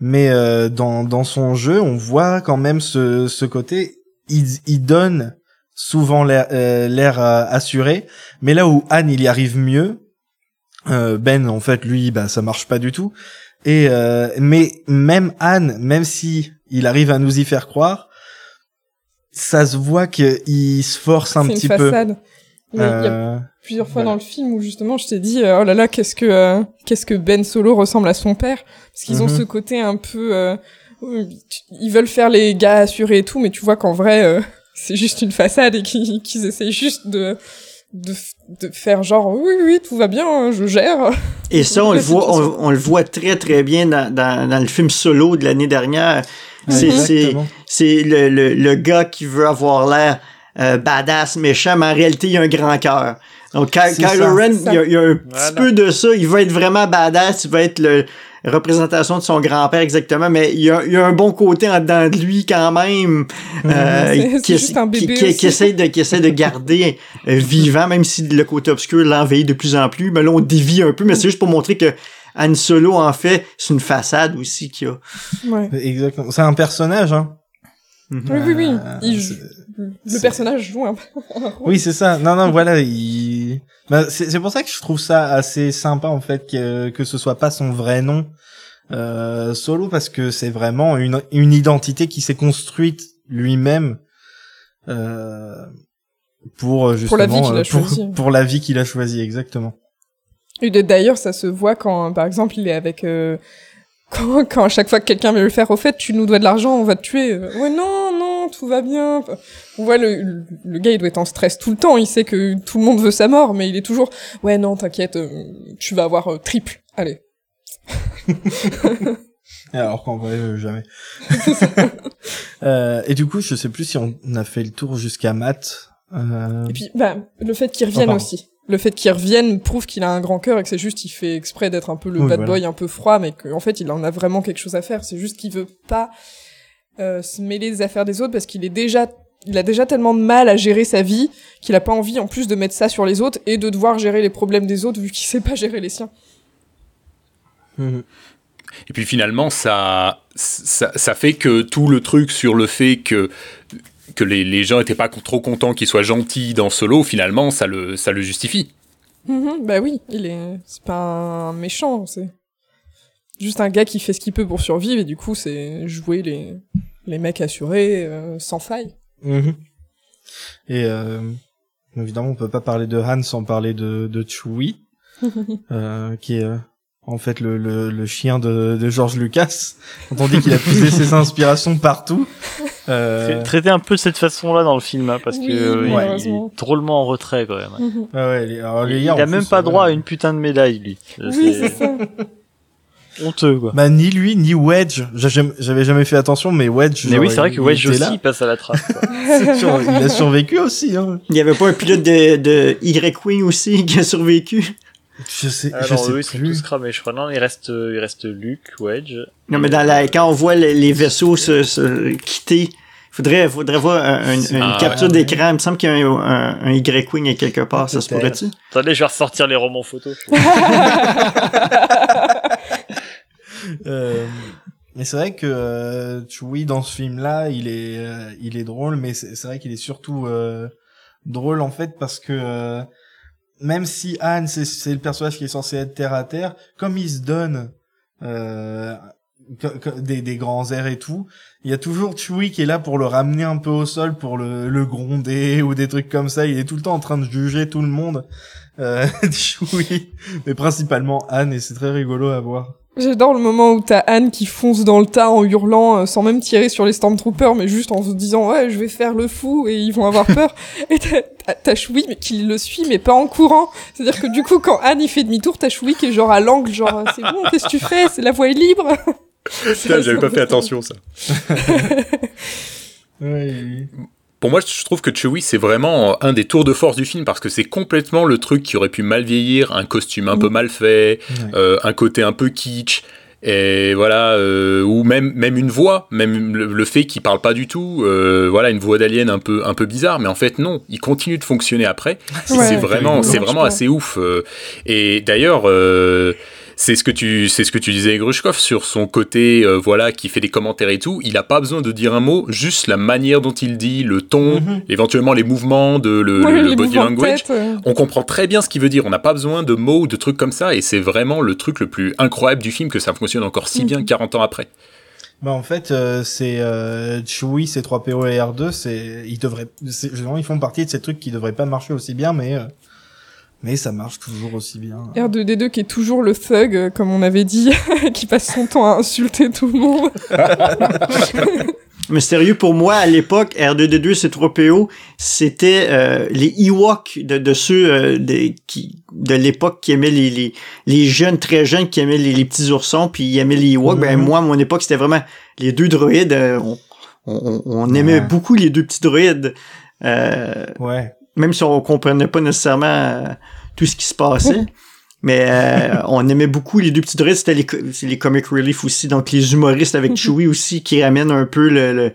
E: mais euh, dans dans son jeu, on voit quand même ce ce côté. Il il donne souvent l'air euh, l'air euh, assuré, mais là où Han il y arrive mieux, euh, Ben en fait lui bah ça marche pas du tout. Et euh, mais même Han, même si il arrive à nous y faire croire, ça se voit qu'il se force un petit
F: une
E: peu.
F: façade. Il y a- il y a
E: Euh,
F: plusieurs fois
E: voilà.
F: dans le film où justement je t'ai dit euh, oh là là qu'est-ce que euh, qu'est-ce que Ben Solo ressemble à son père? Parce qu'ils ont
E: Mhm.
F: ce côté un peu euh, ils veulent faire les gars assurés et tout mais tu vois qu'en vrai euh, c'est juste une façade et qu'ils qu'ils essayent juste de de, de faire genre oui oui tout va bien hein, je gère
H: Et ça, on le voit, on, on le voit très très bien dans, dans, dans le film solo de l'année dernière. C'est, c'est le, le, le gars qui veut avoir l'air euh, badass, méchant, mais en réalité, il a un grand cœur. Donc, Kylo
E: ça.
H: Ren, il y a, il y a un
G: Voilà.
H: petit peu de ça. Il va être vraiment badass. Il va être le la représentation de son grand-père exactement, mais il y a, il y a un bon côté en dedans de lui quand même. euh,
F: C'est- c'est
H: qui,
F: juste un
H: qui-
F: bébé
H: qui-
F: aussi.
H: qui essaie de, qui essaie de garder euh, vivant, même si le côté obscur l'envahit de plus en plus. Mais là, on dévie un peu, mais c'est juste pour montrer que Han Solo, en fait, c'est une façade aussi qu'il y a.
F: ouais
E: Exactement. C'est un personnage, hein.
F: Oui oui oui
E: Euh,
F: Il
E: c'est-
F: joue- le personnage joue un peu
E: Oui, c'est ça. Non, non, voilà, il... Bah, c'est pour ça que je trouve ça assez sympa, en fait, que, que ce soit pas son vrai nom, euh, Solo, parce que c'est vraiment une, une identité qui s'est construite lui-même, euh, pour justement...
F: Pour la vie qu'il a
E: pour-
F: choisie.
E: Pour, la vie qu'il a choisie, exactement.
F: Et d'ailleurs, ça se voit quand, par exemple, il est avec. euh, quand, quand à chaque fois que quelqu'un veut le faire, au fait, tu nous dois de l'argent, on va te tuer. Euh, Ouais, non, non, tout va bien. On voit le, le, le gars, il doit être en stress tout le temps. Il sait que tout le monde veut sa mort, mais il est toujours. Ouais, non, t'inquiète, euh, tu vas avoir euh, triple. Allez.
E: Alors qu'en vrai, euh, jamais. euh, et du coup, je sais plus si on a fait le tour jusqu'à Matt. Euh...
F: Et puis, bah, le fait qu'il revienne
E: pardon.
F: aussi. Le fait qu'il revienne prouve qu'il a un grand cœur et que c'est juste, il fait exprès d'être un peu le
E: Oui,
F: bad
E: voilà.
F: boy, un peu froid, mais qu'en fait, il en a vraiment quelque chose à faire. C'est juste qu'il veut pas euh, se mêler des affaires des autres parce qu'il est déjà, il a déjà tellement de mal à gérer sa vie qu'il a pas envie, en plus, de mettre ça sur les autres et de devoir gérer les problèmes des autres vu qu'il sait pas gérer les siens.
E: Mhm.
C: Et puis finalement, ça, ça, ça fait que tout le truc sur le fait que, que les, les gens étaient pas trop contents qu'il soit gentil dans Solo, finalement, ça le, ça le justifie.
F: Mhm, bah oui, il est, c'est pas un méchant, c'est juste un gars qui fait ce qu'il peut pour survivre et du coup, c'est jouer les, les mecs assurés euh, sans faille.
E: Mhm. Et euh, évidemment, on peut pas parler de Han sans parler de, de Chewie, euh, qui est euh, en fait le, le, le chien de, de George Lucas. Quand on dit qu'il a puisé ses inspirations partout. Euh,
G: C'est traité un peu de cette façon-là dans le film, hein, parce
F: Oui,
G: que euh, il- il, est drôlement en retrait quand même.
F: Mhm.
E: ah ouais, les- alors, les
G: il
E: gars,
G: a même
E: plus,
G: pas
E: euh,
G: droit à une putain de médaille, lui.
F: Oui, c'est ça.
G: honteux, quoi.
E: Bah ni lui ni Wedge. J'avais jamais fait attention, mais Wedge.
G: Mais
E: genre,
G: oui, c'est vrai que
E: il
G: Wedge aussi
E: là.
G: il passe à la trappe.
E: sûr, il a survécu aussi. Hein.
H: Il y avait pas un pilote de, de Y-Wing aussi qui a survécu?
E: Je sais,
G: Ah
E: je
G: non,
E: sais
G: eux, ils sont
E: plus.
G: tous cramés, je crois. Non, il reste, euh, il reste Luke, Wedge.
H: Non, mais dans la, quand on voit les, les vaisseaux se, se quitter, faudrait, faudrait voir un- un- une
C: Ah,
H: capture
E: ouais.
H: d'écran. Il me semble qu'il y a un, un, un Y-Wing à quelque part. Ça se pourrait-tu?
G: Attendez, je vais ressortir les romans photos.
E: Euh, mais c'est vrai que euh, Chewie dans ce film-là, il est, euh, il est drôle, mais c'est vrai qu'il est surtout euh, drôle en fait parce que euh, même si Han c'est le personnage qui est censé être terre à terre, comme il se donne euh, des, des grands airs et tout, il y a toujours Chewie qui est là pour le ramener un peu au sol, pour le, le gronder ou des trucs comme ça. Il est tout le temps en train de juger tout le monde. Euh, Chewie, mais principalement Han et c'est très rigolo à voir.
F: J'adore le moment où t'as Anne qui fonce dans le tas en hurlant, euh, sans même tirer sur les Stormtroopers, mais juste en se disant ouais, je vais faire le fou et ils vont avoir peur. et t'as- Chewie mais qui le suit, mais pas en courant. C'est-à-dire que du coup, quand Anne il fait demi-tour, t'as Chewie qui est genre à l'angle, genre c'est bon, qu'est-ce que tu fais? C'est la voie est libre.
C: Putain, j'avais pas fait attention, ça. Pour moi, je trouve que Chewie, c'est vraiment un des tours de force du film parce que c'est complètement le truc qui aurait pu mal vieillir, un costume un peu mal fait,
E: Ouais.
C: euh, un côté un peu kitsch. Et voilà, euh, ou même même une voix, même le, le fait qu'il parle pas du tout, euh, voilà, une voix d'alien un peu un peu bizarre, mais en fait non, il continue de fonctionner après.
F: Ouais.
C: c'est vraiment c'est vraiment assez ouf. euh. Et d'ailleurs. euh, c'est ce que tu c'est ce que tu disais Grushkov sur son côté euh, voilà qui fait des commentaires et tout il a pas besoin de dire un mot juste la manière dont il dit le ton
E: Mhm.
C: éventuellement les mouvements de le,
F: Ouais,
C: le- body language
F: tête, euh.
C: on comprend très bien ce qu'il veut dire. On n'a pas besoin de mots ou de trucs comme ça. Et c'est vraiment le truc le plus incroyable du film que ça fonctionne encore si bien 40 ans après.
E: Bah en fait, euh, c'est euh, Chewie, C3PO et R2, c'est ils devraient, ils font partie de ces trucs qui devraient pas marcher aussi bien, mais euh, mais ça marche toujours aussi bien.
F: R2D2 qui est toujours le thug, euh, comme on avait dit, qui passe son temps à insulter tout le monde.
H: Mais sérieux, pour moi, à l'époque, R2D2, C3PO, c'était euh, les Ewoks de, de ceux euh, de, qui, de l'époque qui aimaient les, les, les jeunes, très jeunes, qui aimaient les, les petits oursons, puis ils aimaient les Ewoks. Ben
E: Mhm.
H: moi, à mon époque, c'était vraiment les deux droïdes. euh, on, on, on aimait
E: Ouais.
H: beaucoup les deux petits droïdes. Euh,
E: Ouais.
H: Même si on comprenait pas nécessairement euh, tout ce qui se passait. Mais euh, on aimait beaucoup les deux petits droïdes, c'était les, les comic relief aussi, donc les humoristes avec Chewie aussi qui ramènent un peu le... le-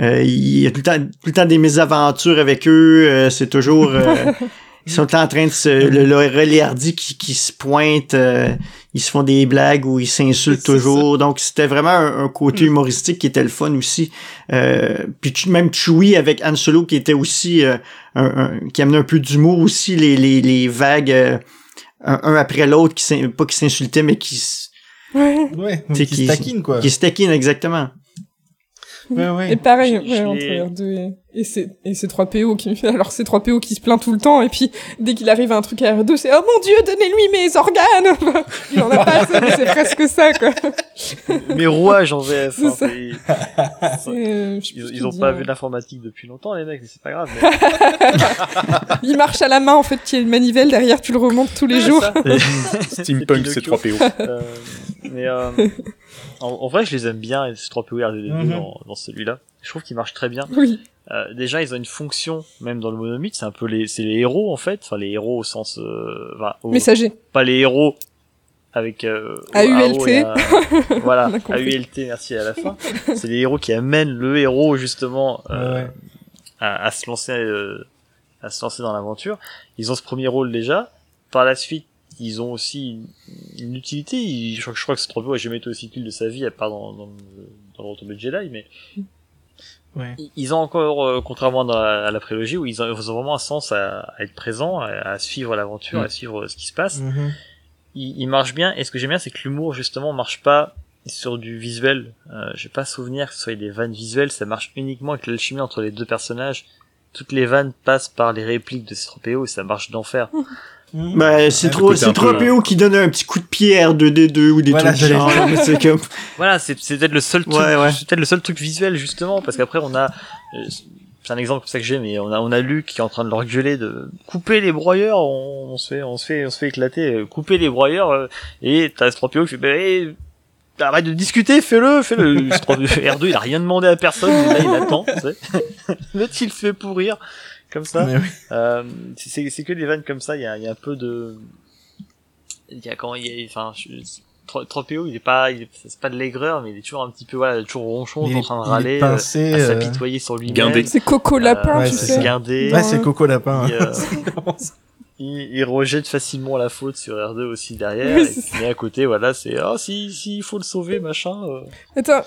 H: euh, il y a tout le, temps, tout le temps des mésaventures avec eux, euh, c'est toujours... euh, ils sont en train de se... Le, le relais hardy qui, qui se pointe, euh, ils se font des blagues ou ils s'insultent toujours. Donc c'était vraiment un, un côté humoristique qui était le fun aussi. Euh, puis tu- même Chewie avec Han Solo qui était aussi... euh, un, un- qui amenait un peu d'humour aussi, les, les, les vagues... euh, un, un après l'autre qui pas qui s'insultaient mais qui s-
F: Ouais.
E: Qui
H: qui-
E: se taquine quoi.
H: qui se taquinent exactement
E: Ouais, ouais.
F: Et pareil, ouais, entre
G: l'ai-
F: R2 et, et, C, et C3PO qui alors C3PO qui se plaint tout le temps et puis dès qu'il arrive à un truc à R2 c'est oh mon dieu donnez-lui mes organes il en a pas assez mais c'est presque ça quoi
G: Mais rouage en VF.
F: C'est
G: hein,
F: euh, plus
G: Ils, ils
F: qu'il
G: ont pas vu l'informatique depuis longtemps, les mecs, mais c'est pas grave. mais-
F: il marche à la main en fait y a une manivelle derrière tu le remontes tous les jours
C: Steampunk
G: C'est
C: C3PO.
G: Euh, mais euh, en, en vrai, je les aime bien, ces 3 PO RDD2
E: Mhm.
G: dans, dans celui-là. Je trouve qu'ils marchent très bien.
F: oui
G: Euh, déjà, ils ont une fonction, même dans le monomythe, c'est un peu les, c'est les héros en fait, enfin les héros au sens, euh, enfin, au-
F: messager
G: pas les héros avec euh,
F: AULT.
G: Un- voilà. AULT, merci à la fin. c'est les héros qui amènent le héros justement euh,
E: Ouais,
G: à, à se lancer, euh, à se lancer dans l'aventure. Ils ont ce premier rôle déjà. Par la suite, ils ont aussi une, une utilité. Ils- je, crois, je crois que ce 3 a jamais été aussi utile de sa vie, à part dans, dans, le- dans le retour de Jedi, mais
E: Ouais.
G: ils- ils ont encore, euh, contrairement dans la- à la prélogie, où ils ont, ils ont vraiment un sens à, à être présents, à, à suivre l'aventure,
C: Mm.
G: à suivre ce qui se passe.
E: Mhm.
G: Il, il marche bien, et ce que j'aime bien, c'est que l'humour, justement, marche pas sur du visuel. Euh, J'ai pas souvenir que ce soit des vannes visuelles, ça marche uniquement avec l'alchimie entre les deux personnages. Toutes les vannes passent par les répliques de C3PO et ça marche d'enfer.
H: Ben c'est trop c'est trop
C: peu,
H: PO qui donne un petit coup de pied à R2D2 ou des
E: Voilà,
H: trucs genre c'est comme
G: Voilà, c'est c'est peut-être le seul truc,
H: Ouais, ouais.
G: c'est peut-être le seul truc visuel justement, parce qu'après on a, euh, c'est un exemple comme ça que j'ai, mais on a on a Luke qui est en train de leur gueuler de couper les broyeurs, on, on se fait on se fait on se fait éclater, euh, couper les broyeurs, euh, et t'as S3PO qui fait bah, eh, arrête de discuter, fais-le, fais-le. R2 il a rien demandé à personne, mais là il attend, tu sais. Il le fait pourrir comme ça.
E: Oui.
G: Euh, c'est- que des vannes comme ça, il y a, il y a un peu de... Il y a quand il y a... Enfin, je... 3PO, il est pas... il est- C'est pas de l'aigreur, mais il est toujours un petit peu, voilà, toujours ronchon,
E: Il
G: en train de râler, euh,
E: pincé,
G: à
E: euh,
G: s'apitoyer sur lui-même.
C: Guindé.
F: c'est Coco Lapin
E: ouais,
F: tu sais.
G: Guindé.
E: Ouais, c'est Coco Lapin.
G: Il, euh, il, il rejette facilement la faute sur R2 aussi derrière.
F: Oui,
G: et puis à côté, voilà, c'est ah si si il faut le sauver machin. Euh,
F: attends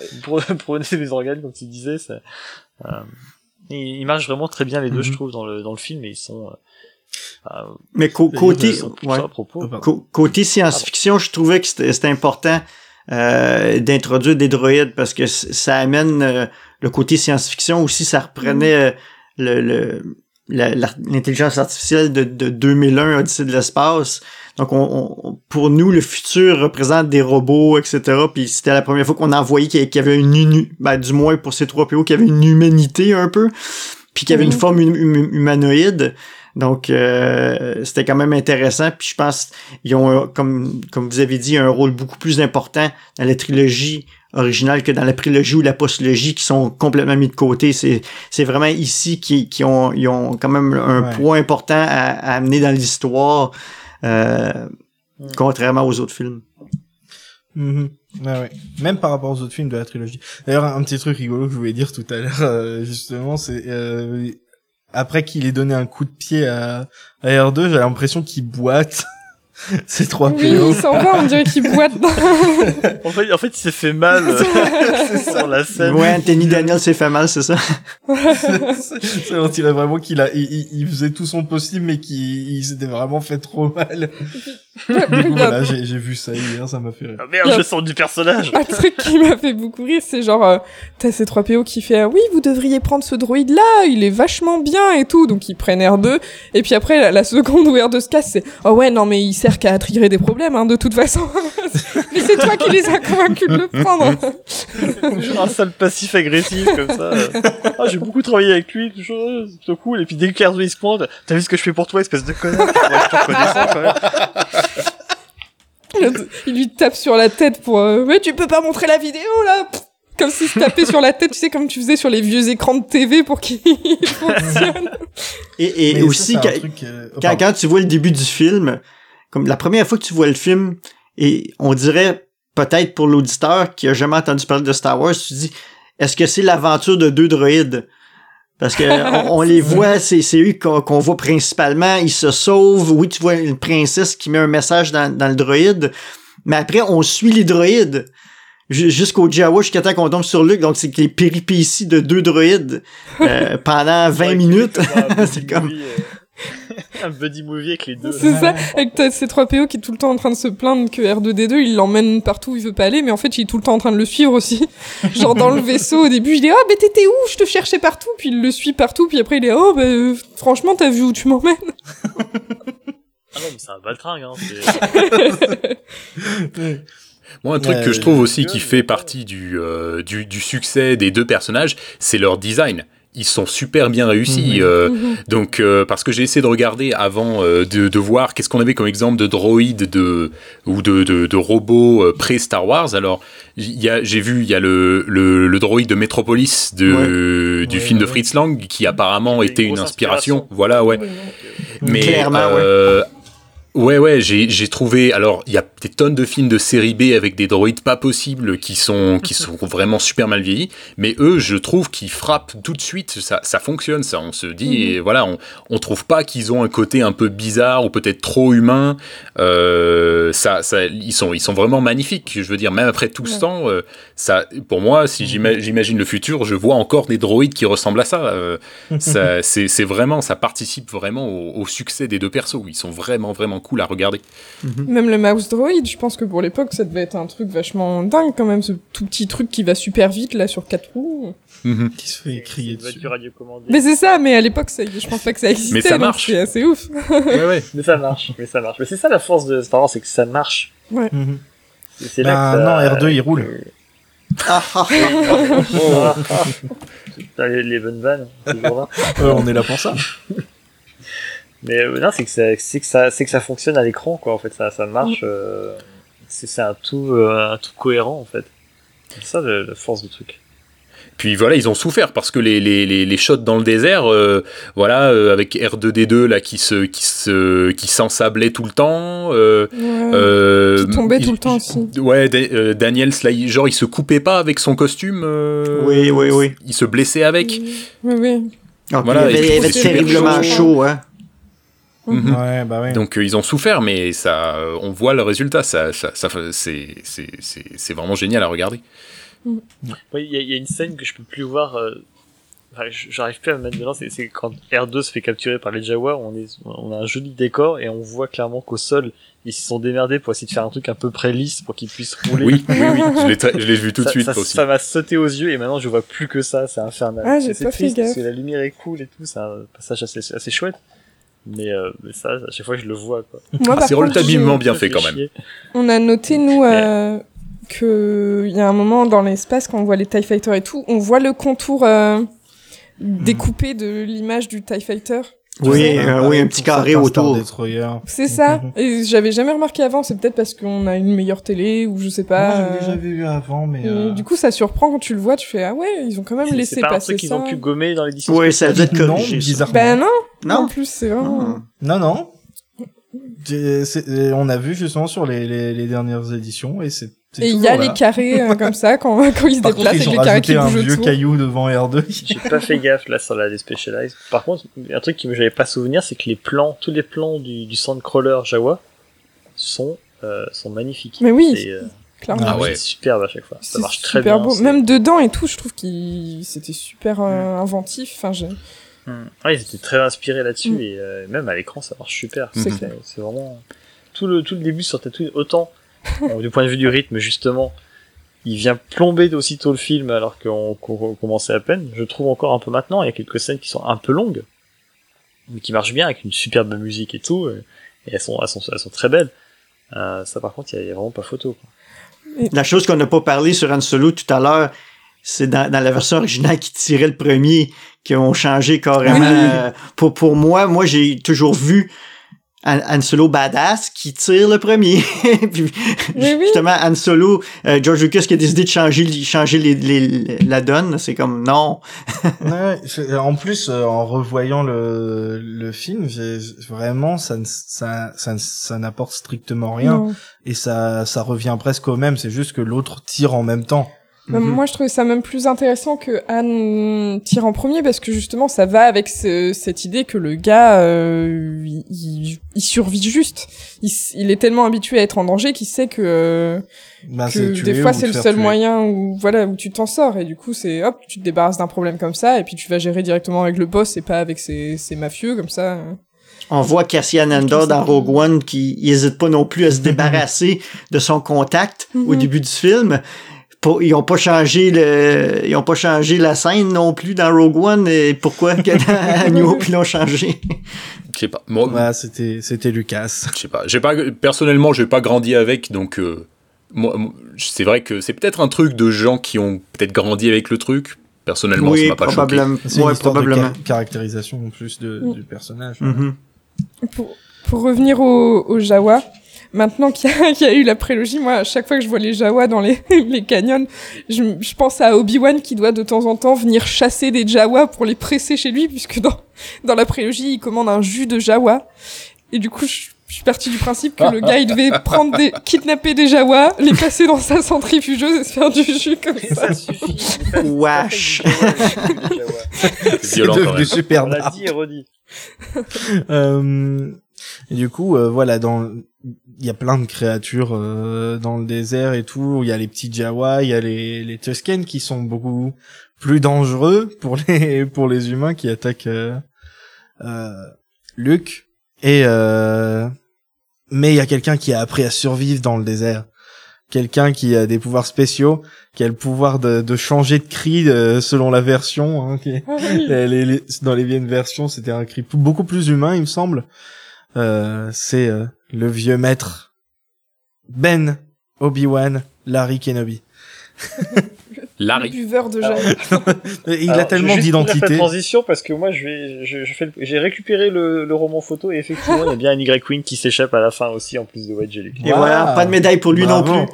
G: prenez mes organes comme tu disais. Ça, euh, il, il marche vraiment très bien les deux,
E: Mhm.
G: je trouve, dans le dans le film. Et ils sont euh, euh,
H: mais co- côté
G: ils sont
H: ouais.
E: Oh,
H: côté science-fiction, je trouvais que c'était c'était important euh, d'introduire des droïdes parce que ça amène euh, le côté science-fiction aussi, ça reprenait euh, le, le l'intelligence artificielle de, de 2001 Odyssée de l'espace. Donc, on, on- pour nous, le futur représente des robots, etc. Puis c'était la première fois qu'on en voyait qu'il y- avait une ben, du moins pour ces trois PO, qu'il y avait une humanité un peu, puis qu'il y avait une
F: Mhm.
H: forme hum- hum- humanoïde. Donc, euh, c'était quand même intéressant. Puis je pense ils ont, un- comme, comme vous avez dit, un rôle beaucoup plus important dans la trilogie originale que dans la prélogie ou la postlogie qui sont complètement mis de côté. C'est, c'est vraiment ici qui, qui ont, ils ont quand même un
E: Ouais.
H: poids important à, à amener dans l'histoire, euh,
G: Mm.
H: contrairement aux autres films.
E: Mhm. Ouais, ouais. Même par rapport aux autres films de la trilogie. D'ailleurs, un petit truc rigolo que je voulais dire tout à l'heure, euh, justement, c'est euh, après qu'il ait donné un coup de pied à, à R2, j'ai l'impression qu'il boite. Ces trois
F: Oui,
E: PO.
F: il s'en va, on dirait qu'il boite dans...
G: En fait, en fait, il s'est fait mal euh, sur la scène.
H: Ouais, Anthony Daniel s'est fait mal, c'est ça?
E: Ça on dirait vraiment qu'il a, il, il- il faisait tout son possible, mais qu'il il s'était vraiment fait trop mal. Du coup, voilà, j'ai vu ça hier, ça m'a fait rire.
G: Ah, merde, je sens du personnage.
F: Un truc qui m'a fait beaucoup rire, c'est genre, euh, t'as ces 3 PO qui fait ah oui, vous devriez prendre ce droïde là, il est vachement bien et tout, donc ils prennent R2. Et puis après, la, la seconde où R2 se casse, c'est oh ouais, non mais il sert qu'à trigger des problèmes, hein, de toute façon. mais c'est toi qui les as convaincus de le prendre.
G: Genre un sale passif agressif comme ça. euh. Ah, j'ai beaucoup travaillé avec lui, chose, c'est plutôt cool. Et puis dès que il se pointe, t'as vu ce que je fais pour toi, espèce de connard.
F: Il lui tape sur la tête pour euh, mais tu peux pas montrer la vidéo là. Comme s'il se tapait sur la tête, tu sais, comme tu faisais sur les vieux écrans de TV pour qu'il fonctionne.
H: Et, et
E: Mais ça,
H: aussi, quand,
E: truc, euh,
H: quand, quand tu vois le début du film, comme la première fois que tu vois le film, et on dirait peut-être pour l'auditeur qui a jamais entendu parler de Star Wars, tu te dis, est-ce que c'est l'aventure de deux droïdes? Parce que on, on les voit, c'est, c'est eux qu'on, qu'on voit principalement, ils se sauvent. Oui, tu vois une princesse qui met un message dans, dans le droïde, mais après, on suit les droïdes ju- jusqu'au Jawa, jusqu'à temps qu'on tombe sur Luke. Donc, c'est les péripéties de deux droïdes euh, pendant 20
G: Ouais,
H: minutes. c'est comme...
G: un buddy movie avec les deux.
F: C'est ça, avec ces 3 PO qui est tout le temps en train de se plaindre que R2D2 il l'emmène partout où il veut pas aller, mais en fait il est tout le temps en train de le suivre aussi. Genre dans le vaisseau au début, il est oh mais t'étais où? Je te cherchais partout, puis il le suit partout, puis après il est oh bah euh, franchement t'as vu où tu m'emmènes?
G: Ah non, mais c'est un baltringue, hein. c'est-
C: Moi, un truc
E: Ouais,
C: que je trouve aussi qui fait partie du, euh, du, du succès des deux personnages, c'est leur design. Ils sont super bien réussis.
E: Mhm.
C: euh,
F: Mhm.
C: donc, euh, parce que j'ai essayé de regarder avant euh, de, de voir qu'est-ce qu'on avait comme exemple de droïdes de, ou de, de, de robots euh, pré-Star Wars. Alors, il y a- j'ai vu, il y a le, le, le droïde de Metropolis de, du
E: Ouais,
C: film de. Fritz Lang qui apparemment était une inspiration.
G: inspiration.
C: Voilà, ouais. Mais
H: Clairement,
C: euh, ouais, ouais, j'ai j'ai trouvé. Alors, il y a des tonnes de films de série B avec des droïdes pas possibles qui sont qui sont vraiment super mal vieillis. Mais eux, je trouve qu'ils frappent tout de suite. Ça, ça fonctionne. Ça, on se dit. Et voilà, on on trouve pas qu'ils ont un côté un peu bizarre ou peut-être trop humain. Euh, ça, ça, ils sont ils sont vraiment magnifiques. Je veux dire, même après tout ce temps, euh, ça, pour moi, si j'ima- j'imagine le futur, je vois encore des droïdes qui ressemblent à ça. Euh, ça c'est c'est vraiment, ça participe vraiment au, au succès des deux persos. Ils sont vraiment, vraiment cool à regarder.
F: Même le mouse droid, je pense que pour l'époque ça devait être un truc vachement dingue quand même, ce tout petit truc qui va super vite là sur quatre roues.
E: Qui se fait crier
G: Ça
E: dessus.
F: Mais c'est ça, mais à l'époque ça, je pense pas que ça existait.
C: ça
F: donc
C: marche.
F: C'est assez ouf.
C: Ouais, ouais.
G: Mais ça marche, mais ça marche. Mais c'est ça la force de Star Wars, c'est que ça marche.
E: Mhm.
G: C'est c'est
E: Bah,
G: là que ça-
E: non, R2 il roule.
H: Ah, ah,
G: Ah, les, les bonnes vannes, toujours là.
E: Euh, on est là pour ça.
G: Mais euh, non, c'est que ça, c'est que ça, c'est que ça fonctionne à l'écran, quoi. En fait, ça, ça marche. euh, c'est c'est un tout, euh, un tout cohérent, en fait. C'est ça le- la force du truc.
C: Puis voilà, ils ont souffert parce que les, les, les, les shots dans le désert, euh, voilà, euh, avec R2D2 là qui se qui se qui s'ensablait tout le temps. Euh,
F: Ouais.
C: euh,
F: Qui tombait
C: il-
F: tout le temps aussi.
C: Ouais, Da- euh, Daniel, là, il- genre il se coupait pas avec son costume. euh,
H: Oui, oui, oui.
C: Il se blessait avec.
F: Oui, oui.
H: Ah,
C: Voilà,
H: il avait,
C: puis
H: il avait
C: c'est super
H: terriblement
F: chaud.
H: chaud, hein.
C: Mhm.
E: Ouais, bah ouais.
C: Donc euh, ils ont souffert, mais ça, euh, on voit le résultat. Ça, ça, ça- c'est vraiment génial à regarder.
G: Oui, il y, a- il y a une scène que je peux plus voir. euh, j'arrive plus à me mettre dedans. C'est c'est quand R2 se fait capturer par les Jawa. On est, on a un joli décor et on voit clairement qu'au sol, ils se sont démerdés pour essayer de faire un truc un peu près lisse pour qu'ils puissent rouler.
C: Oui, oui, oui. Je l'ai vu tout de suite
G: ça,
C: aussi.
G: ça m'a sauté aux yeux et maintenant je vois plus que ça, c'est infernal.
F: Ah, j'ai fait
G: triste parce que la lumière est cool et tout, c'est un passage assez, assez chouette. Mais, euh, mais ça, à chaque fois je le vois quoi.
F: Moi,
C: Ah, c'est relativement bien fait quand même.
F: On a noté, nous, euh, que il y a un moment dans l'espace, quand on voit les TIE Fighters et tout, on voit le contour euh, découpé de l'image du TIE Fighter.
H: Oui, euh, oui, un petit carré autour.
F: C'est ça.
E: Mhm.
F: Et j'avais jamais remarqué avant, c'est peut-être parce qu'on a une meilleure télé ou je sais pas.
E: Moi,
F: euh,
E: déjà vu avant, mais. euh,
F: Du coup, ça surprend quand tu le vois, tu fais ah ouais, ils ont quand même laissé
G: C'est pas un
F: passer
G: truc qu'ils ont pu gommer dans l'édition.
H: Oui, ça a dû être
E: Non, bizarrement.
F: Ben non.
H: Non?
F: En plus, c'est vraiment.
E: Non, non. On a vu justement sur les, les, les dernières éditions et C'est
F: Et il y a les carrés euh, comme ça quand, quand ils se
E: Par contre,
F: déplacent
E: ils
F: avec les carrés qui
E: un vieux caillou devant R2.
G: J'ai pas fait gaffe là sur la Despecialized. Par contre, un truc qui me j'avais pas souvenir, c'est que les plans, tous les plans du, du Sandcrawler Jawa sont euh, sont magnifiques.
F: Mais oui,
G: C'est euh,
F: clairement.
C: Ah ouais.
G: c'est superbe à chaque fois. Ça marche très bien.
F: beau. Même dedans et tout, je trouve qu'il c'était super euh, inventif. Enfin, j'ai-.
G: Ouais, ils étaient très inspirés là-dessus
F: Mm.
G: et euh, même à l'écran ça marche super.
F: C'est clair.
G: C'est vraiment tout le tout le début sur Tatooine autant bon, du point de vue du rythme justement, il vient plomber aussitôt le film alors qu'on commençait à peine. Je trouve encore un peu maintenant, il y a quelques scènes qui sont un peu longues mais qui marchent bien avec une superbe musique et tout et, elles sont elles sont elles sont très belles. Euh, ça par contre, il y, a- vraiment pas photo. Quoi.
H: La chose qu'on n'a pas parlé sur Han Solo tout à l'heure, c'est dans, dans la version originale qui tirait le premier, qui ont changé carrément.
F: Oui.
H: euh, pour, pour moi, moi, j'ai toujours vu Han, Solo badass qui tire le premier. Puis,
F: Oui, oui.
H: Justement, Han Solo, euh, George Lucas qui a décidé de changer, changer les, les- la donne, c'est comme non.
E: Ouais, je- en plus, euh, en revoyant le, le film, vraiment, ça, ne- ça, ça, ne- ça n'apporte strictement rien.
F: Non.
E: Et ça, ça revient presque au même. C'est juste que l'autre tire en même temps.
H: Mhm.
F: Moi, je trouvais ça même plus intéressant que Anne tire en premier parce que justement, ça va avec ce- cette idée que le gars, euh, il, il- survit juste. Il, est tellement habitué à être en danger qu'il sait que, euh,
E: Bah,
F: que des fois c'est le seul
E: tuer.
F: moyen où voilà où tu t'en sors et du coup c'est hop tu te débarrasses d'un problème comme ça et puis tu vas gérer directement avec le boss et pas avec ces, ces mafieux comme ça.
H: On voit Cassian Andor dans Rogue One qui n'hésite pas non plus à se débarrasser de son contact au
F: Mhm.
H: début du film. Pour- ils ont pas changé le, ils ont pas changé la scène non plus dans Rogue One. Et pourquoi que dans New Hope ils l'ont changé?
C: Je sais pas. Moi,
E: Ouais, c'était, c'était Lucas.
C: je sais pas. J'ai pas personnellement, j'ai pas grandi avec, donc euh, moi, c'est vrai que c'est peut-être un truc de gens qui ont peut-être grandi avec le truc. Personnellement, ça
H: oui,
C: m'a pas choqué.
E: C'est une
H: Ouais, probablement.
E: de ca- caractérisation en plus de,
F: Mm.
E: du personnage.
H: Mhm.
F: Pour, pour revenir au, au Jawa, maintenant qu'il y, a- qu'il y a eu la prélogie, moi, à chaque fois que je vois les Jawa dans les, les canyons, je, je pense à Obi-Wan qui doit de temps en temps venir chasser des Jawa pour les presser chez lui, puisque dans, dans la prélogie, il commande un jus de Jawa. Et du coup, je, je suis partie du principe que le gars, il devait prendre des, kidnapper des Jawa, les passer dans sa centrifugeuse et se faire du jus comme
G: Et
F: ça.
G: ça suffit.
H: Wesh.
C: C'est
E: devenu super
G: On l'a dit et redit.
E: Euh, et du coup, euh, voilà, dans il y a plein de créatures euh, dans le désert et tout. Il y a les petits Jawa, il y a les les Tusken qui sont beaucoup plus dangereux pour les pour les humains qui attaquent euh, euh, Luke. Et euh, mais il y a quelqu'un qui a appris à survivre dans le désert. Quelqu'un qui a des pouvoirs spéciaux, qui a le pouvoir de, de changer de cri euh, selon la version. Hein, qui-
F: Ah oui.
E: les- les- les- dans les vieilles versions, c'était un cri beaucoup plus humain, il me semble. Euh, c'est euh, le vieux maître Ben Obi-Wan Larry Kenobi.
F: Le
C: Larry.
F: buveur de
G: Alors,
F: Jawa.
E: Il
G: Alors,
E: a tellement
G: je vais juste faire la
E: d'identité.
G: transition parce que moi je vais je, je fais le- j'ai récupéré le, le roman photo et effectivement il y a bien un Y Wing qui s'échappe à la fin aussi en plus de Wedge et Luke.
H: Et voilà, pas de médaille pour lui non plus.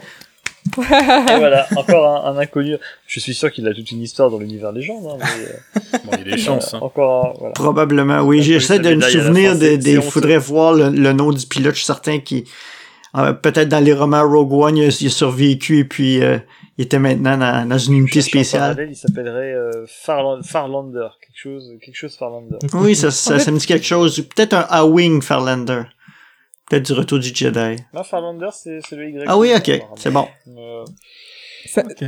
G: Et voilà, encore un, un inconnu. Je suis sûr qu'il a toute une histoire dans l'univers légende. Hein, mais,
C: Bon, il y a des chances.
G: euh,
C: hein.
G: Encore un, voilà.
H: Probablement, oui. J'essaie de me souvenir des. Il faudrait voir le, le nom du pilote. Je suis certain qu'il. euh, Peut-être dans les romans Rogue One, il a, il a survécu et puis euh, il était maintenant dans, dans une unité spéciale.
G: parallèle, il s'appellerait euh, Farland- Farlander, quelque chose, quelque chose Farlander.
H: Oui, ça, ça, ça me dit quelque chose. Peut-être un A-Wing Farlander. Peut-être du retour du Jedi.
G: Non, Farlander, c'est c'est le Y.
H: Ah oui, ok, c'est bon.
G: Euh,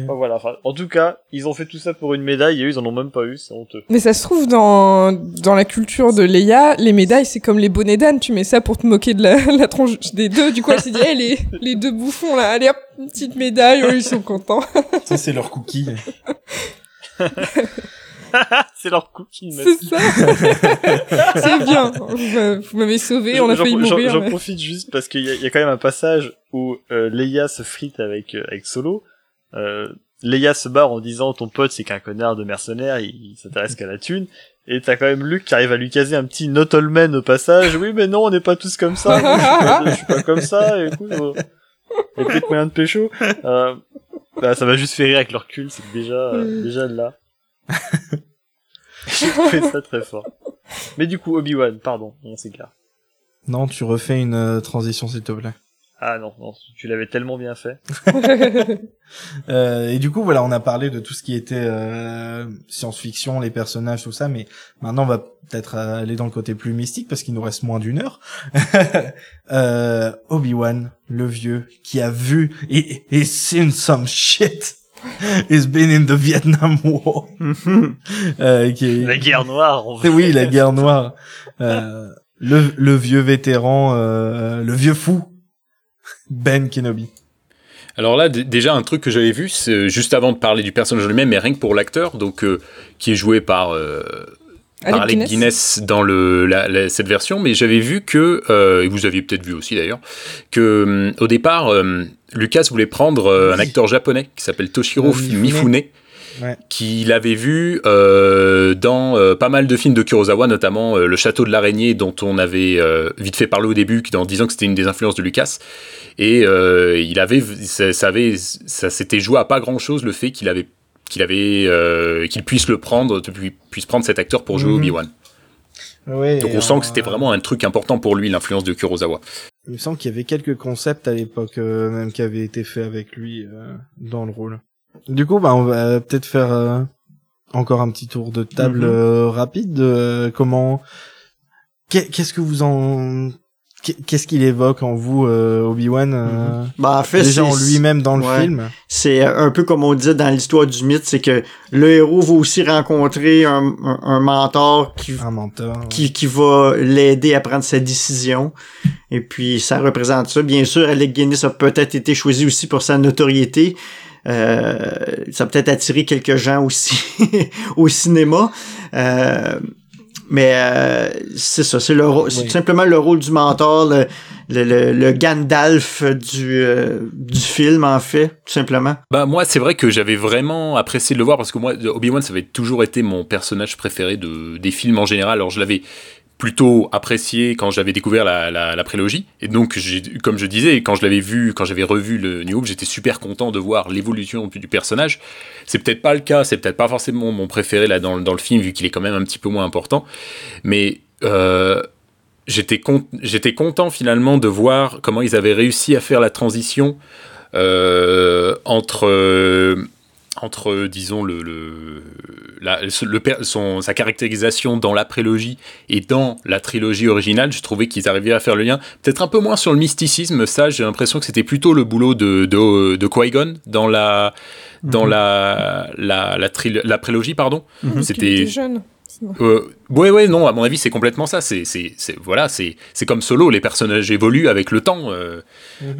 G: voilà. enfin, en tout cas, ils ont fait tout ça pour une médaille et eux, ils en ont même pas eu. C'est honteux.
F: Mais ça se trouve dans dans la culture de Leia, les médailles c'est comme les bonnets d'âne, tu mets ça pour te moquer de la, la tronche des deux. Du coup elle s'est dit, hey, les les deux bouffons là, allez hop, une petite médaille, ils sont contents.
E: Ça, c'est leur cookie.
G: c'est leur qui
F: C'est ça. c'est bien. Vous m'a- vous m'avez sauvé, on a failli mourir.
G: J'en
F: mais-
G: profite juste parce qu'il y, a- il y a quand même un passage où euh, Leia se frite avec euh, avec Solo. Euh, Leia se barre en disant ton pote c'est qu'un connard de mercenaire, il, il s'intéresse qu'à la thune. Et t'as quand même Luke qui arrive à lui caser un petit not all men au passage. Oui mais non on n'est pas tous comme ça. Moi, je, suis pas, je suis pas comme ça. Écoute, a peut-être moyen de pécho. Euh, bah, ça m'a juste fait rire avec leur cul, c'est que déjà euh, déjà là. J'ai trouvé ça très fort. Mais du coup Obi Wan, pardon, on s'égare.
E: Non, tu refais une euh, transition, s'il te plaît.
G: Ah non, non, tu l'avais tellement bien fait.
E: Euh, et du coup, voilà, on a parlé de tout ce qui était euh, science-fiction, les personnages, tout ça, mais maintenant on va peut-être aller dans le côté plus mystique parce qu'il nous reste moins d'une heure. euh, Obi-Wan, le vieux, qui a vu et, et seen some shit. He's been in the Vietnam War. euh, qui est...
G: La guerre noire. En vrai.
E: Oui, la guerre noire. Euh, le, le vieux vétéran, euh, le vieux fou, Ben Kenobi.
C: Alors là, déjà, un truc que j'avais vu, c'est juste avant de parler du personnage lui-même, mais rien que pour l'acteur, donc euh, qui est joué par, euh, par
F: Alec
C: Guinness dans le, la- la- cette version, mais j'avais vu que, euh, et vous aviez peut-être vu aussi d'ailleurs, que hum, au départ, hum, Lucas voulait prendre euh, un acteur japonais qui s'appelle Toshiro
E: Euh, Mifune. Ouais.
C: qu'il avait vu euh, dans euh, pas mal de films de Kurosawa, notamment euh, Le Château de l'Araignée, dont on avait euh, vite fait parler au début, en disant que c'était une des influences de Lucas. Et euh, il avait, ça, ça avait, ça s'était joué à pas grand chose le fait qu'il avait, qu'il avait, euh, qu'il puisse le prendre, pu- puisse prendre cet acteur pour jouer
E: Mhm.
C: Obi-Wan.
E: Ouais,
C: Donc on sent
E: en-
C: que c'était vraiment un truc important pour lui, l'influence de Kurosawa.
E: Il me semble qu'il y avait quelques concepts à l'époque euh, même qui avaient été faits avec lui euh, dans le rôle. Du coup, bah on va peut-être faire euh, encore un petit tour de table
H: Mhm.
E: euh, rapide. de comment Qu'est- Qu'est-ce que vous en Qu'est-ce qu'il évoque en vous, euh, Obi-Wan euh,
H: Bah, en fait,
E: Déjà en lui-même dans le
H: ouais.
E: film?
H: C'est un peu comme on dit dans l'histoire du mythe, c'est que le héros va aussi rencontrer un, un, un mentor qui,
E: Un menteur.
H: qui, qui va l'aider à prendre sa décision. Et puis, ça représente ça. Bien sûr, Alec Guinness a peut-être été choisi aussi pour sa notoriété. Euh, ça a peut-être attiré quelques gens aussi au cinéma. Euh, mais euh, c'est ça, c'est le rôle- c'est
E: Oui.
H: tout simplement le rôle du mentor, le, le, le, le Gandalf du, euh, du film, en fait, tout simplement.
C: Bah moi c'est vrai que j'avais vraiment apprécié de le voir parce que moi Obi-Wan ça avait toujours été mon personnage préféré de, des films en général. Alors je l'avais plutôt apprécié quand j'avais découvert la, prélogie et donc comme je disais quand je l'avais vu quand j'avais revu le New Hope j'étais super content de voir l'évolution du personnage. C'est peut-être pas le cas, c'est peut-être pas forcément mon préféré là dans, le film vu qu'il est quand même un petit peu moins important, mais euh, j'étais con- j'étais content finalement de voir comment ils avaient réussi à faire la transition euh, entre entre disons le, le, la- le per- son, sa caractérisation dans la prélogie et dans la trilogie originale, je trouvais qu'ils arrivaient à faire le lien. Peut-être un peu moins sur le mysticisme, ça j'ai l'impression que c'était plutôt le boulot de, de, de Qui-Gon dans la dans la la, la, la prélogie pardon.
F: Était
C: C'était
F: jeune.
C: Euh, ouais, ouais, non, à mon avis, c'est complètement ça. C'est, c'est, c'est- voilà, c'est, c'est comme Solo, les personnages évoluent avec le temps. euh,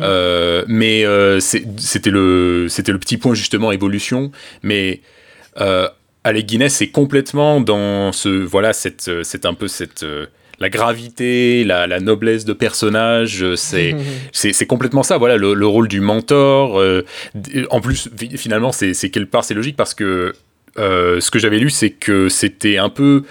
C: euh, mais euh, c'est- c'était le, c'était le petit point justement évolution. Mais euh, Alec Guinness c'est complètement dans ce, voilà, cette, c'est un peu cette la gravité, la, la noblesse de personnage, c'est, c'est, c'est complètement ça. Voilà, le, le rôle du mentor. euh, en plus, fi- finalement, c'est, c'est quelque part c'est logique parce que euh, ce que j'avais lu, c'est que c'était un peu.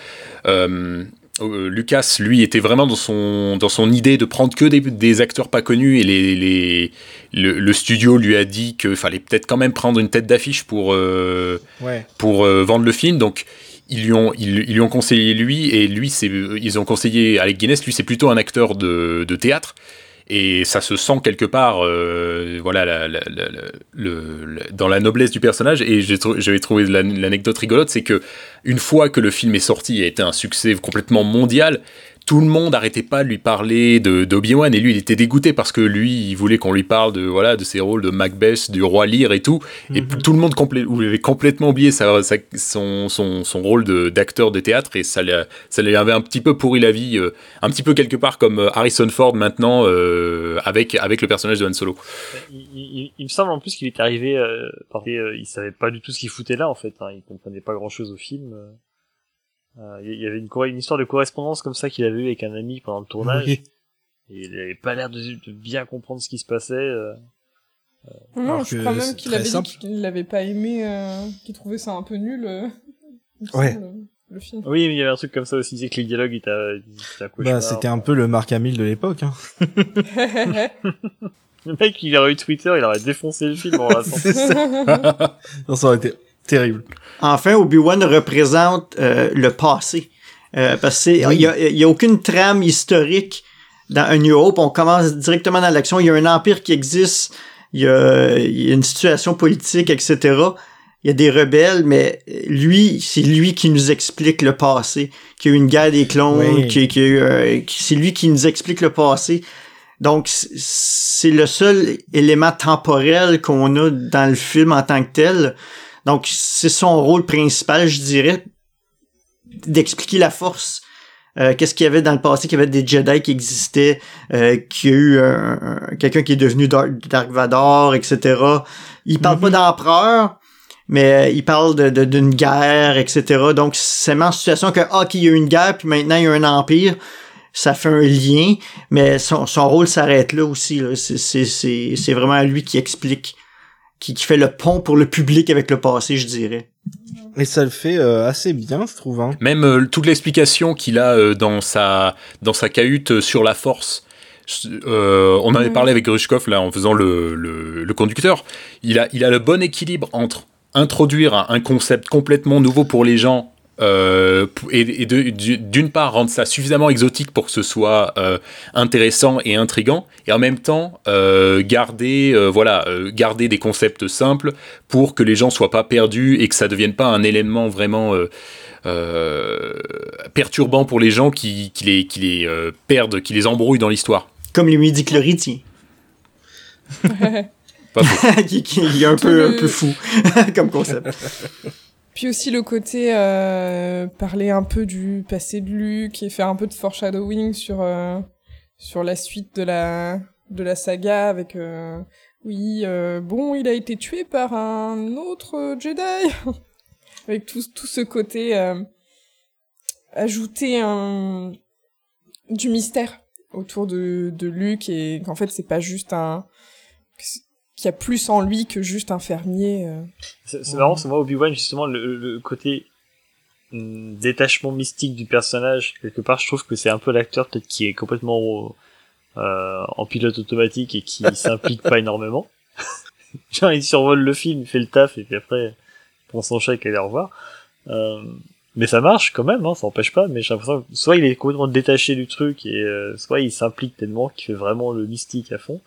C: euh, euh, Lucas, lui, était vraiment dans son, dans son idée de prendre que des, des acteurs pas connus et les, les, le, le studio lui a dit qu'il fallait peut-être quand même prendre une tête d'affiche pour, euh,
E: Ouais.
C: pour vendre le film. Donc, ils lui ont, ils, ils lui ont conseillé lui, et lui, c'est, ils ont conseillé Alec Guinness. Lui, c'est plutôt un acteur de, de théâtre. Et ça se sent quelque part, euh, voilà, dans la noblesse du personnage. Et j'avais trouvé l'an- l'anecdote rigolote, c'est que une fois que le film est sorti et a été un succès complètement mondial, tout le monde arrêtait pas de lui parler de d'Obi-Wan et lui il était dégoûté parce que lui il voulait qu'on lui parle de voilà de ses rôles de Macbeth, du roi Lear et tout et
E: Mhm.
C: tout le monde avait complètement oublié sa- sa- son, son, son rôle d'acteur de, théâtre et ça, ça lui avait un petit peu pourri la vie euh, un petit peu quelque part comme euh, Harrison Ford maintenant euh, avec, avec le personnage de Han Solo.
G: Il, il- il me semble en plus qu'il est arrivé, euh, par- euh, il savait pas du tout ce qu'il foutait là en fait. Hein, il comprenait pas grand chose au film. Euh. Euh, il y avait une, histoire de correspondance comme ça qu'il avait eu avec un ami pendant le tournage.
E: Oui.
G: Et il avait pas l'air de, de bien comprendre ce qui se passait. euh.
F: Non,
E: Alors
F: je crois même
E: c'est
F: qu'il
E: très
F: avait dit
E: simple.
F: qu'il l'avait pas aimé, euh, qu'il trouvait ça un peu nul. euh, il
E: Ouais.
F: semble, le film.
G: Oui, mais il y avait un truc comme ça aussi. Il disait que les dialogues étaient, étaient un
E: Bah, c'était un peu le Mark Hamill de l'époque. Hein.
G: Le mec, il aurait eu Twitter, il aurait défoncé le film en
E: C'est ça. Non, ça aurait été terrible.
H: Enfin, Obi-Wan représente euh, le passé. Euh, parce qu'il
E: Oui.
H: y, a, il y a aucune trame historique dans A New Hope, on commence directement dans l'action. Il y a un empire qui existe, il y a, il y a une situation politique, etc. Il y a des rebelles, mais lui, c'est lui qui nous explique le passé. Qu'il y a eu une guerre des clones,
E: Oui.
H: euh, c'est lui qui nous explique le passé. Donc, c'est le seul élément temporel qu'on a dans le film en tant que tel. Donc, c'est son rôle principal, je dirais, d'expliquer la force. Euh, Qu'est-ce qu'il y avait dans le passé, qu'il y avait des Jedi qui existaient, euh, qu'il y a eu un- un- quelqu'un qui est devenu Dark, Dark Vador, etc. Il parle pas d'empereur, mais euh, il parle de- d'une guerre, etc. Donc, c'est vraiment en situation que, ah, qu'il y a eu une guerre, puis maintenant il y a un empire. Ça fait un lien, mais son, son rôle s'arrête là aussi. là. C'est c'est- c'est vraiment lui qui explique, qui, qui fait le pont pour le public avec le passé, je dirais.
E: Et ça le fait euh, assez bien, je trouve. Hein.
C: Même euh, toute l'explication qu'il a euh, dans, sa, dans sa cahute euh, sur la force. Euh, on en avait
F: Ouais.
C: parlé avec Grushkov là en faisant le, le, le conducteur. Il a, il a le bon équilibre entre introduire un, un concept complètement nouveau pour les gens euh, et, d'une part rendre ça suffisamment exotique pour que ce soit euh, intéressant et intrigant et en même temps euh, garder euh, voilà euh, garder des concepts simples pour que les gens soient pas perdus et que ça devienne pas un élément vraiment euh, euh, perturbant pour les gens qui, qui les, qui les euh, perdent, qui les embrouillent dans l'histoire.
H: Comme tiens.
C: Pas faux.
H: qui, qui est un peu,
F: le-
H: un peu fou comme concept.
F: Puis aussi le côté euh, parler un peu du passé de Luke et faire un peu de foreshadowing sur euh, sur la suite de la de la saga avec euh, oui bon il a été tué par un autre Jedi. Avec tout ce côté ajouter un du mystère autour de de Luke et qu'en fait c'est pas juste un qu'il y a plus en lui que juste un fermier euh.
G: C'est marrant, c'est moi Obi-Wan justement le, le côté hum, détachement mystique du personnage quelque part. Je trouve que c'est un peu l'acteur peut-être qui est complètement euh, en pilote automatique et qui s'implique pas énormément. Genre il survole le film, il fait le taf et puis après il prend son chèque et aller au revoir. Euh, mais ça marche quand même, hein, ça empêche pas. Mais j'ai l'impression que soit il est complètement détaché du truc et euh, soit il s'implique tellement qu'il fait vraiment le mystique à fond.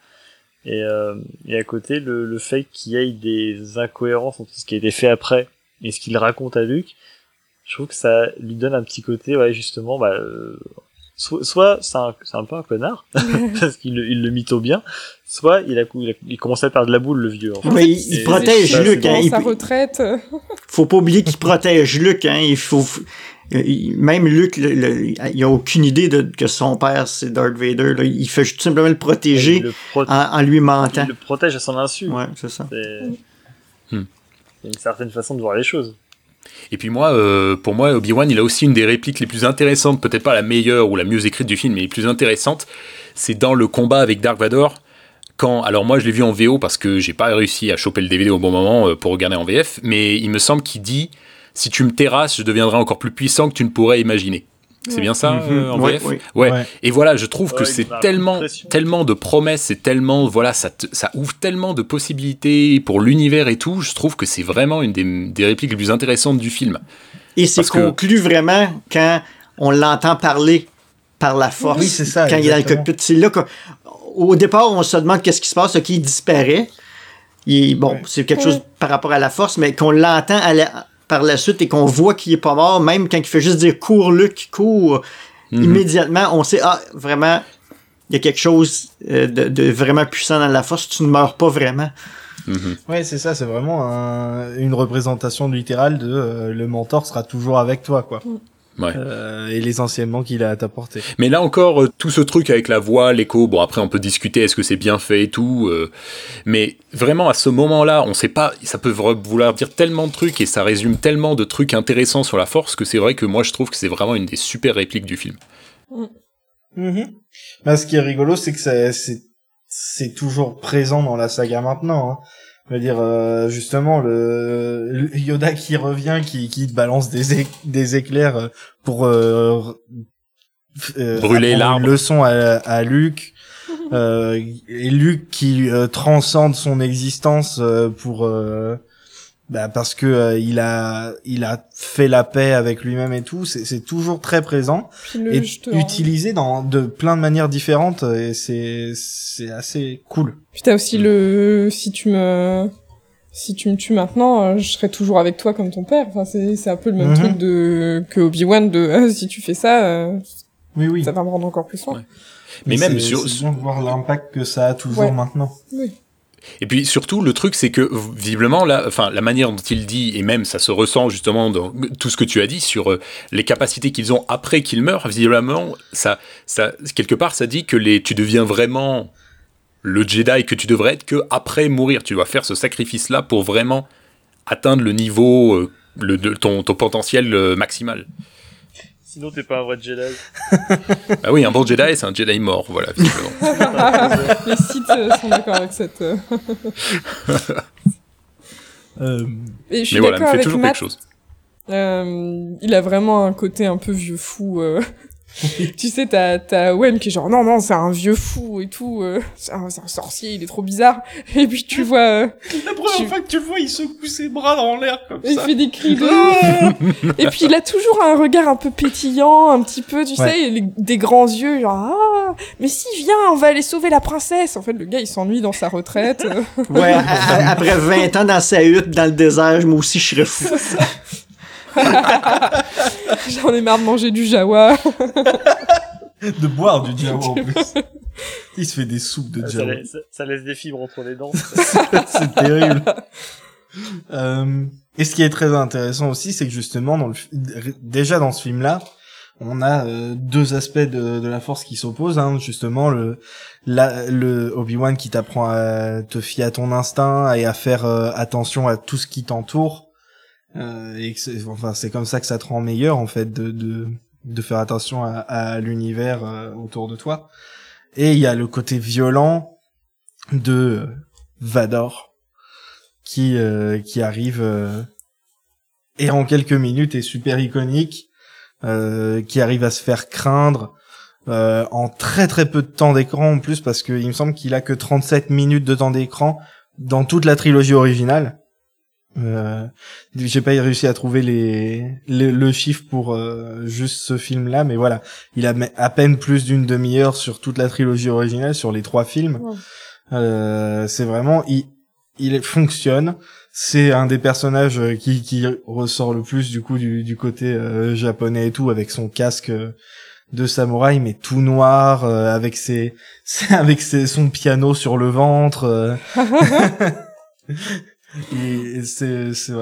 G: Et, euh, et à côté, le, le fait qu'il y ait des incohérences entre ce qui a été fait après et ce qu'il raconte à Luc, je trouve que ça lui donne un petit côté, ouais, justement, bah, euh, soit, soit c'est un, c'est un peu un connard, parce qu'il le- il le mytho bien, soit il a, il a, il commence à perdre de la boule, le vieux. en fait.
H: Mais il, il protège Luc. Hein,
F: sa retraite
H: faut pas oublier qu'il protège Luc. Hein, il faut, même Luc, le- le- il a aucune idée de, que son père c'est Darth Vader. Là. Il fait tout simplement le protéger
G: le, pro-
H: en, en lui mentant.
G: il le protège à son insu.
H: Ouais, c'est ça.
G: C'est
C: Hmm.
G: une certaine façon de voir les choses.
C: Et puis moi, euh, pour moi, Obi-Wan, il a aussi une des répliques les plus intéressantes, peut-être pas la meilleure ou la mieux écrite du film, mais les plus intéressantes. C'est dans le combat avec Dark Vador. Quand, alors moi, je l'ai vu en VO parce que j'ai pas réussi à choper le DVD au bon moment euh, pour regarder en VF, mais il me semble qu'il dit si tu me terrasses, je deviendrai encore plus puissant que tu ne pourrais imaginer. C'est
F: Ouais.
C: bien ça en
H: Ouais,
C: VF
H: ouais.
C: Ouais.
E: Ouais.
C: Et voilà, je trouve que c'est tellement, tellement de promesses, c'est tellement, voilà, ça, te- ça ouvre tellement de possibilités pour l'univers et tout. Je trouve que c'est vraiment une des, des répliques les plus intéressantes du film.
H: Et c'est
C: Parce que-
H: conclu vraiment quand on l'entend parler par la force.
E: Oui, c'est ça,
H: Quand il est dans le cockpit. C'est là qu'au au départ, on se demande qu'est-ce qui se passe, qui disparaît. Il, bon,
E: Ouais.
H: c'est quelque
F: Ouais.
H: chose par rapport à la force, mais qu'on l'entend à la- par la suite et qu'on voit qu'il est pas mort, même quand il fait juste dire cours, Luc, cours,
C: Mhm.
H: immédiatement, on sait, ah, vraiment, il y a quelque chose euh, de, de vraiment puissant dans la force, tu ne meurs pas vraiment.
C: Mhm.
E: Ouais, c'est ça, c'est vraiment un- une représentation littérale de euh, le mentor sera toujours avec toi, quoi.
C: Ouais.
E: Euh, et les enseignements qu'il a à t'apporter.
C: Mais là encore, euh, tout ce truc avec la voix, l'écho, bon après on peut discuter est-ce que c'est bien fait et tout, euh, mais vraiment à ce moment-là, on sait pas, ça peut vouloir dire tellement de trucs et ça résume tellement de trucs intéressants sur la force que c'est vrai que moi je trouve que c'est vraiment une des super répliques du film.
E: Bah, ce qui est rigolo, c'est que c'est, c'est, c'est toujours présent dans la saga maintenant. Hein. Je veux dire, euh, justement, le, le Yoda qui revient, qui, qui te balance des, é- des éclairs euh, pour euh, euh,
C: Brûler l'arbre.
E: une leçon à, à Luke. Euh, et Luke qui euh, transcende son existence euh, pour euh, bah parce que euh, il a il a fait la paix avec lui-même et tout. C'est c'est toujours très présent
F: le,
E: et utilisé dans de plein de manières différentes et c'est c'est assez cool.
F: Puis t'as aussi le si tu me si tu me tues maintenant, euh, je serai toujours avec toi comme ton père. Enfin c'est c'est un peu le même
E: Mhm.
F: truc de que Obi-Wan de euh, si tu fais ça, euh,
E: Oui oui.
F: ça va me rendre encore plus fort.
C: Ouais. Mais même
E: c'est-
C: sur-
E: c'est de voir l'impact que ça a toujours
F: Ouais.
E: maintenant.
F: Oui.
C: Et puis surtout, le truc, c'est que visiblement, enfin, la manière dont il dit, et même ça se ressent justement dans tout ce que tu as dit sur euh, les capacités qu'ils ont après qu'ils meurent, visiblement, ça, ça, quelque part, ça dit que les, tu deviens vraiment le Jedi que tu devrais être que après mourir. Tu dois faire ce sacrifice-là pour vraiment atteindre le niveau, euh, le, ton, ton potentiel euh, maximal.
G: Sinon, t'es pas un vrai Jedi.
C: Ah oui, un bon Jedi, c'est un Jedi mort, voilà, visiblement.
F: Les sites euh, sont d'accord avec cette. euh,
E: Euh,
F: Et je suis
C: Mais voilà, il me fait
F: avec
C: toujours
F: Matt.
C: quelque chose.
F: Euh, il a vraiment un côté un peu vieux fou. tu sais, t'as t'as Owen qui est genre non non c'est un vieux fou et tout, euh, c'est un, c'est un sorcier, il est trop bizarre. Et puis tu vois, euh,
E: La première
F: Tu-
E: fois que tu le vois, il secoue ses bras dans l'air comme
F: il
E: ça.
F: fait des cris de. et puis il a toujours un regard un peu pétillant, un petit peu, tu
E: Ouais.
F: sais, les- des grands yeux, genre ah mais si viens, on va aller sauver la princesse. En fait, le gars il s'ennuie dans sa retraite.
H: Ouais, après 20 ans dans sa hutte, dans le désert, moi aussi, je serais fou.
F: J'en ai marre de manger du jawa.
E: De boire du Jawa en plus. Il se fait des soupes de
G: Ça,
E: Jawa.
G: laisse, ça laisse des fibres entre les dents.
E: c'est terrible. Euh, et ce qui est très intéressant aussi, c'est que justement, dans le, fi- déjà dans ce film-là, on a euh, deux aspects de, de la force qui s'opposent. Hein, justement, le, la, le Obi-Wan qui t'apprend à te fier à ton instinct et à faire euh, attention à tout ce qui t'entoure. Euh, et c'est, enfin, c'est comme ça que ça te rend meilleur, en fait, de, de, de faire attention à, à l'univers euh, autour de toi. Et il y a le côté violent de Vador qui euh, qui arrive euh, et en quelques minutes est super iconique, euh, qui arrive à se faire craindre euh, en très très peu de temps d'écran en plus parce que il me semble qu'il a que 37 minutes de temps d'écran dans toute la trilogie originale. Euh, j'ai pas réussi à trouver les, les- le chiffre pour euh, juste ce film là mais voilà. Il a à peine plus d'une demi-heure sur toute la trilogie originale sur les trois films. Euh, c'est vraiment il il fonctionne. C'est un des personnages euh, qui qui ressort le plus du coup du du côté euh, japonais et tout avec son casque euh, de samouraï mais tout noir euh, avec ses avec ses, son piano sur le ventre euh. et c'est c'est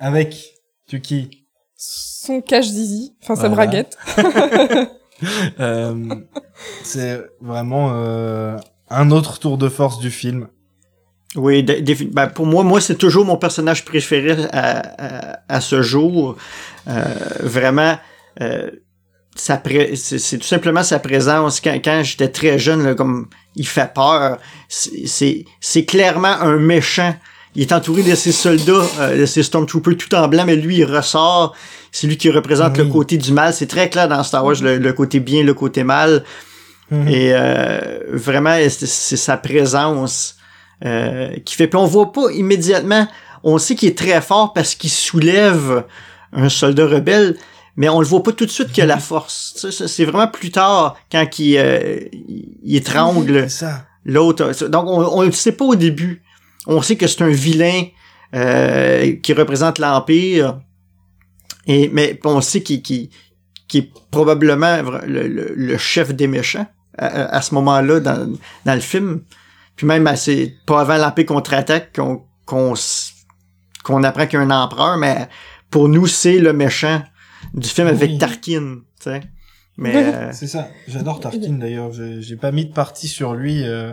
E: avec Tuki
F: Son cache zizi, enfin sa
E: Voilà.
F: braguette.
E: euh, c'est vraiment euh, un autre tour de force du film
H: Oui, ben, pour moi, moi c'est toujours mon personnage préféré à, à, à ce jour. Euh, vraiment, euh, pré- c'est tout simplement sa présence. Quand, quand j'étais très jeune, là, comme il fait peur, c'est clairement un méchant. Il est entouré de ses soldats, euh, de ses stormtroopers tout en blanc, mais lui, il ressort. C'est lui qui représente
E: Oui.
H: le côté du mal. C'est très clair dans Star Wars, le, le côté bien, le côté mal.
E: Mhm.
H: Et euh, vraiment, c'est sa présence euh, qui fait. Puis on voit pas immédiatement. On sait qu'il est très fort parce qu'il soulève un soldat rebelle, mais on le voit pas tout de suite qu'il a la force. Sais, ça, C'est vraiment plus tard quand il, euh, il étrangle l'autre. Donc on, on le sait pas au début. On sait que c'est un vilain euh, qui représente l'empire. Et mais on sait qu'il qu'il- qu'il est probablement le, le- le chef des méchants à, à- à ce moment-là dans, dans le film. Puis même assez pas avant l'empire contre-attaque qu'on qu'on qu'on apprend qu'il y a un empereur, mais pour nous c'est le méchant du film avec
E: Oui.
H: Tarkin, tu sais. Mais euh,
E: C'est ça. J'adore Tarkin d'ailleurs. J'ai j'ai pas mis de parti sur lui. euh,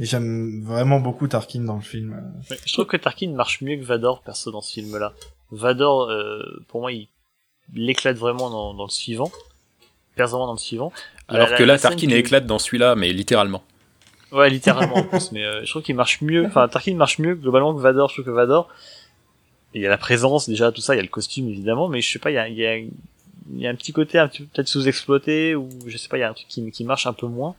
E: et j'aime vraiment beaucoup Tarkin dans le film.
G: Ouais, Je trouve que Tarkin marche mieux que Vador, perso, dans ce film-là. Vador, euh, pour moi, il, il éclate vraiment dans, dans le suivant. Perce vraiment dans le suivant.
C: Alors
G: La-
C: que là, Tarkin
G: qui-
C: éclate dans celui-là, mais littéralement.
G: Ouais, littéralement en plus, mais euh, je trouve qu'il marche mieux. Enfin, Tarkin marche mieux globalement que Vador. Je trouve que Vador, il y a la présence déjà, tout ça, il y a le costume évidemment, mais je sais pas, il y a, il y a, il y a un petit côté un petit peu peut-être sous-exploité ou je sais pas, il y a un truc qui, qui marche un peu moins.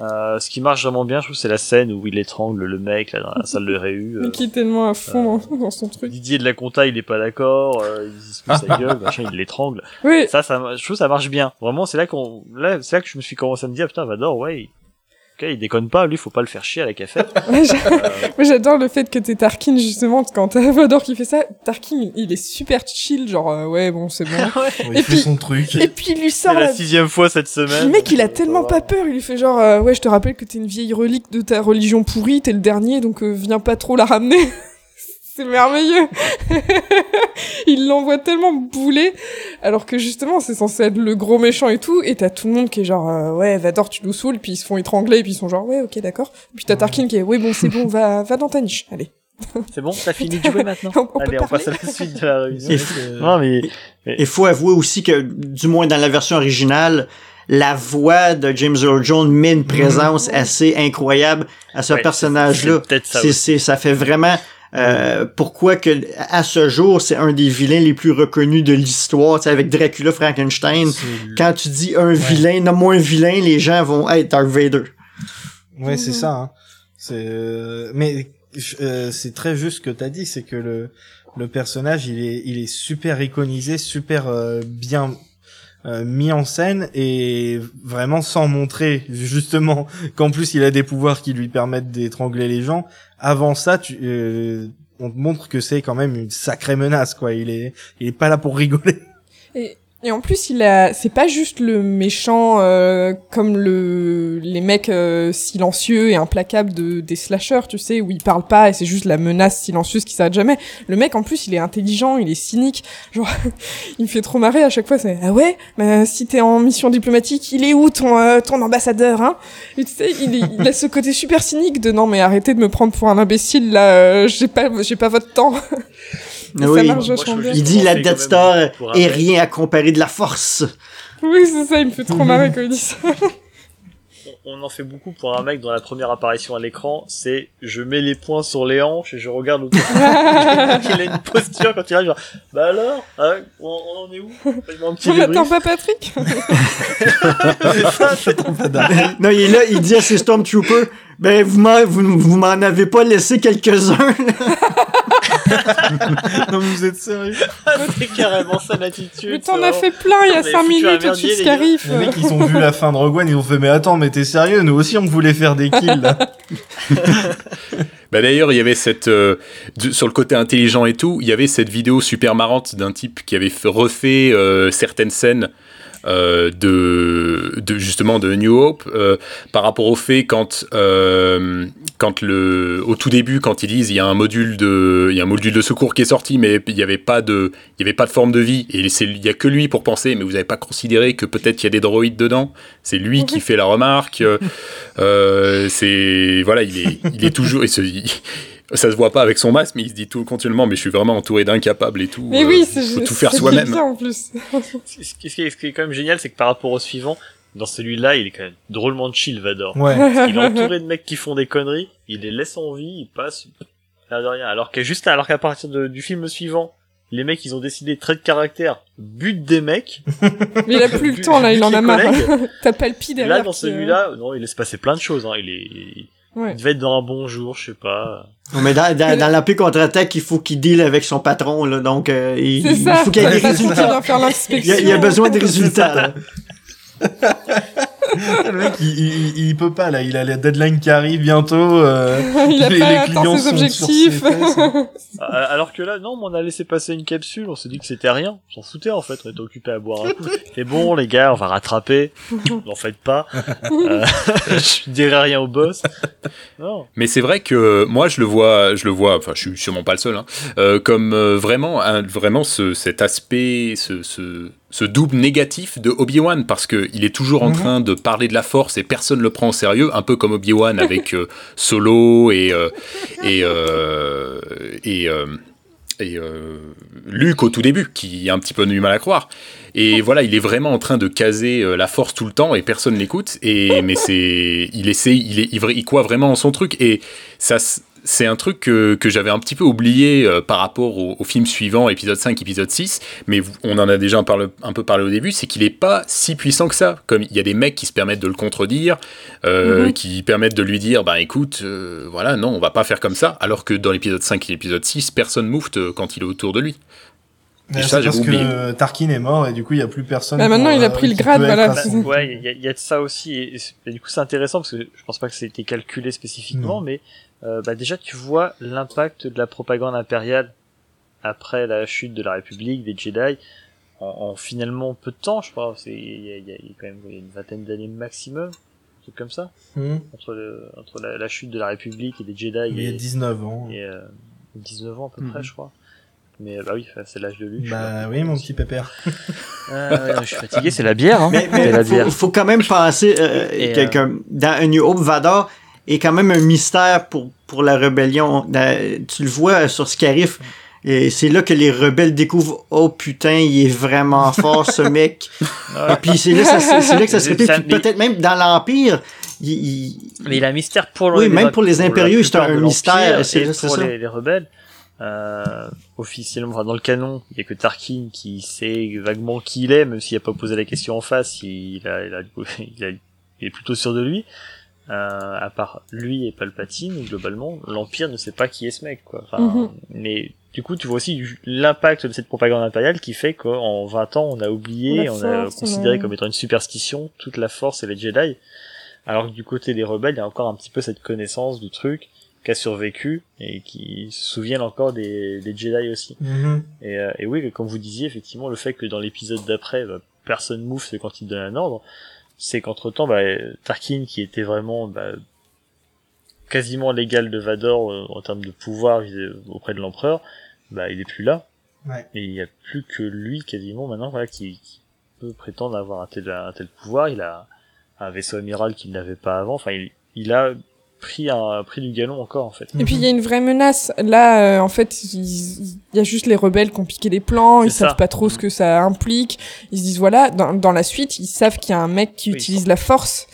G: Euh, ce qui marche vraiment bien, je trouve, c'est la scène où il étrangle le mec là dans la salle de réu.
F: Mais
G: euh,
F: qui est tellement à fond dans- dans son truc.
G: Didier de la compta, il est pas d'accord, euh, il se fout sa gueule, machin, il l'étrangle.
F: Oui,
G: Ça, ça, je trouve ça marche bien. Vraiment, c'est là qu'on, là, c'est là que je me suis commencé à me dire, putain, Vador, ouais, il... ok, il déconne pas, lui, faut pas le faire chier à la cafette.
F: J'a- Moi, j'adore le fait que t'es Tarkin, justement, quand t'as Vador qui fait ça. Tarkin, il est super chill, genre, euh, ouais, bon, c'est bon.
E: Il
F: Et
E: fait
F: puis-
E: son truc.
F: Et puis, il lui
G: C'est
F: sort
G: la
F: la...
G: sixième fois cette semaine.
F: Le mec, il a tellement pas peur, il lui fait genre, euh, ouais, je te rappelle que t'es une vieille relique de ta religion pourrie, t'es le dernier, donc euh, viens pas trop la ramener. C'est merveilleux. il l'envoie tellement bouler, alors que justement, c'est censé être le gros méchant et tout, et t'as tout le monde qui est genre, euh, ouais, Vador, tu nous saoules, puis ils se font étrangler, et puis ils sont genre, ouais, ok, d'accord. Puis t'as Tarkin qui est, ouais, bon, c'est bon, va, va dans ta niche, allez.
G: C'est bon, t'as fini de jouer maintenant.
F: On, on
G: Allez, on passe à la suite de la réunion.
H: Et-
G: Non, mais,
H: Il faut avouer aussi que, du moins dans la version originale, la voix de James Earl Jones met une présence assez incroyable à ce
G: Ouais,
H: personnage-là.
G: c'est peut-être ça
H: ça fait vraiment euh, pourquoi que à ce jour c'est un des vilains les plus reconnus de l'histoire, tu sais, avec Dracula, Frankenstein. Quand tu dis un vilain, nomme-moi un vilain, les gens vont être Darth Vader.
E: Ouais, c'est ça. Hein. C'est euh, mais euh, c'est très juste ce que t'as dit, c'est que le le personnage il est il est super iconisé, super euh, bien euh, mis en scène et vraiment sans montrer justement qu'en plus il a des pouvoirs qui lui permettent d'étrangler les gens. Avant ça, tu euh, on te montre que c'est quand même une sacrée menace quoi. Il est il est pas là pour rigoler.
F: Et en plus, il a, c'est pas juste le méchant euh, comme le les mecs euh, silencieux et implacables de des slashers, tu sais, où il parle pas et c'est juste la menace silencieuse qui s'arrête jamais. Le mec, en plus, il est intelligent, il est cynique. Genre, il me fait trop marrer à chaque fois. C'est ah ouais, bah, si t'es en mission diplomatique, il est où ton euh, ton ambassadeur, hein? Et tu sais, il, il a ce côté super cynique de non mais arrêtez de me prendre pour un imbécile là. euh, j'ai pas j'ai pas votre temps. Et
H: Oui.
F: ça marche
G: Moi,
F: vachement
G: je-
F: bien.
H: Il dit la Death Star est rien à comparer de la force.
F: Oui, c'est ça, il me fait trop marrer quand il dit ça.
G: on en fait beaucoup pour un mec dans la première apparition à l'écran, c'est je mets les poings sur les hanches et je regarde autour. il a une posture quand il arrive, genre, bah alors, hein, on, on en est où? Un petit
F: On n'attend pas Patrick?
G: C'est ça, c'est-
H: non, il est là, il dit à ses Stormtroopers, ben, vous m'en, vous, vous m'en avez pas laissé quelques-uns.
E: Non, vous êtes sérieux?
G: C'est carrément ça l'attitude.
F: Mais t'en as
G: vraiment-
F: fait plein il y a
G: Mais
F: 5
G: foutu un
F: minutes de
G: les gars.
F: Scarif.
E: Les mecs, ils ont vu la fin de Rogue One, ils ont fait, mais attends, mais t'es sérieux, nous aussi on voulait faire des kills, là.
C: Bah d'ailleurs, il y avait cette euh, du- sur le côté intelligent et tout, il y avait cette vidéo super marrante d'un type qui avait fait- refait euh, certaines scènes euh, de, de justement de New Hope euh, par rapport au fait quand euh, quand le au tout début quand ils disent il y a un module de il y a un module de secours qui est sorti mais il y avait pas de il y avait pas de forme de vie. Et il y a que lui pour penser mais vous avez pas considéré que peut-être il y a des droïdes dedans. C'est lui qui fait la remarque. Euh, c'est voilà il est il est toujours il se- il- ça se voit pas avec son masque mais il se dit tout continuellement mais je suis vraiment entouré d'incapables et tout
F: Mais
C: euh,
F: oui, c'est
C: faut tout faire
F: c'est
C: soi-même
F: bien en plus.
G: Ce qui, ce qui est, ce qui est quand même génial, c'est que par rapport au suivant, dans celui-là, il est quand même drôlement chill, Vador.
E: Ouais.
G: Il est entouré de mecs qui font des conneries, il les laisse en vie, il passe, l'air de rien. Alors que juste, alors qu'à partir de- du film suivant, les mecs, ils ont décidé trait de caractère, butent des mecs.
F: Mais il a plus le temps là, il en a marre. T'as pas le pi derrière.
G: Là, dans
F: euh,
G: celui-là, non, il laisse passer plein de choses, hein. Il est,
F: Ouais.
G: il devait être dans un bon jour, je sais pas.
H: Non, mais dans, dans, dans l'Empire contre-attaque, il faut qu'il deal avec son patron, là, donc euh, il, il faut qu'il y ait des résultats.
F: faire
H: Il y, a,
F: l'inspection.
H: il y a besoin de résultats.
E: le mec, il, il, il peut pas, là. Il a la deadline qui arrive bientôt. euh,
F: il a
E: les-
F: pas
E: les clients
F: ses
E: sont sur
F: objectifs.
E: ses fesses.
G: Ah, Alors que là, non, mais on a laissé passer une capsule, on s'est dit que c'était rien. On s'en foutait, en fait, on était occupé à boire un coup. C'est bon, les gars, on va rattraper. N'en faites pas. Euh, je dirai rien au boss. Non.
C: Mais c'est vrai que moi je le vois, je le vois, enfin je suis sûrement pas le seul, hein, euh, comme euh, vraiment, un- vraiment ce, cet aspect, ce, ce, ce double négatif de Obi-Wan parce que il est toujours en
E: Mhm.
C: train de parler de la Force et personne le prend au sérieux, un peu comme Obi-Wan avec euh, Solo et euh, et euh, et, et Luke au tout début, qui a un petit peu du mal à croire. Et voilà, il est vraiment en train de caser la force tout le temps et personne l'écoute. Et mais c'est, il essaie, il est, il, croit vraiment en son truc. Et ça, c'est un truc que, que j'avais un petit peu oublié euh, par rapport au, au film suivant, épisode 5, épisode 6, mais vous- on en a déjà un, parle- un peu parlé au début, c'est qu'il est pas si puissant que ça. Comme il y a des mecs qui se permettent de le contredire, euh,
F: Mhm.
C: qui permettent de lui dire, bah écoute, euh, voilà, non, on va pas faire comme ça, alors que dans l'épisode 5 et l'épisode 6, personne moufte quand il est autour de lui.
E: Mais
C: ça,
E: parce que
C: oublié.
E: euh, Tarkin est mort et du coup il y a plus personne.
F: Bah, maintenant,
E: pour,
F: il a
E: euh,
F: pris le grade, voilà.
G: Bah, ouais, il y, a- il y a de ça aussi. Et, et du coup, c'est intéressant parce que je pense pas que été calculé spécifiquement,
E: Non.
G: mais euh, bah, déjà, tu vois l'impact de la propagande impériale après la chute de la République, des Jedi, en, en finalement peu de temps, je crois. C'est il y a, il y a- il y a quand même il y a une vingtaine d'années maximum, un truc comme ça,
E: Mhm.
G: entre, le, entre la, la chute de la République et des Jedi.
E: Il y a
G: et,
E: 19 ans.
G: et, euh, 19 ans à peu
H: Mhm.
G: près, je crois. Mais euh, bah oui, c'est l'âge de lui.
E: Bah oui, mon petit pépère.
G: Euh, ouais, je suis fatigué, c'est la bière. Hein.
H: Mais, mais
G: la
H: faut,
G: bière.
H: faut quand même penser euh,
G: Et,
H: que,
G: euh,
H: dans A New Hope, Vador est quand même un mystère pour, pour la rébellion. Dans- tu le vois sur Scarif. Et c'est là que les rebelles découvrent oh putain il est vraiment fort ce mec et puis c'est là, ça- c'est c'est là que ça se répète peut-être même dans l'empire il, il-
G: Mais il a un mystère pour
H: Oui,
G: les
H: même pour les
G: la
H: impériaux, c'est un mystère, c'est-
G: et
H: c'est
G: pour
H: ça.
G: les, les rebelles. Euh, officiellement, enfin, dans le canon, il y a que Tarkin qui sait vaguement qui il est, même s'il a pas posé la question en face, il, a, il, a, il, a- il est plutôt sûr de lui. Euh, à part lui et Palpatine, globalement, l'Empire ne sait pas qui est ce mec, quoi. Enfin,
F: Mhm.
G: Mais du coup, tu vois aussi l'impact de cette propagande impériale qui fait qu'en 20 ans, on a oublié,
F: La
G: on a considéré
F: ouais.
G: comme étant une superstition toute la force et les Jedi. Alors que du côté des rebelles, il y a encore un petit peu cette connaissance du truc qui a survécu et qui se souviennent encore des, des Jedi aussi.
E: Mhm.
G: Et, euh, et oui, comme vous disiez, effectivement, le fait que dans l'épisode d'après, bah, personne mouffe quand il donne un ordre, c'est qu'entre temps, bah, Tarkin, qui était vraiment bah, quasiment l'égal de Vador euh, en termes de pouvoir auprès de l'empereur, bah, il est plus là.
E: Ouais.
G: Et il n'y a plus que lui quasiment maintenant voilà, qui, qui peut prétendre avoir un tel, un tel pouvoir. Il a un vaisseau amiral qu'il n'avait pas avant. Enfin, il, il a pris, un, pris du galon encore en fait.
F: Et puis il y a une vraie menace. Là, euh, en fait, il y a juste les rebelles qui ont piqué les plans. Ils
G: ça.
F: savent pas trop ce que ça implique. Ils se disent voilà, dans, dans la suite, ils savent qu'il y a un mec qui
G: Oui,
F: utilise la force.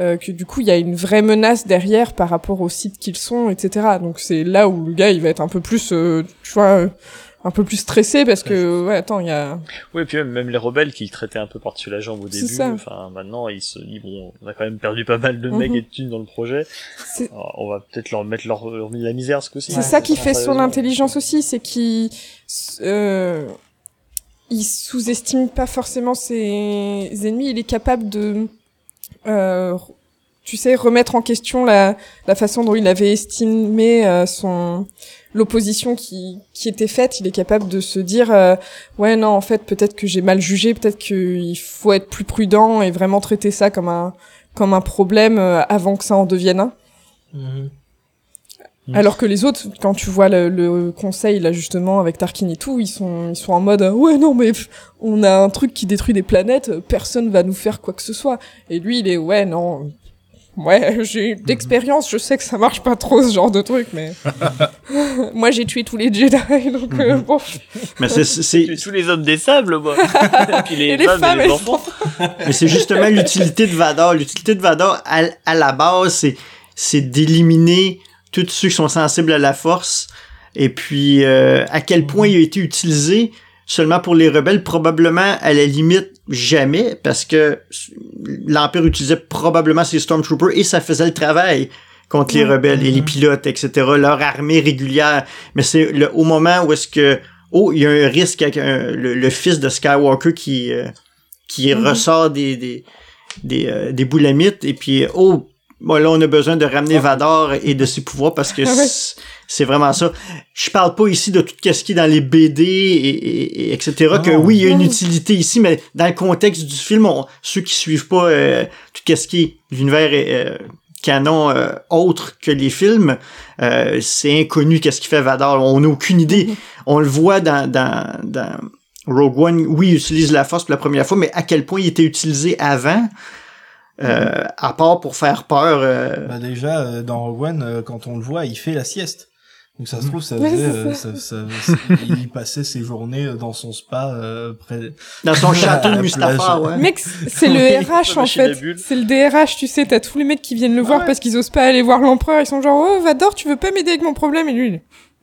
F: euh, que du coup, il y a une vraie menace derrière par rapport au site qu'ils sont, etc. Donc c'est là où le gars, il va être un peu plus, euh, tu vois, euh, un peu plus stressé parce que ouais, attends, il y a.
G: Oui, et puis même, même les rebelles qui le traitaient un peu par-dessus la jambe au début. Enfin, maintenant, ils se disent, bon, on a quand même perdu pas mal de
F: Mhm.
G: mecs et de thunes dans le projet. Alors, on va peut-être leur mettre leur, leur la misère ce coup-ci.
F: C'est ça qui fait son intelligence aussi, c'est qu'il euh, il sous-estime pas forcément ses ennemis, il est capable de euh, tu sais remettre en question la, la façon dont il avait estimé euh, son l'opposition qui qui était faite, il est capable de se dire euh, ouais non en fait peut-être que j'ai mal jugé, peut-être qu'il faut être plus prudent et vraiment traiter ça comme un comme un problème euh, avant que ça en devienne un.
E: Mhm.
G: Mm.
F: Alors que les autres, quand tu vois le, le conseil là justement avec Tarkin et tout, ils sont ils sont en mode euh, ouais non mais on a un truc qui détruit des planètes, personne va nous faire quoi que ce soit. Et lui il est ouais non ouais j'ai
G: Mhm.
F: d'expérience, je sais que ça marche pas trop ce genre de truc mais moi j'ai tué tous les Jedi donc euh,
G: Mhm.
F: bon
H: mais c'est
G: tous les hommes des sables, moi. et puis les,
F: Et les
G: femmes,
F: femmes
G: et les enfants.
H: Mais c'est justement l'utilité de Vador. L'utilité de Vador, à, à la base, c'est, c'est d'éliminer tous ceux qui sont sensibles à la force. Et puis, euh, à quel point il a été utilisé seulement pour les rebelles, probablement à la limite jamais, parce que l'Empire utilisait probablement ses Stormtroopers et ça faisait le travail contre les rebelles et les
E: Mhm.
H: pilotes, etc., leur armée régulière. Mais c'est le, au moment où est-ce que, oh, il y a un risque avec un- le, le fils de Skywalker qui, euh, qui
F: Mhm.
H: ressort des, des, des, euh, des boulamites et puis, oh, bon, là, on a besoin de ramener Vador et de ses pouvoirs parce que. c'est- vraiment ça. Je parle pas ici de tout ce qui est dans les BD et, et- et etc. que oui, il y a une utilité ici, mais dans le contexte du film, on- ceux qui suivent pas euh, tout ce qui est l'univers euh, canon euh, autre que les films, euh, c'est inconnu qu'est-ce qu'il fait Vador. On n'a aucune idée.
F: Mhm.
H: On le voit dans, dans, dans Rogue One. Oui, il utilise la force pour la première fois, mais à quel point il était utilisé avant, euh, à part pour faire peur. euh,
E: Bah déjà, euh, dans Rogue One, euh, quand on le voit, il fait la sieste. Donc ça se trouve, ça faisait,
F: c'est
E: euh,
F: ça.
E: ça- ça- il passait ses journées euh, dans son spa euh, près.
H: Dans son château
E: À
H: de
E: la
H: Mustapha, ouais.
F: Mec, c'est le. RH en fait. C'est le DRH, tu sais, t'as tous les mecs qui viennent le voir
H: ouais.
F: parce qu'ils osent pas aller voir l'empereur. Ils sont genre, oh, Vador, tu veux pas m'aider avec mon problème? Et lui, il-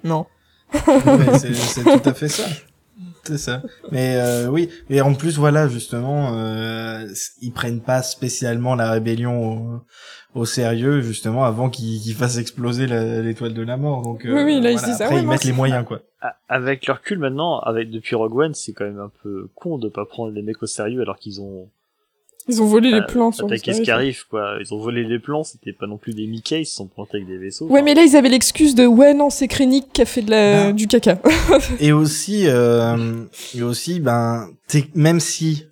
F: non.
E: C'est tout à fait ça. C'est ça. Mais euh, oui, et en plus voilà justement, euh, ils prennent pas spécialement la rébellion au, sérieux justement avant qu'ils qu'ils fassent exploser l'étoile de la mort. Donc euh,
F: Oui, oui, là, ils
E: voilà.
F: disent, ah
E: après
F: ouais,
E: ils
F: non,
E: mettent les moyens quoi.
G: Avec le recul maintenant, avec depuis Rogue One, c'est quand même un peu con de pas prendre les mecs au sérieux alors qu'ils ont
F: Ils ont volé les
G: euh,
F: plans le
G: attaqué
F: Scarif.
G: Scarif, quoi. Ils ont volé les plans, c'était pas non plus des Mickey, ils se sont plantés avec des vaisseaux.
F: Ouais, mais là, ils avaient l'excuse de, ouais, non, c'est Krennic qui a fait de la...
E: Ah.
F: du caca.
E: Et aussi, euh, et aussi, ben, même si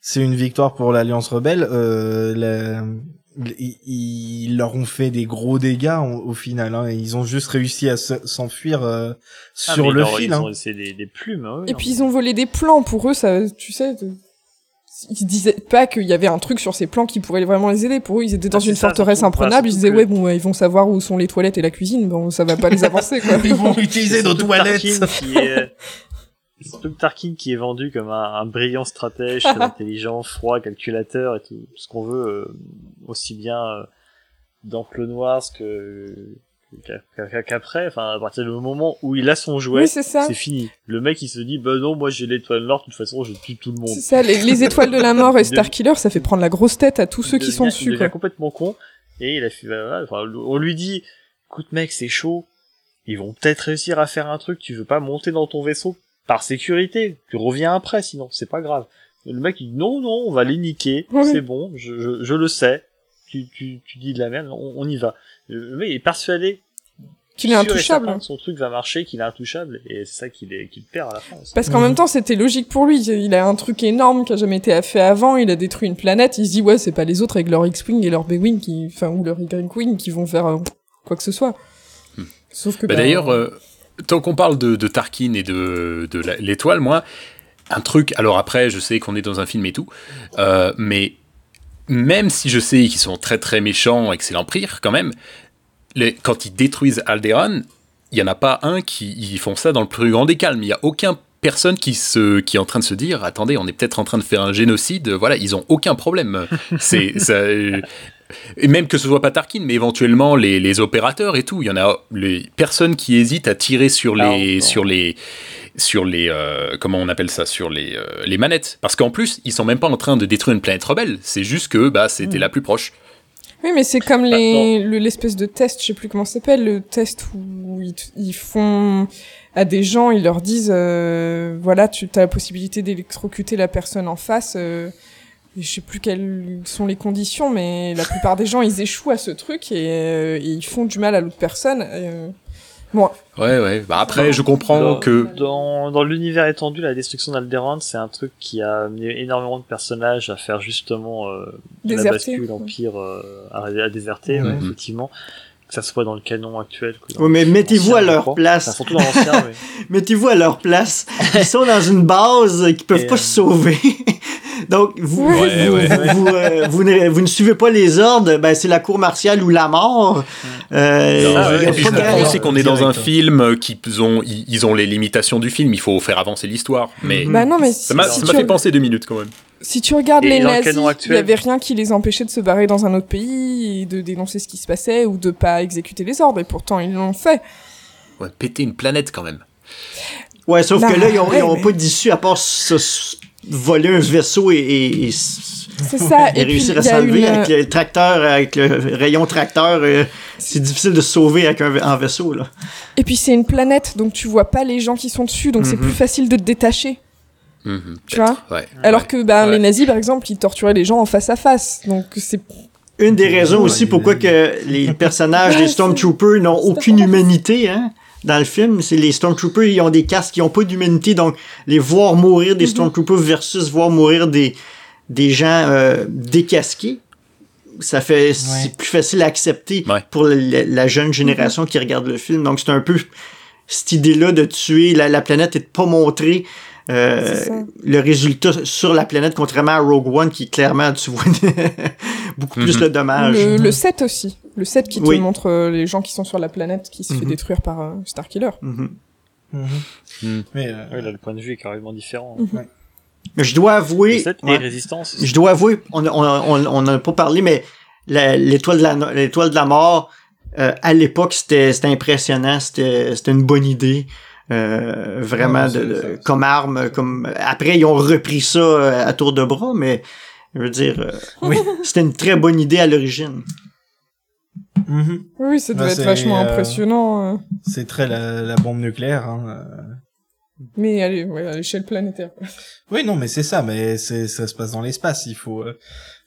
E: c'est une victoire pour l'Alliance rebelle, euh, la- ils, ils leur ont fait des gros dégâts au, au final. Hein, ils ont juste réussi à se- s'enfuir euh,
G: ah,
E: sur le
G: leur-
E: fil.
G: Ils
E: hein.
G: ont laissé des, des plumes, hein, oui,
F: Et
G: non,
F: puis, ils ont volé des plans. Pour eux, ça, tu sais... de- Ils disaient pas qu'il y avait un truc sur ces plans qui pourrait vraiment les aider. Pour eux, ils étaient dans
G: Ah,
F: une
G: ça,
F: forteresse imprenable. Ils disaient,
G: que-
F: ouais, bon, ouais, ils vont savoir où sont les toilettes et la cuisine. Bon, ça va pas les avancer, quoi.
E: Ils vont utiliser nos toilettes.
G: Qui est... surtout que Tarkin qui est vendu comme un, un brillant stratège, très intelligent, froid, calculateur et tout, ce qu'on veut, euh, aussi bien euh, dans Clone Wars que qu'a- qu'a- qu'après, enfin à partir du moment où il a son jouet,
F: Oui, c'est
G: fini. Le mec il se dit bah non moi j'ai l'étoile nord, de toute façon je tue tout le monde.
F: C'est ça, les, les étoiles de la mort et
G: Il
F: Starkiller, ça fait prendre la grosse tête à tous ceux
G: Il
F: qui sont
G: Il
F: dessus,
G: devient
F: quoi.
G: complètement con et il a fait bah, on lui dit écoute mec c'est chaud, ils vont peut-être réussir à faire un truc, tu veux pas monter dans ton vaisseau? Par sécurité, tu reviens après sinon c'est pas grave. Et le mec il dit non non on va les niquer, c'est bon, je, je, je le sais, tu, tu, tu dis de la merde, on, on y va. Le mec est persuadé
F: Qu'il est intouchable.
G: son truc va marcher, qu'il est intouchable et c'est ça qu'il est qu'il perd à la fin. aussi.
F: Parce qu'en même temps, c'était logique pour lui. Il a un truc énorme qui a jamais été fait avant. Il a détruit une planète. Il se dit, ouais, c'est pas les autres avec leur X-Wing et leur B-Wing qui, enfin, ou leur Y-Wing qui vont faire euh, quoi que ce soit. Sauf que,
C: Bah,
F: bah,
C: D'ailleurs, euh, tant qu'on parle de, de Tarkin et de, de l'étoile, moi, un truc. Alors après, je sais qu'on est dans un film et tout, euh, mais même si je sais qu'ils sont très très méchants et que c'est l'Empire quand même, quand ils détruisent Alderaan, il y en a pas un qui ils font ça dans le plus grand des calmes. Il y a aucun personne qui se qui est en train de se dire attendez on est peut-être en train de faire un génocide voilà ils ont aucun problème c'est ça euh, et même que ce soit pas Tarkin, mais éventuellement les, les opérateurs et tout, il y en a les personnes qui hésitent à tirer sur
G: Ah,
C: les
G: non.
C: sur les sur les euh, comment on appelle ça sur les euh, les manettes parce qu'en plus ils sont même pas en train de détruire une planète rebelle, c'est juste que bah c'était
F: Hmm.
C: la plus proche.
F: Oui, mais c'est comme
G: Bah,
F: les, le- l'espèce de test, je sais plus comment ça s'appelle, le test où ils, ils font à des gens, ils leur disent, euh, voilà, tu as la possibilité d'électrocuter la personne en face. Euh, je sais plus quelles sont les conditions, mais la plupart des gens, ils échouent à ce truc et, euh, et ils font du mal à l'autre personne. Euh, bon,
C: Ouais ouais. Bah après je comprends
G: dans,
C: que
G: dans, dans l'univers étendu, la destruction d'Alderaan, c'est un truc qui a amené énormément de personnages à faire justement euh, de la bascule,
F: ouais.
G: l'Empire euh, à, à déserter, ouais,
C: Mhm.
G: effectivement. Que ça soit dans le canon actuel. Que dans
H: Ouais, mais mettez-vous à leur place.
G: Enfin, surtout dans l'ancien, mais...
H: Mettez-vous à leur place. Ils sont dans une base qui peuvent
G: Et,
H: pas
G: euh,
H: se sauver. Donc, vous,
C: Ouais,
H: vous,
C: ouais.
H: vous, euh, vous ne, vous ne suivez pas les ordres, ben, c'est la cour martiale ou la mort. Euh,
C: et puis
H: pas
C: je aussi qu'on est dans un film qui ont ils, ont les limitations du film, il faut faire avancer l'histoire. Mais
F: bah non, mais
C: ça m'a
F: si
C: fait penser deux minutes quand même.
F: Si tu regardes
G: Et
F: les
G: le
F: nazis, il
G: actuel-
F: y avait rien qui les empêchait de se barrer dans un autre pays et de dénoncer ce qui se passait ou de pas exécuter les ordres. Et pourtant, ils l'ont fait.
C: Ouais, péter une planète quand même.
H: Ouais, sauf
F: Bah,
H: que là, ils ont, ils ont
F: ouais,
H: pas
F: mais-
H: d'issue à part se voler un vaisseau et, et, et s-
F: C'est ça.
H: et
F: et puis,
H: réussir à s'enlever
F: une...
H: avec le tracteur, avec le rayon tracteur. euh, c'est difficile de se sauver avec un, un vaisseau, là.
F: Et puis, c'est une planète, donc tu vois pas les gens qui sont dessus, donc c'est
H: Mhm.
F: plus facile de te détacher.
C: Mhm,
F: Tu
C: ouais.
F: Alors
C: Ouais.
F: que
C: Ouais.
F: les nazis, par exemple, ils torturaient les gens en face à face. Donc c'est
H: Une des raisons
E: Ouais,
H: aussi pourquoi que les personnages des Stormtroopers n'ont aucune humanité, hein. Dans le film, c'est les Stormtroopers, ils ont des casques qui ont pas d'humanité, donc les voir mourir des
F: Mhm.
H: Stormtroopers versus voir mourir des, des gens euh, décasqués, ça fait, c'est plus facile à accepter
C: Ouais.
H: pour la, la- la jeune génération qui regarde le film. Donc c'est un peu cette idée-là de tuer la, la planète et de pas montrer euh, le résultat sur la planète, contrairement à Rogue One, qui clairement, tu vois, beaucoup plus
C: Mhm.
H: le dommage.
F: Le, le 7 aussi. Le 7 qui te
H: Oui.
F: montre euh, les gens qui sont sur la planète qui se fait
H: Mhm.
F: détruire par euh, Starkiller.
H: Mhm.
C: Hmm.
E: Mais euh,
G: Ouais, là, le point de vue est carrément différent.
H: Mais je dois avouer,
G: Le 7
H: ouais,
G: et Résistance.
H: je dois avouer, on on on, on en a pas parlé, mais l'étoile de la de la mort euh, à l'époque c'était impressionnant, c'était c'était une bonne idée. Euh, vraiment de, de-
E: c'est-
H: comme arme comme après ils ont repris ça euh, à tour de bras mais je veux dire euh,
E: Oui.
H: c'était une très bonne idée à l'origine
E: mhm.
F: Oui, ça devait
E: Bah,
F: être
E: c'est,
F: vachement
E: euh,
F: impressionnant. euh,
E: c'est très la, la bombe nucléaire. Hein.
F: Mais à l'échelle planétaire.
E: Oui, non, mais c'est ça. Mais ça se passe dans l'espace. Il faut euh,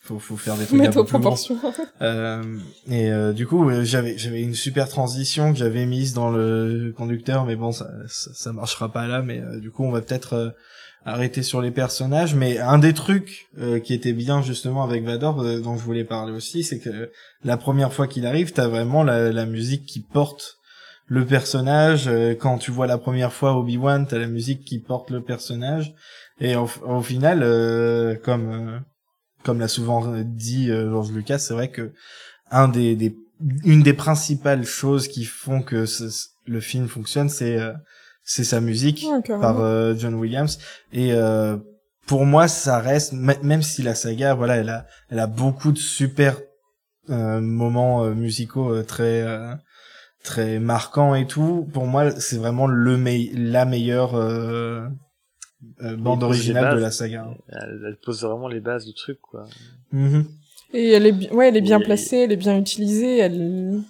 E: faut faut faire des trucs
F: mettre aux proportions.
E: Euh, et euh, du coup, j'avais j'avais une super transition que j'avais mise dans le conducteur, mais bon, ça ça, ça marchera pas là. Mais euh, du coup, on va peut-être euh, arrêter sur les personnages. Mais un des trucs euh, qui était bien justement avec Vador, euh, dont je voulais parler aussi, c'est que la première fois qu'il arrive, t'as vraiment la, la musique qui porte le personnage. Euh, Quand tu vois la première fois Obi-Wan, t'as la musique qui porte le personnage. Et au, au final, euh, comme euh, comme l'a souvent dit euh, George Lucas, c'est vrai que un des, des une des principales choses qui font que ce- le film fonctionne, c'est euh, c'est sa musique par euh, John Williams. Et euh, pour moi ça reste même si la saga voilà elle a elle a beaucoup de super euh, moments euh, musicaux euh, très euh, très marquants et tout pour moi c'est vraiment le mei- la meilleure euh, bande originale de la saga
G: Elle, elle pose vraiment les bases du truc, quoi.
E: Mhm.
F: Et elle est, ouais, elle est bien
G: Et-
F: placée, elle est bien utilisée, elle,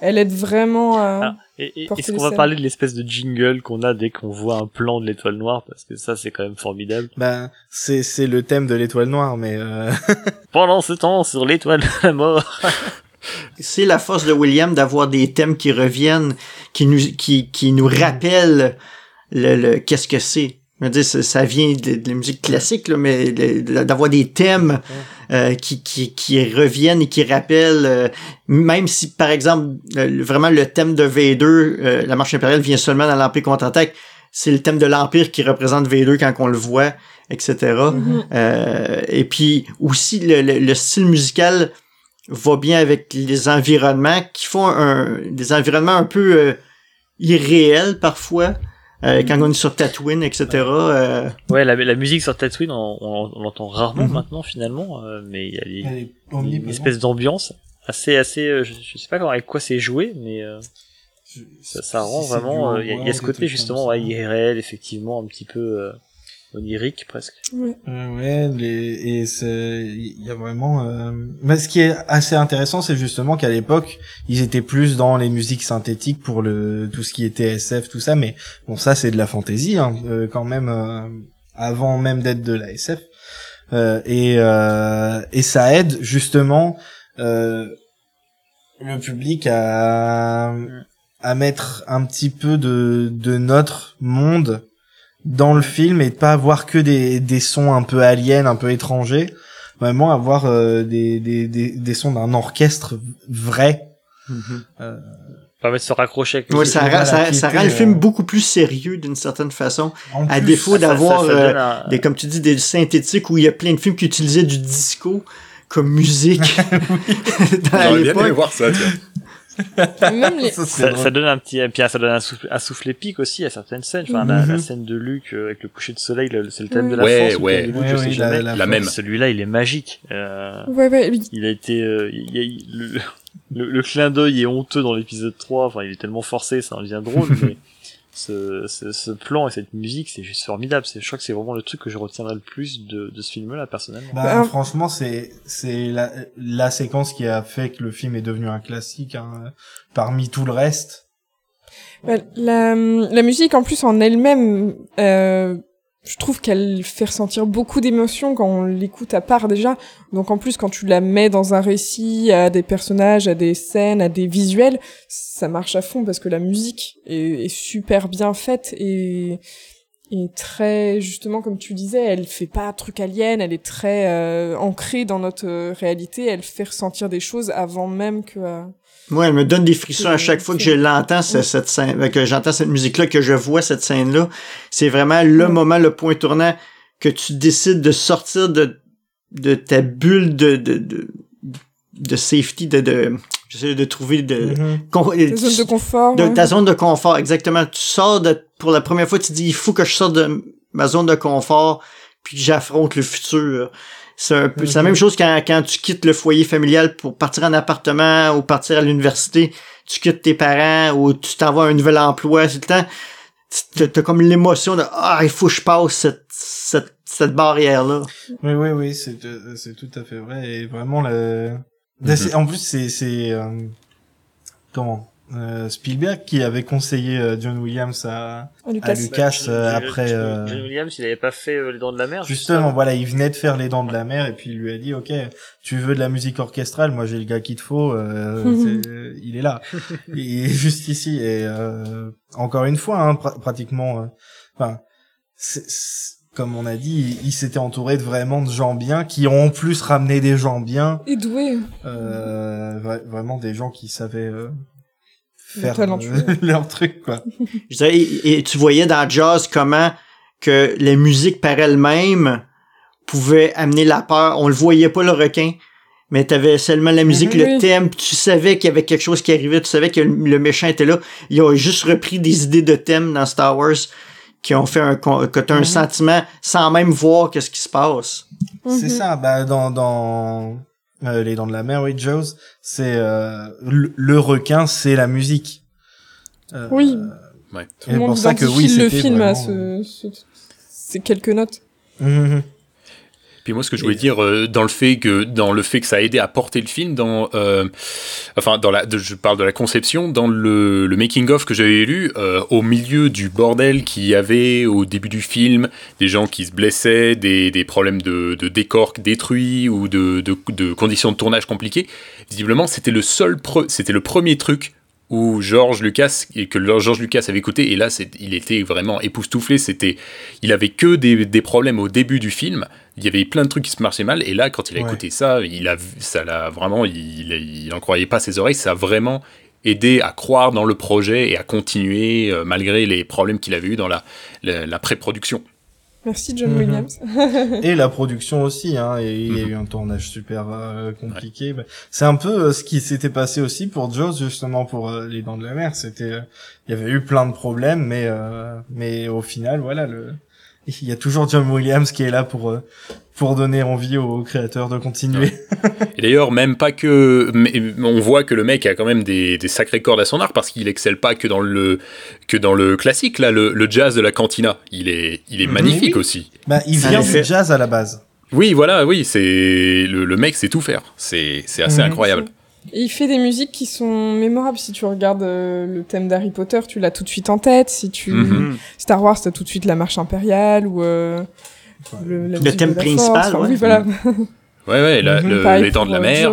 F: elle aide vraiment à...
G: Ah, et, et-
F: porter
G: est-ce qu'on va parler de l'espèce de jingle qu'on a dès qu'on voit un plan de l'étoile noire? Parce que ça, c'est quand même formidable.
E: Ben, c'est c'est le thème de l'étoile noire, mais euh...
G: Pendant ce temps, sur l'étoile de la mort.
H: c'est la force de William d'avoir des thèmes qui reviennent qui nous qui qui nous rappellent le, le qu'est-ce que c'est je veux dire, ça, vient de, de la musique classique, là, mais d'avoir des thèmes euh, qui, qui, qui reviennent et qui rappellent, euh, même si, par exemple, euh, vraiment le thème de Vader, euh, la marche impériale vient seulement dans l'Empire contre-attaque, c'est le thème de l'Empire qui représente Vader quand on le voit, etc.
F: Mhm.
H: Euh, et puis aussi, le, le, le style musical va bien avec les environnements qui font un, des environnements un peu irréels parfois. Euh, quand on est sur Tatooine, etc. euh,
G: Ouais, la, la musique sur Tatooine, on, on, on l'entend rarement
E: Mhm.
G: maintenant finalement, euh, mais il y a des- une
E: omniprésente.
G: espèce d'ambiance assez, assez, euh, je, je sais pas comment, avec quoi c'est joué, mais euh,
E: Je-
G: ça, ça rend vraiment, euh, il y, a- y ce côté justement, ouais, irréel, effectivement, un petit peu euh, onirique presque.
F: Ouais.
E: Euh, ouais, les, et c'est, il y a vraiment. Euh... Mais ce qui est assez intéressant, c'est justement qu'à l'époque, ils étaient plus dans les musiques synthétiques pour le tout ce qui était SF, tout ça. Mais bon, ça c'est de la fantaisie, hein, euh, quand même, euh, avant même d'être de la SF. Euh, et euh, et ça aide justement euh, le public à à mettre un petit peu de de notre monde dans le film et de pas avoir que des, des sons un peu aliens, un peu étrangers, vraiment avoir euh, des, des, des, des sons d'un orchestre vrai. Euh,
G: Permet de se raccrocher avec
H: ouais, ça, ça, rend le film
E: euh,
H: beaucoup plus sérieux d'une certaine façon.
E: en
H: À
E: plus,
H: défaut d'avoir euh,
G: un-
H: des, comme tu dis, des synthétiques où il y a plein de films qui utilisaient du disco comme musique dans
C: J'aurais bien aimé voir ça, tiens.
F: Même les...
E: ça,
G: donne un petit, puis ça donne un souffle, un souffle épique aussi à certaines scènes. Enfin, la,
E: Mhm.
G: la scène de Luke euh, avec le coucher de soleil, le- c'est le thème de la
C: Ouais,
G: force. le
C: ouais.
E: Ouais,
G: je
E: oui,
G: sais
E: la-
G: jamais.
E: la
C: La même.
G: Celui-là, il est magique. Euh,
F: Ouais, ouais, oui.
G: il a été, euh, il y a- il- le, le, le clin d'œil est honteux dans l'épisode 3. Enfin, il est tellement forcé, ça en devient drôle. mais ce, ce, ce plan et cette musique, c'est juste formidable. C'est, je crois que c'est vraiment le truc que je retiendrai le plus de, de ce film-là, personnellement.
E: Bah,
F: Bah,
E: franchement, c'est c'est la, la séquence qui a fait que le film est devenu un classique hein, parmi tout le reste.
F: Bah, la, la musique, en plus, en elle-même, euh, je trouve qu'elle fait ressentir beaucoup d'émotions quand on l'écoute à part déjà. Donc en plus, quand tu la mets dans un récit, à des personnages, à des scènes, à des visuels, ça marche à fond parce que la musique est, super bien faite et, et très, justement, comme tu disais, elle fait pas truc alien, elle est très euh, ancrée dans notre euh, réalité, elle fait ressentir des choses avant même que... euh,
H: Moi, elle me donne des frissons à chaque fois que je l'entends, cette scène, euh, que j'entends cette musique-là, que je vois cette scène-là. C'est vraiment le moment, le point tournant que tu décides de sortir de, de ta bulle de, de, de, de safety, de, de, j'essaie de trouver de,
E: Mhm.
H: con-
F: Ta zone de confort.
H: de
F: ouais.
H: ta zone de confort, exactement. Tu sors de, pour la première fois, tu dis, il faut que je sorte de ma zone de confort, puis que j'affronte le futur. C'est un peu, c'est la
E: Mhm.
H: même chose quand, quand tu quittes le foyer familial pour partir en appartement ou partir à l'université. Tu quittes tes parents ou tu t'en vas à un nouvel emploi. C'est le temps, t'as t'as comme l'émotion de, ah, il faut que je passe cette, cette, cette barrière-là.
E: Oui, oui, oui, c'est c'est tout à fait vrai et vraiment le. Ben, c'est- En plus, c'est c'est euh, comment? Euh, Spielberg qui avait conseillé euh, John Williams à,
F: Ah,
E: à
F: Lucas.
E: Lucas euh, après.
G: John-
E: euh,
G: John Williams, il avait pas fait euh, les dents de la mer.
E: Justement, voilà, il venait de faire les dents de la mer et puis il lui a dit, ok, tu veux de la musique orchestrale, moi j'ai le gars qu'il te faut, euh, c'est- il est là, il est juste ici et euh, encore une fois, hein, pra- pratiquement, enfin, c'est- c'est- comme on a dit, il, il s'était entouré de vraiment de gens bien qui ont en plus ramené des gens bien,
F: Et doué.
E: euh, vra- vraiment des gens qui savaient euh, faire euh, leur truc quoi.
H: Je et, et tu voyais dans Jazz comment que la musique par elle-même pouvait amener la peur. On le voyait pas le requin, mais t'avais seulement la musique,
F: Mhm.
H: le
F: Oui.
H: thème, puis tu savais qu'il y avait quelque chose qui arrivait, tu savais que le, le méchant était là. Ils ont juste repris des idées de thème dans Star Wars qui ont fait un, con- que t'as un
F: Mhm.
H: sentiment sans même voir qu'est-ce qui se passe.
E: C'est
F: Mhm.
E: ça, bah dans dans euh, les Dents de la Mer, oui, Jaws, c'est euh, le, le requin, c'est la musique. Euh,
F: Oui.
C: Ouais.
F: Tout
E: c'est
F: le monde
E: pour ça que oui,
F: le film à
E: vraiment-
F: ce, ce- ces quelques notes.
E: Mhm.
C: Puis moi, ce que je voulais dire euh, dans le fait que dans le fait que ça a aidé à porter le film, dans euh, enfin dans la, de- je parle de la conception, dans le, le making of que j'avais lu, euh, au milieu du bordel qu'il y avait au début du film, des gens qui se blessaient, des, des problèmes de, de décors détruits ou de, de, de conditions de tournage compliquées, visiblement c'était le seul, c'était le premier truc où George Lucas et que George Lucas avait écouté et là c'est, il était vraiment époustouflé c'était il avait que des, des problèmes au début du film il y avait plein de trucs qui se marchaient mal et là quand il a
E: Ouais.
C: écouté ça il a ça l'a vraiment il, il en croyait pas ses oreilles ça a vraiment aidé à croire dans le projet et à continuer euh, malgré les problèmes qu'il avait eu dans la, la, la pré-production
F: Merci John
E: Mhm.
F: Williams.
E: Et la production aussi, hein, et il y a
C: Mhm.
E: eu un tournage super euh, compliqué. C'est un peu euh, ce qui s'était passé aussi pour Jaws, justement pour euh, les Dents de la Mer. C'était, euh, il y avait eu plein de problèmes, mais euh, mais au final, voilà, le, il y a toujours John Williams qui est là pour euh, pour donner envie aux créateurs de continuer.
C: Et d'ailleurs, même pas que. mais on voit que le mec a quand même des, des sacrées cordes à son arc parce qu'il excelle pas que dans le, que dans le classique, là, le, le jazz de la cantina. Il est, il est magnifique
E: Oui.
C: aussi.
E: Bah, il vient du jazz à la base.
C: Oui, voilà, oui, c'est. Le, le mec sait tout faire. C'est c'est assez
E: Mhm.
C: incroyable.
F: Et il fait des musiques qui sont mémorables. Si tu regardes euh, le thème d'Harry Potter, tu l'as tout de suite en tête. Si tu
C: Mhm.
F: Star Wars, t'as tout de suite la marche impériale ou euh, le, la
H: Le
F: musique
H: thème principal,
F: Force. Enfin,
H: ouais.
F: Oui, voilà.
C: Ouais, ouais, la-
E: Mhm.
C: le-
F: Pareil
C: les dents de la mer.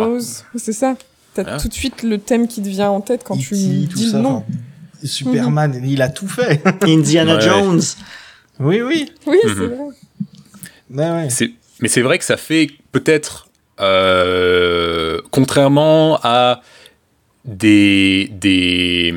F: C'est ça. T'as tout de suite le thème qui te vient en tête quand tu
E: tout
F: dis
E: ça,
F: le nom.
E: enfin, Superman, il a tout fait.
H: Indiana
C: Ouais.
H: Jones.
E: oui, oui.
F: Oui,
C: Mhm.
F: c'est vrai.
E: Ouais, ouais.
C: C'est- Mais c'est vrai que ça fait peut-être, euh, contrairement à des, des,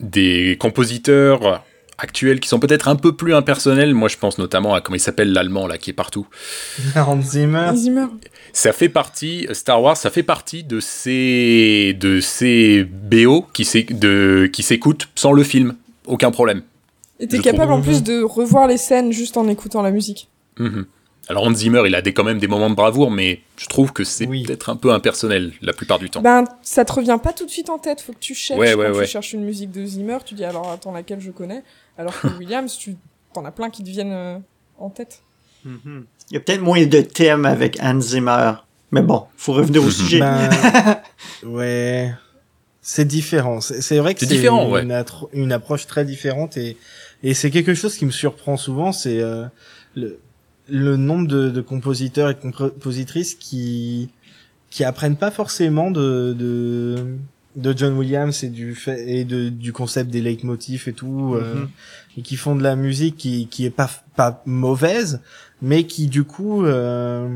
C: des compositeurs actuels qui sont peut-être un peu plus impersonnels, moi je pense notamment à comment il s'appelle l'allemand là qui est partout.
E: Hans Zimmer.
F: Zimmer.
C: Ça fait partie, Star Wars, ça fait partie de ces, de ces BO qui de- qui s'écoutent sans le film, aucun problème.
F: Et t'es capable
E: trouve.
F: en plus de revoir les scènes juste en écoutant la musique.
C: Mhm. Alors Hans Zimmer, il a des, quand même des moments de bravoure, mais je trouve que c'est
E: Oui.
C: peut-être un peu impersonnel la plupart du temps.
F: Ben, ça te revient pas tout de suite en tête. Faut que tu cherches.
C: Ouais, ouais,
F: Quand
C: ouais.
F: tu cherches une musique de Zimmer, tu dis alors attends laquelle je connais? Alors que Williams, tu t'en as plein qui te viennent euh, en tête.
H: Il y a peut-être moins de thèmes avec Hans Zimmer. Mais bon, faut revenir au
C: Mhm.
H: sujet.
E: Ben, ouais. C'est différent. C'est c'est vrai que
C: C'est
E: c'est
C: différent,
E: une,
C: ouais.
E: une approche très différente et, et c'est quelque chose qui me surprend souvent, c'est euh, le, le nombre de, de compositeurs et de compositrices qui qui apprennent pas forcément de de, de John Williams et du fait et de, du concept des leitmotifs et tout euh,
H: Mhm.
E: et qui font de la musique qui qui est pas pas mauvaise mais qui du coup euh,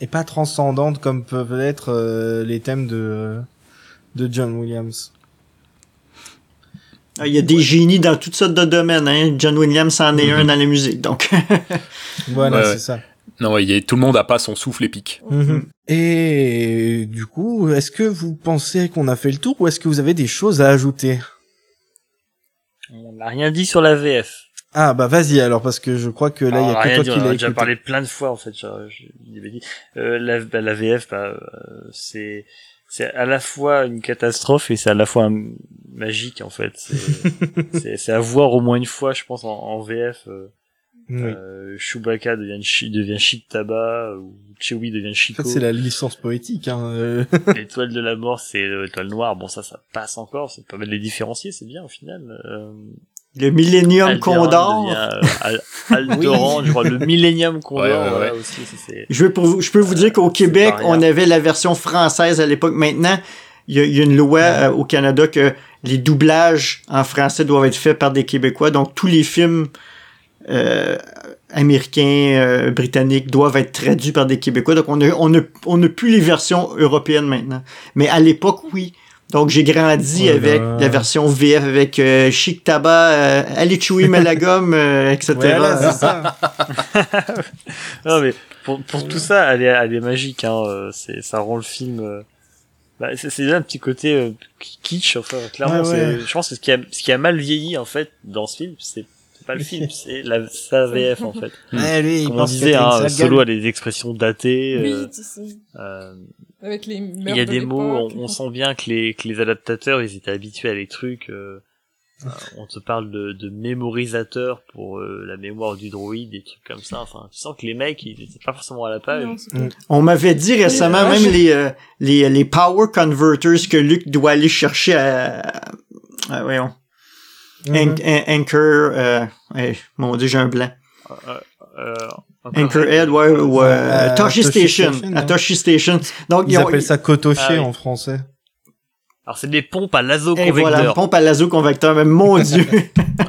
E: est pas transcendante comme peuvent l'être euh, les thèmes de de John Williams.
H: Ah, Il y a des génies dans toutes sortes de domaines. Hein. John Williams en est
C: Mhm.
H: un dans la musique. Donc,
E: Voilà,
C: Ouais,
E: c'est
C: ouais.
E: ça.
C: Non, il y a- tout le monde a pas son souffle épique.
E: Mhm. Et du coup, est-ce que vous pensez qu'on a fait le tour ou est-ce que vous avez des choses à ajouter?
G: On n'a rien dit sur la VF.
E: Ah bah vas-y alors parce que je crois que là il y a que
G: rien
E: toi
G: dit,
E: qui
G: on en
E: l'as
G: a déjà
E: écouté.
G: parlé plein de fois en fait. Je, je, je l'avais dit. Euh, la, bah, la VF, bah, euh, c'est c'est à la fois une catastrophe et c'est à la fois un- magique en fait. C'est- à voir au moins une fois, je pense, en, en VF. euh,
E: Oui.
G: euh, Chewbacca devient chi, devient Chic Tabac ou Chewie devient
E: En
G: Chico.
E: fait, c'est la licence poétique. Hein. euh.
G: L'étoile de la mort, c'est l'étoile noire. Bon, ça, ça passe encore. C'est pas mal de les différencier, c'est bien au final. Euh,
H: Le Millennium
G: Alderaan
H: Condor.
G: devient, euh, Al- Alderaan, je crois, le Millennium Condor,
C: Ouais, ouais, ouais.
G: voilà, aussi, ça.
H: Je, veux pour vous- je peux vous dire qu'au Québec, on avait la version française à l'époque. Maintenant, il y, a- il y a une loi euh, au Canada que les doublages en français doivent être faits par des Québécois. Donc, tous les films euh, américains, euh, britanniques doivent être traduits par des Québécois. Donc, on a, on a, on a plus les versions européennes maintenant. Mais à l'époque, oui. Donc, j'ai grandi
E: Oh
H: avec la version VF, avec euh, Chic Tabac, euh, Ali Chewy Malagum, euh, etc.
E: Voilà, c'est ça.
G: Non, mais pour, pour tout ça, elle est, elle est magique, hein, euh, c'est, ça rend le film, euh, bah, c'est, c'est déjà un petit côté euh, kitsch, enfin, clairement,
E: Ouais, ouais.
G: c'est, je pense que ce qui a, ce qui a mal vieilli, en fait, dans ce film, c'est, c'est pas le film, c'est la, sa VF, en fait.
E: Ouais, lui, il
G: Comme on
E: pense que
G: disait, hein, Solo a des expressions datées,
F: Oui,
G: euh,
F: sais,
G: euh,
F: avec les
G: Il y a
F: de
G: des mots, on, on sent bien que les, que les adaptateurs, ils étaient habitués à des trucs. euh, euh, on te parle de, de mémorisateur pour euh, la mémoire du droïde, des trucs comme ça. Enfin, tu sens que les mecs, ils étaient pas forcément à la page.
F: Non.
H: On m'avait dit récemment, même les, euh, les, les power converters que Luc doit aller chercher à, à- voyons, An- An- Anchor, euh, hey, mon dieu, j'ai un blanc.
G: Euh, encore-
H: Anchorhead, ouais, ou, euh,
E: À
H: Toshi Station,
E: Station,
H: à Toshi Station. Donc,
E: Ils
H: ont-
E: appellent ça cotoché
G: Ah
E: en français.
G: Alors c'est des pompes à l'azo
H: Et voilà,
G: convecteur.
H: pompe à l'azo convecteur, mais mon dieu.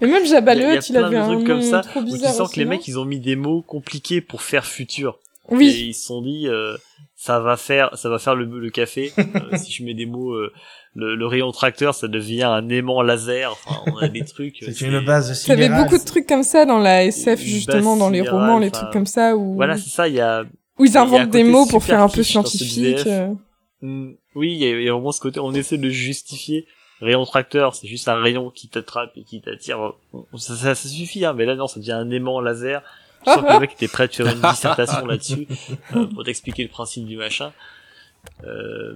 F: Mais même Jabba
G: Il y a-
F: avait
G: de
F: un
G: trucs comme
F: nom
G: ça
F: trop
G: où tu sens que les mecs, ils ont mis des mots compliqués pour faire futur. Et
F: Oui.
G: ils se sont dit, euh, ça va faire, ça va faire le, le café. Euh, si je mets des mots, euh, le, le rayon tracteur, ça devient un aimant laser. Enfin, on a des trucs. euh,
E: C'est une base de
F: T'avais
E: Cinéras.
F: beaucoup de trucs comme ça dans la SF, justement, dans les
G: sidérale,
F: romans, les trucs comme ça, où,
G: Voilà, c'est ça. Il y a,
F: où ils
G: il y
F: inventent des mots pour faire un peu scientifique. Euh.
G: Mm, oui, il y, a, il y a vraiment ce côté. On essaie de justifier. Rayon tracteur, c'est juste un rayon qui t'attrape et qui t'attire. Ça, ça, ça suffit, hein. Mais là, non, ça devient un aimant laser. Je sens que le mec était prêt à te faire une dissertation là-dessus euh, pour t'expliquer le principe du machin. Euh,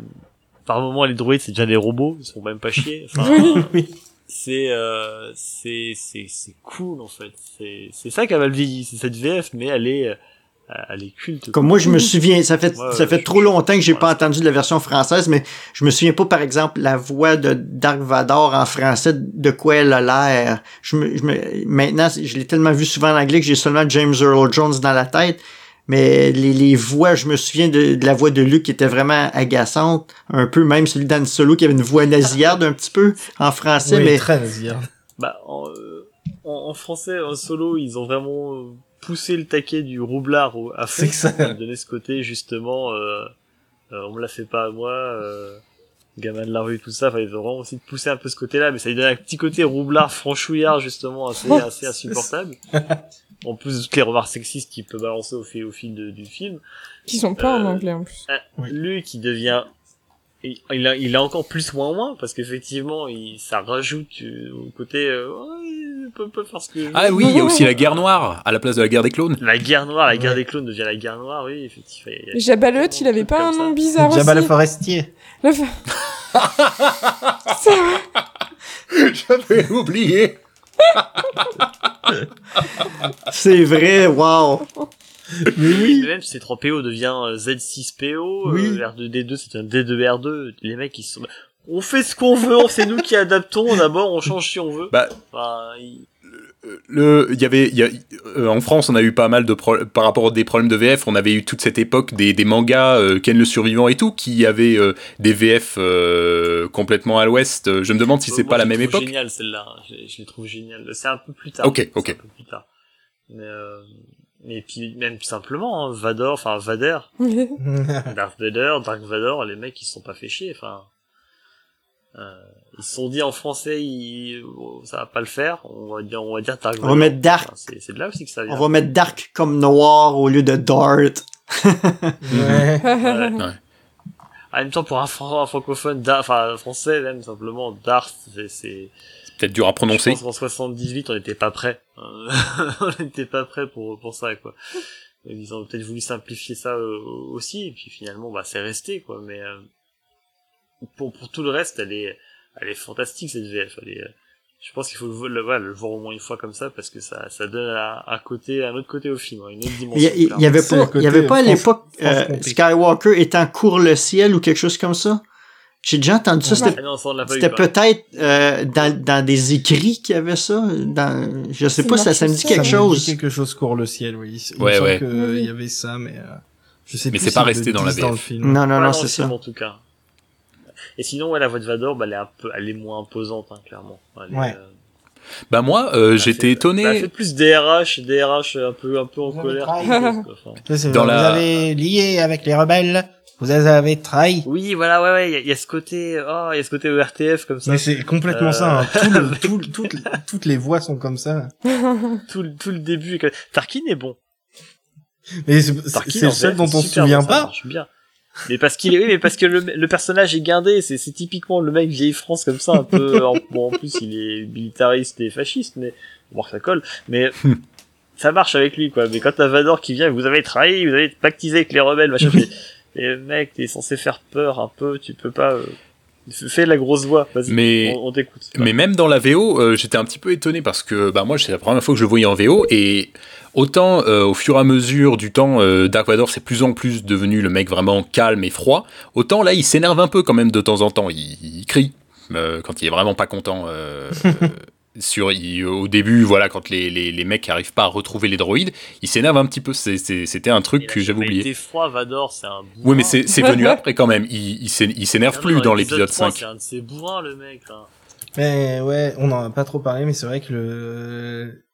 G: par moment, les droïdes, c'est déjà des robots, ils sont même pas chiés. Enfin,
E: Oui.
G: c'est euh, c'est c'est c'est cool en fait. C'est c'est ça qui a mal vieilli, c'est cette VF, mais elle est euh, elle est culte.
H: Comme moi, je me souviens, ça fait,
G: Ouais,
H: ça fait trop longtemps que j'ai
G: voilà.
H: pas entendu la version française, mais je me souviens pas, par exemple, la voix de Dark Vador en français, de quoi elle a l'air. Je me, je me, maintenant, je l'ai tellement vu souvent en anglais que j'ai seulement James Earl Jones dans la tête. Mais les, les voix, je me souviens de, de la voix de Luke qui était vraiment agaçante. Un peu, même celui d'Anne Solo qui avait une voix nasillarde un petit peu en français,
E: Oui,
H: mais
E: très nasillarde.
G: Bah en, euh, en, en français, en solo, ils ont vraiment euh, poussé le taquet du roublard au- à fond.
E: C'est que ça-
G: Ils ont donné ce côté justement, euh, euh, on me la fait pas à moi. Euh, gamin de la rue, tout ça, enfin, ils ont vraiment aussi poussé un peu ce côté-là, mais ça lui donne un petit côté roublard, franchouillard, justement, assez, assez insupportable. En plus de toutes les remarques sexistes qu'il peut balancer au fil, au fil de- du film.
F: Qui sont pas en
G: Euh,
F: anglais, en plus.
E: Oui.
G: Lui qui devient, il, il a, il a encore plus moins moins, parce qu'effectivement, il, ça rajoute euh, au côté, euh, Ouais, il peut pas faire ce que.
C: Ah oui, il y a aussi la guerre noire à la place de la guerre des clowns.
G: La guerre noire, la guerre
E: Ouais.
G: des clowns devient la guerre noire, oui, effectivement.
F: Hutt, il avait pas un nom
G: ça.
F: bizarre
E: Jabba le forestier.
F: Le.
C: J'avais oublié.
H: c'est vrai, wow.
E: Mais oui.
G: Même si C3PO devient euh, Z6PO,
E: Oui.
G: euh, R2D2 c'est un D2R2, les mecs ils sont... On fait ce qu'on veut, c'est nous qui adaptons d'abord, on change si on veut.
C: Bah,
G: Enfin, il-
C: le, il y avait, il y a- euh, en France, on a eu pas mal de pro- par rapport à des problèmes de VF. On avait eu toute cette époque des, des mangas, euh, Ken le survivant et tout, qui avaient euh, des VF euh, complètement à l'ouest. Je me demande si c'est pas la même époque.
G: géniale celle-là, je, je les trouve géniales. C'est un peu plus tard.
C: Ok,
G: C'est
C: ok.
G: un peu plus tard. Mais, euh, et puis même simplement, hein, Vador, enfin Vader, Darth Vader, Dark Vador, les mecs ils se sont pas fait chier, enfin. Euh, ils se sont dit en français, ils, oh, ça va pas le faire. On va dire, on va dire Dark
H: On va mettre Dark.
G: Enfin, c'est c'est de là aussi que ça vient.
H: On va mettre Dark comme noir au lieu de Dart.
E: Ouais.
C: Ouais.
G: En même temps, pour un, fran- un francophone, enfin un français même simplement, Darth, C'est
C: peut-être dur à
G: je
C: prononcer.
G: pense qu'en 78, on n'était pas prêt. On n'était pas prêt pour pour ça, quoi. Ils ont peut-être voulu simplifier ça euh, aussi, et puis finalement, bah, c'est resté, quoi. Mais euh, pour pour tout le reste, elle est elle est fantastique cette VF. Elle est, euh, je pense qu'il faut le, vo- le, voilà, le voir au moins une fois comme ça parce que ça ça donne un, un côté un autre côté au film, hein, une autre
H: Il
G: dimension.
H: il y
G: clairement.
H: avait pas,
E: le côté
H: il y avait pas à l'époque euh. Skywalker étant court le ciel ou quelque chose comme ça? J'ai déjà entendu ça. C'était peut-être euh, dans, dans des écrits qu'il y avait ça. Dans, je sais
F: C'est
H: pas, ça, ça me dit quelque
E: Ça me dit
H: chose.
E: quelque chose court le ciel, oui. Il
C: Ouais, ouais.
E: que
F: oui.
E: il y avait ça, mais euh, je sais
C: Mais
E: plus
C: c'est pas resté dans la
E: disent le
C: VF.
E: film.
H: Non, non, non, c'est ça.
G: en tout cas. Et sinon, ouais, la voix de Vador, bah, elle est un peu, elle est moins imposante, hein, clairement. Elle est,
E: Ouais.
G: euh,
C: Bah moi, euh, j'étais étonné.
G: bah, elle fait plus DRH, DRH un peu, un peu en colère. chose, quoi. Enfin,
C: Dans
I: vous
C: la-
I: avez lié avec les rebelles, vous avez trahis.
G: Oui, voilà, ouais, ouais, il y, a- il y a ce côté, oh, il y a ce côté ERTF comme ça.
E: Mais c'est complètement
G: Euh,
E: ça. hein. Tout le- tout- toutes, toutes les voix sont comme ça.
G: Tout, le- tout le début. est que- Tarkin est bon.
E: Mais c'est le seul dont on se souvient
G: bon, ça
E: pas.
G: marche bien. Mais parce qu'il est, oui, mais parce que le, le personnage est guindé, c'est, c'est typiquement le mec vieille France comme ça, un peu, en, bon, en plus il est militariste et fasciste, mais, bon, ça colle, mais, ça marche avec lui, quoi. Mais quand t'as Vador qui vient, vous avez trahi, vous avez pactisé avec les rebelles, machin, mais mec, t'es censé faire peur un peu, tu peux pas, euh, fais la grosse voix, vas-y,
C: Mais-
G: on, on t'écoute.
C: Mais même dans la VO, euh, j'étais un petit peu étonné parce que bah moi c'est la première fois que je le voyais en VO et autant euh, au fur et à mesure du temps, euh, Dark Vador c'est plus en plus devenu le mec vraiment calme et froid. Autant là il s'énerve un peu quand même de temps en temps, il, il crie quand il est vraiment pas content. sur il- au début voilà quand les, les, les mecs arrivent pas à retrouver les droïdes, il s'énerve un petit peu. C'est- c'est- C'était un truc que j'avais oublié.
G: Des froid, Vador, c'est un
C: Oui mais c'est c'est venu après quand même. Il, il s'é- il s'énerve
G: Non,
C: plus dans l'épisode
G: 3,
C: 5.
G: C'est un de ses bourrins, le mec, hein.
E: Mais ouais, on en a pas trop parlé, mais c'est vrai que le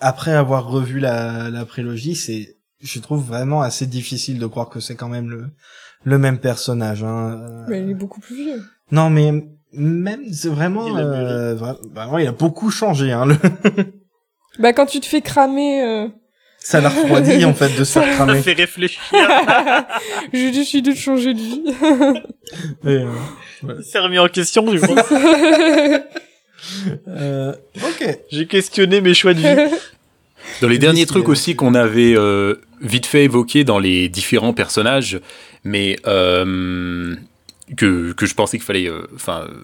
E: après avoir revu la, la prélogie, c'est je trouve vraiment assez difficile de croire que c'est quand même le le même personnage. Hein.
F: Mais il est beaucoup plus vieux.
E: Non, mais même c'est vraiment,
G: Il
E: euh, bah ouais, il a beaucoup changé. Hein, le...
F: Bah, quand tu te fais cramer, euh...
E: Ça l'a refroidi en fait de se faire
G: Ça
E: cramer.
G: fait réfléchir.
F: j'ai décidé de changer de vie.
E: Et, euh,
G: Il s'est remis en question, du coup.
E: euh, ok.
G: J'ai questionné mes choix de vie.
C: Dans les derniers trucs aussi qu'on avait euh, vite fait évoquer dans les différents personnages, mais euh, que, que je pensais qu'il fallait, euh, enfin, euh,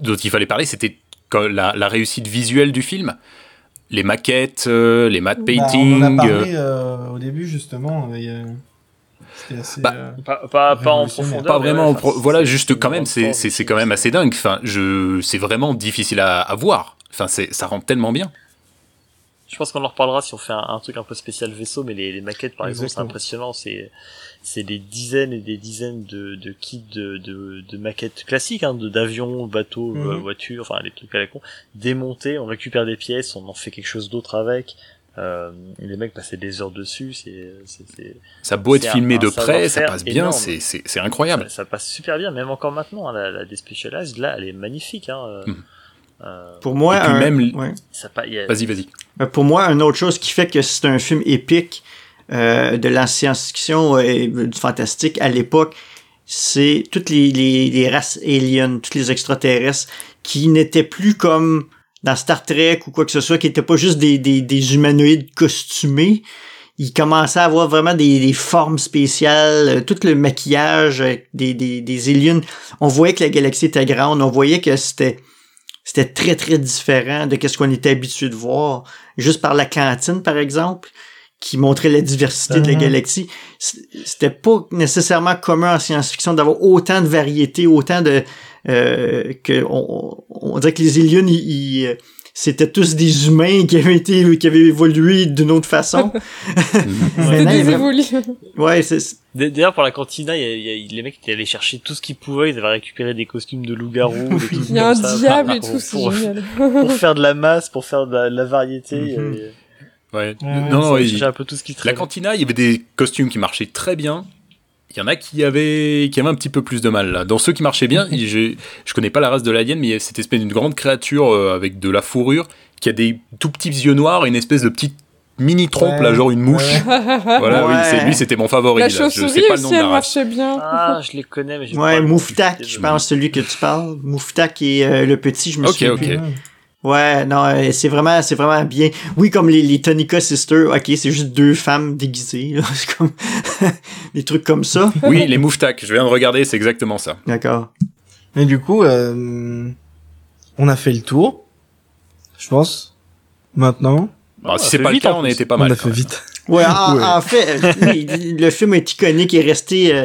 C: dont il fallait parler, c'était la, la réussite visuelle du film, les maquettes, euh, les matte
E: Bah, on en
C: painting.
E: a parlé euh, au début justement. euh, il y a- C'était assez.
C: Bah,
E: euh,
G: Pas, pas, pas en profondeur.
C: pas vraiment,
G: ouais,
C: en pro-
G: enfin,
C: voilà, juste quand même, c'est quand même assez dingue. Enfin, je, c'est vraiment difficile à, à voir. Enfin, c'est, ça rend tellement bien.
G: Je pense qu'on en reparlera si on fait un, un truc un peu spécial vaisseau, mais les, les maquettes, par exemple, c'est impressionnant. C'est, c'est des dizaines et des dizaines de, de kits de, de, de maquettes classiques, hein, d'avions, bateaux,
E: Mhm.
G: euh, voitures, enfin, les trucs à la con, démontés, on récupère des pièces, on en fait quelque chose d'autre avec. Euh, les mecs passaient des heures dessus, c'est,
C: Ça a beau être filmé
G: un
C: de près, ça passe bien, c'est, c'est, incroyable.
G: ça, ça passe super bien, même encore maintenant, hein, la, la Despecialized, là, elle est magnifique, hein. euh,
C: Mhm.
G: Euh,
H: Pour moi, un-
C: même-
H: ouais.
G: a-
C: Vas-y, vas-y.
H: Euh, Pour moi, une autre chose qui fait que c'est un film épique euh, de la science-fiction et du fantastique à l'époque, c'est toutes les, les, les races aliens, tous les extraterrestres qui n'étaient plus comme dans Star Trek ou quoi que ce soit, qui n'étaient pas juste des, des, des humanoïdes costumés. Ils commençaient à avoir vraiment des, des formes spéciales, euh, tout le maquillage des, des aliens. On voyait que la galaxie était grande, on voyait que c'était c'était très très différent de ce qu'on était habitué de voir juste par la cantine par exemple qui montrait la diversité de la
E: Mhm.
H: galaxie c'était pas nécessairement commun en science-fiction d'avoir autant de variétés autant de euh, que on, on dirait que les aliens ils, ils, euh, c'était tous des humains qui avaient été qui avaient évolué d'une autre façon
F: des évolutions.
H: ouais c'est c'est-
G: D- D'ailleurs, pour la cantina, il y a, il y a- les mecs étaient allés chercher tout ce qu'ils pouvaient. Ils avaient récupéré des costumes de loup-garou, des trucs
F: Il y a un
G: ça,
F: diable
G: pour-
F: et tout, c'est
G: pour,
F: génial.
G: pour faire de la masse, pour faire de la, de la variété.
E: Mhm.
C: Ouais.
E: Ouais,
C: non, non, il-
G: un peu tout ce qui
C: la cantina, il y avait des costumes qui marchaient très bien. Il y en a qui avaient, qui avaient un petit peu plus de mal là. Dans ceux qui marchaient bien, je, je connais pas la race de l'alien, mais il y a cette espèce d'une grande créature euh, avec de la fourrure qui a des tout petits yeux noirs et une espèce de petite mini trompe
E: Ouais,
C: là, genre une mouche. Voilà, oui,
H: Ouais.
C: c'est lui, c'était mon favori.
F: La.
C: Je
F: chauve-souris
C: sais pas le nom
F: aussi,
C: de
F: elle
C: la race.
F: marchait bien.
G: Ah, je les connais, mais pas
H: Ouais,
G: nom.
H: Mouftak, je pense, celui que tu parles. Mouftak et euh, le petit, je me
C: Ok,
H: souviens
C: ok.
H: plus. Ouais, non, euh, c'est vraiment, c'est vraiment bien. Oui, comme les, les Tonica Sisters, ok, c'est juste deux femmes déguisées, là. c'est comme des trucs comme ça.
C: Oui, les Mouftak, je viens de regarder, c'est exactement ça.
H: D'accord.
E: Mais du coup, euh, on a fait le tour. Je pense. Maintenant,
C: Alors,
G: Ah,
C: si c'est pas le
G: vite,
C: cas, on a été pas
E: on
C: mal.
E: a
C: quand
E: fait
C: même.
E: vite.
H: Ouais, en,
E: Ouais.
H: en fait, le film est iconique, est resté euh,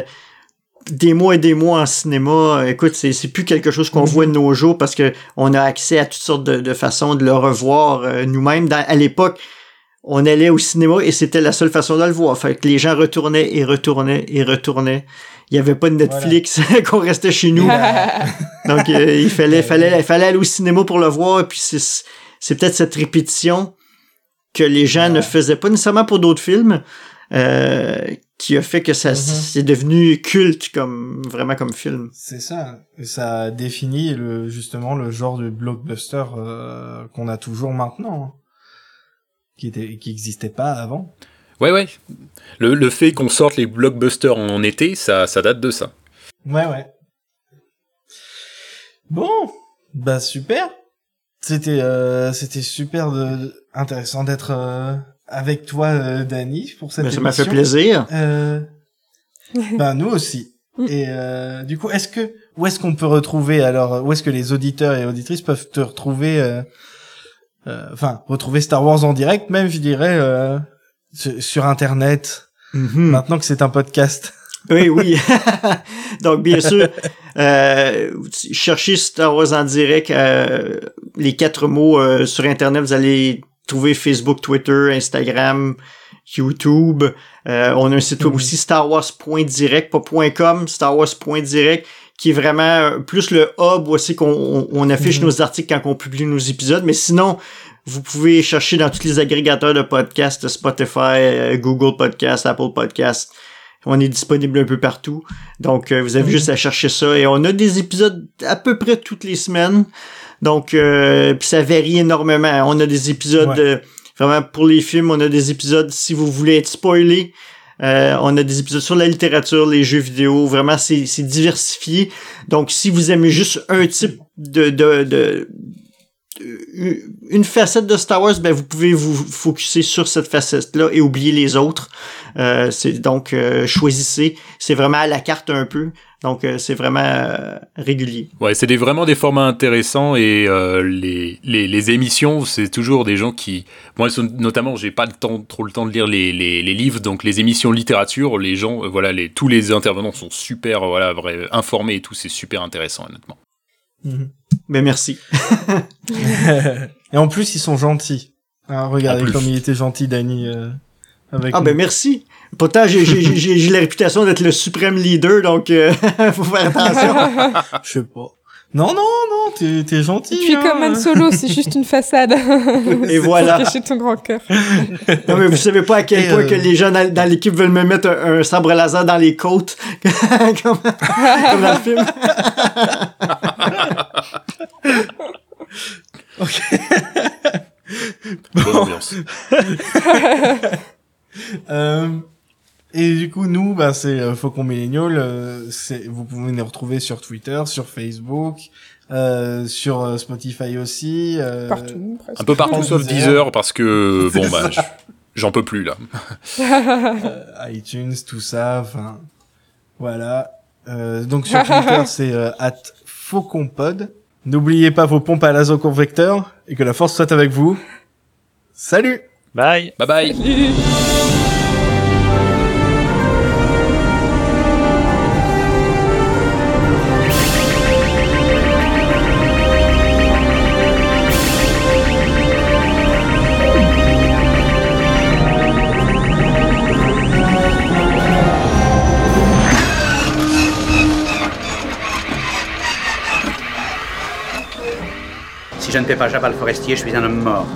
H: des mois et des mois en cinéma. Écoute, c'est c'est plus quelque chose qu'on voit de nos jours parce que on a accès à toutes sortes de, de façons de le revoir euh, nous-mêmes. Dans- À l'époque, on allait au cinéma et c'était la seule façon de le voir. Fait que les gens retournaient et retournaient et retournaient. Il y avait pas de Netflix qu'on restait chez nous. Donc euh, il fallait fallait fallait aller au cinéma pour le voir et puis c'est c'est peut-être cette répétition que les gens ne faisaient pas nécessairement pour d'autres films euh, qui a fait que ça
E: Mhm.
H: c'est devenu culte comme vraiment comme film.
E: C'est ça. Ça définit le, justement le genre de blockbuster euh, qu'on a toujours maintenant. hein. Qui était, qui existait pas avant.
C: Ouais, ouais. Le, le fait qu'on sorte les blockbusters en été, ça, ça date de ça.
E: Ouais, ouais. Bon, bah super. C'était euh, c'était super de, intéressant d'être euh, avec toi, euh, Dani, pour cette
H: Mais ça m'a fait plaisir.
E: Euh, ben nous aussi. Et euh, du coup, est-ce que où est-ce qu'on peut retrouver alors où est-ce que les auditeurs et auditrices peuvent te retrouver euh, euh, enfin retrouver Star Wars en direct même je dirais euh, sur, sur internet
H: Mhm.
E: maintenant que c'est un podcast?
H: Oui, oui. Donc, bien sûr, euh, cherchez Star Wars en direct. euh, les quatre mots euh, sur Internet, vous allez trouver Facebook, Twitter, Instagram, YouTube. Euh, on a un site web aussi, starwars.direct, pas .com, starwars.direct, qui est vraiment euh, plus le hub où c'est qu'on on, on affiche
E: Mhm.
H: nos articles quand on publie nos épisodes. Mais sinon, vous pouvez chercher dans tous les agrégateurs de podcasts, Spotify, euh, Google Podcasts, Apple Podcasts. On est disponible un peu partout. Donc, euh, vous avez juste à chercher ça. Et on a des épisodes à peu près toutes les semaines. Donc, euh, puis ça varie énormément. On a des épisodes
E: Ouais.
H: euh, vraiment pour les films. On a des épisodes si vous voulez être spoilé. Euh, on a des épisodes sur la littérature, les jeux vidéo. Vraiment, c'est c'est diversifié. Donc, si vous aimez juste un type de, de, de, de- une facette de Star Wars, ben vous pouvez vous focuser sur cette facette-là et oublier les autres. Euh, c'est donc euh, choisissez. C'est vraiment à la carte un peu. Donc euh, c'est vraiment euh, régulier.
C: Ouais, c'est des, vraiment des formats intéressants et euh, les, les, les émissions, c'est toujours des gens qui. Moi, sont- notamment, j'ai pas le temps, trop le temps de lire les, les, les livres, donc les émissions littérature, les gens, euh, voilà, les, tous les intervenants sont super, voilà, vrai, informés et tout, c'est super intéressant, honnêtement.
H: Ben merci.
E: et en plus ils sont gentils. Hein, regardez comme il était gentil Dani euh, avec
H: Ah
E: nous.
H: ben merci. Pourtant j'ai j'ai j'ai j'ai la réputation d'être le suprême leader donc euh, faut faire attention.
E: Je sais pas. Non non non, t'es t'es gentil.
F: Tu es
E: hein.
F: comme Han Solo, c'est juste une façade.
H: Et voilà.
F: Cacher ton grand cœur.
H: Non mais vous savez pas à quel
E: Et,
H: point
E: euh,
H: que les gens dans, dans l'équipe veulent me mettre un, un sabre laser dans les côtes comme, comme dans le film.
C: Bonne ambiance.
E: Euh, et du coup, nous, bah, c'est euh, Faucon Millennial. euh, c'est, vous pouvez nous retrouver sur Twitter, sur Facebook, euh, sur euh, Spotify aussi. euh,
F: Partout, presque.
C: Un peu partout sauf Deezer parce que, bon, bah, je- j'en peux plus là.
E: euh, iTunes, tout ça. Enfin, voilà. Euh, donc sur Twitter, c'est euh, at FauconPod. N'oubliez pas vos pompes à l'azoconvecteur et que la force soit avec vous. Salut
G: Bye.
C: Bye bye!
J: Je ne fais pas Jabal Forestier, je suis un homme mort.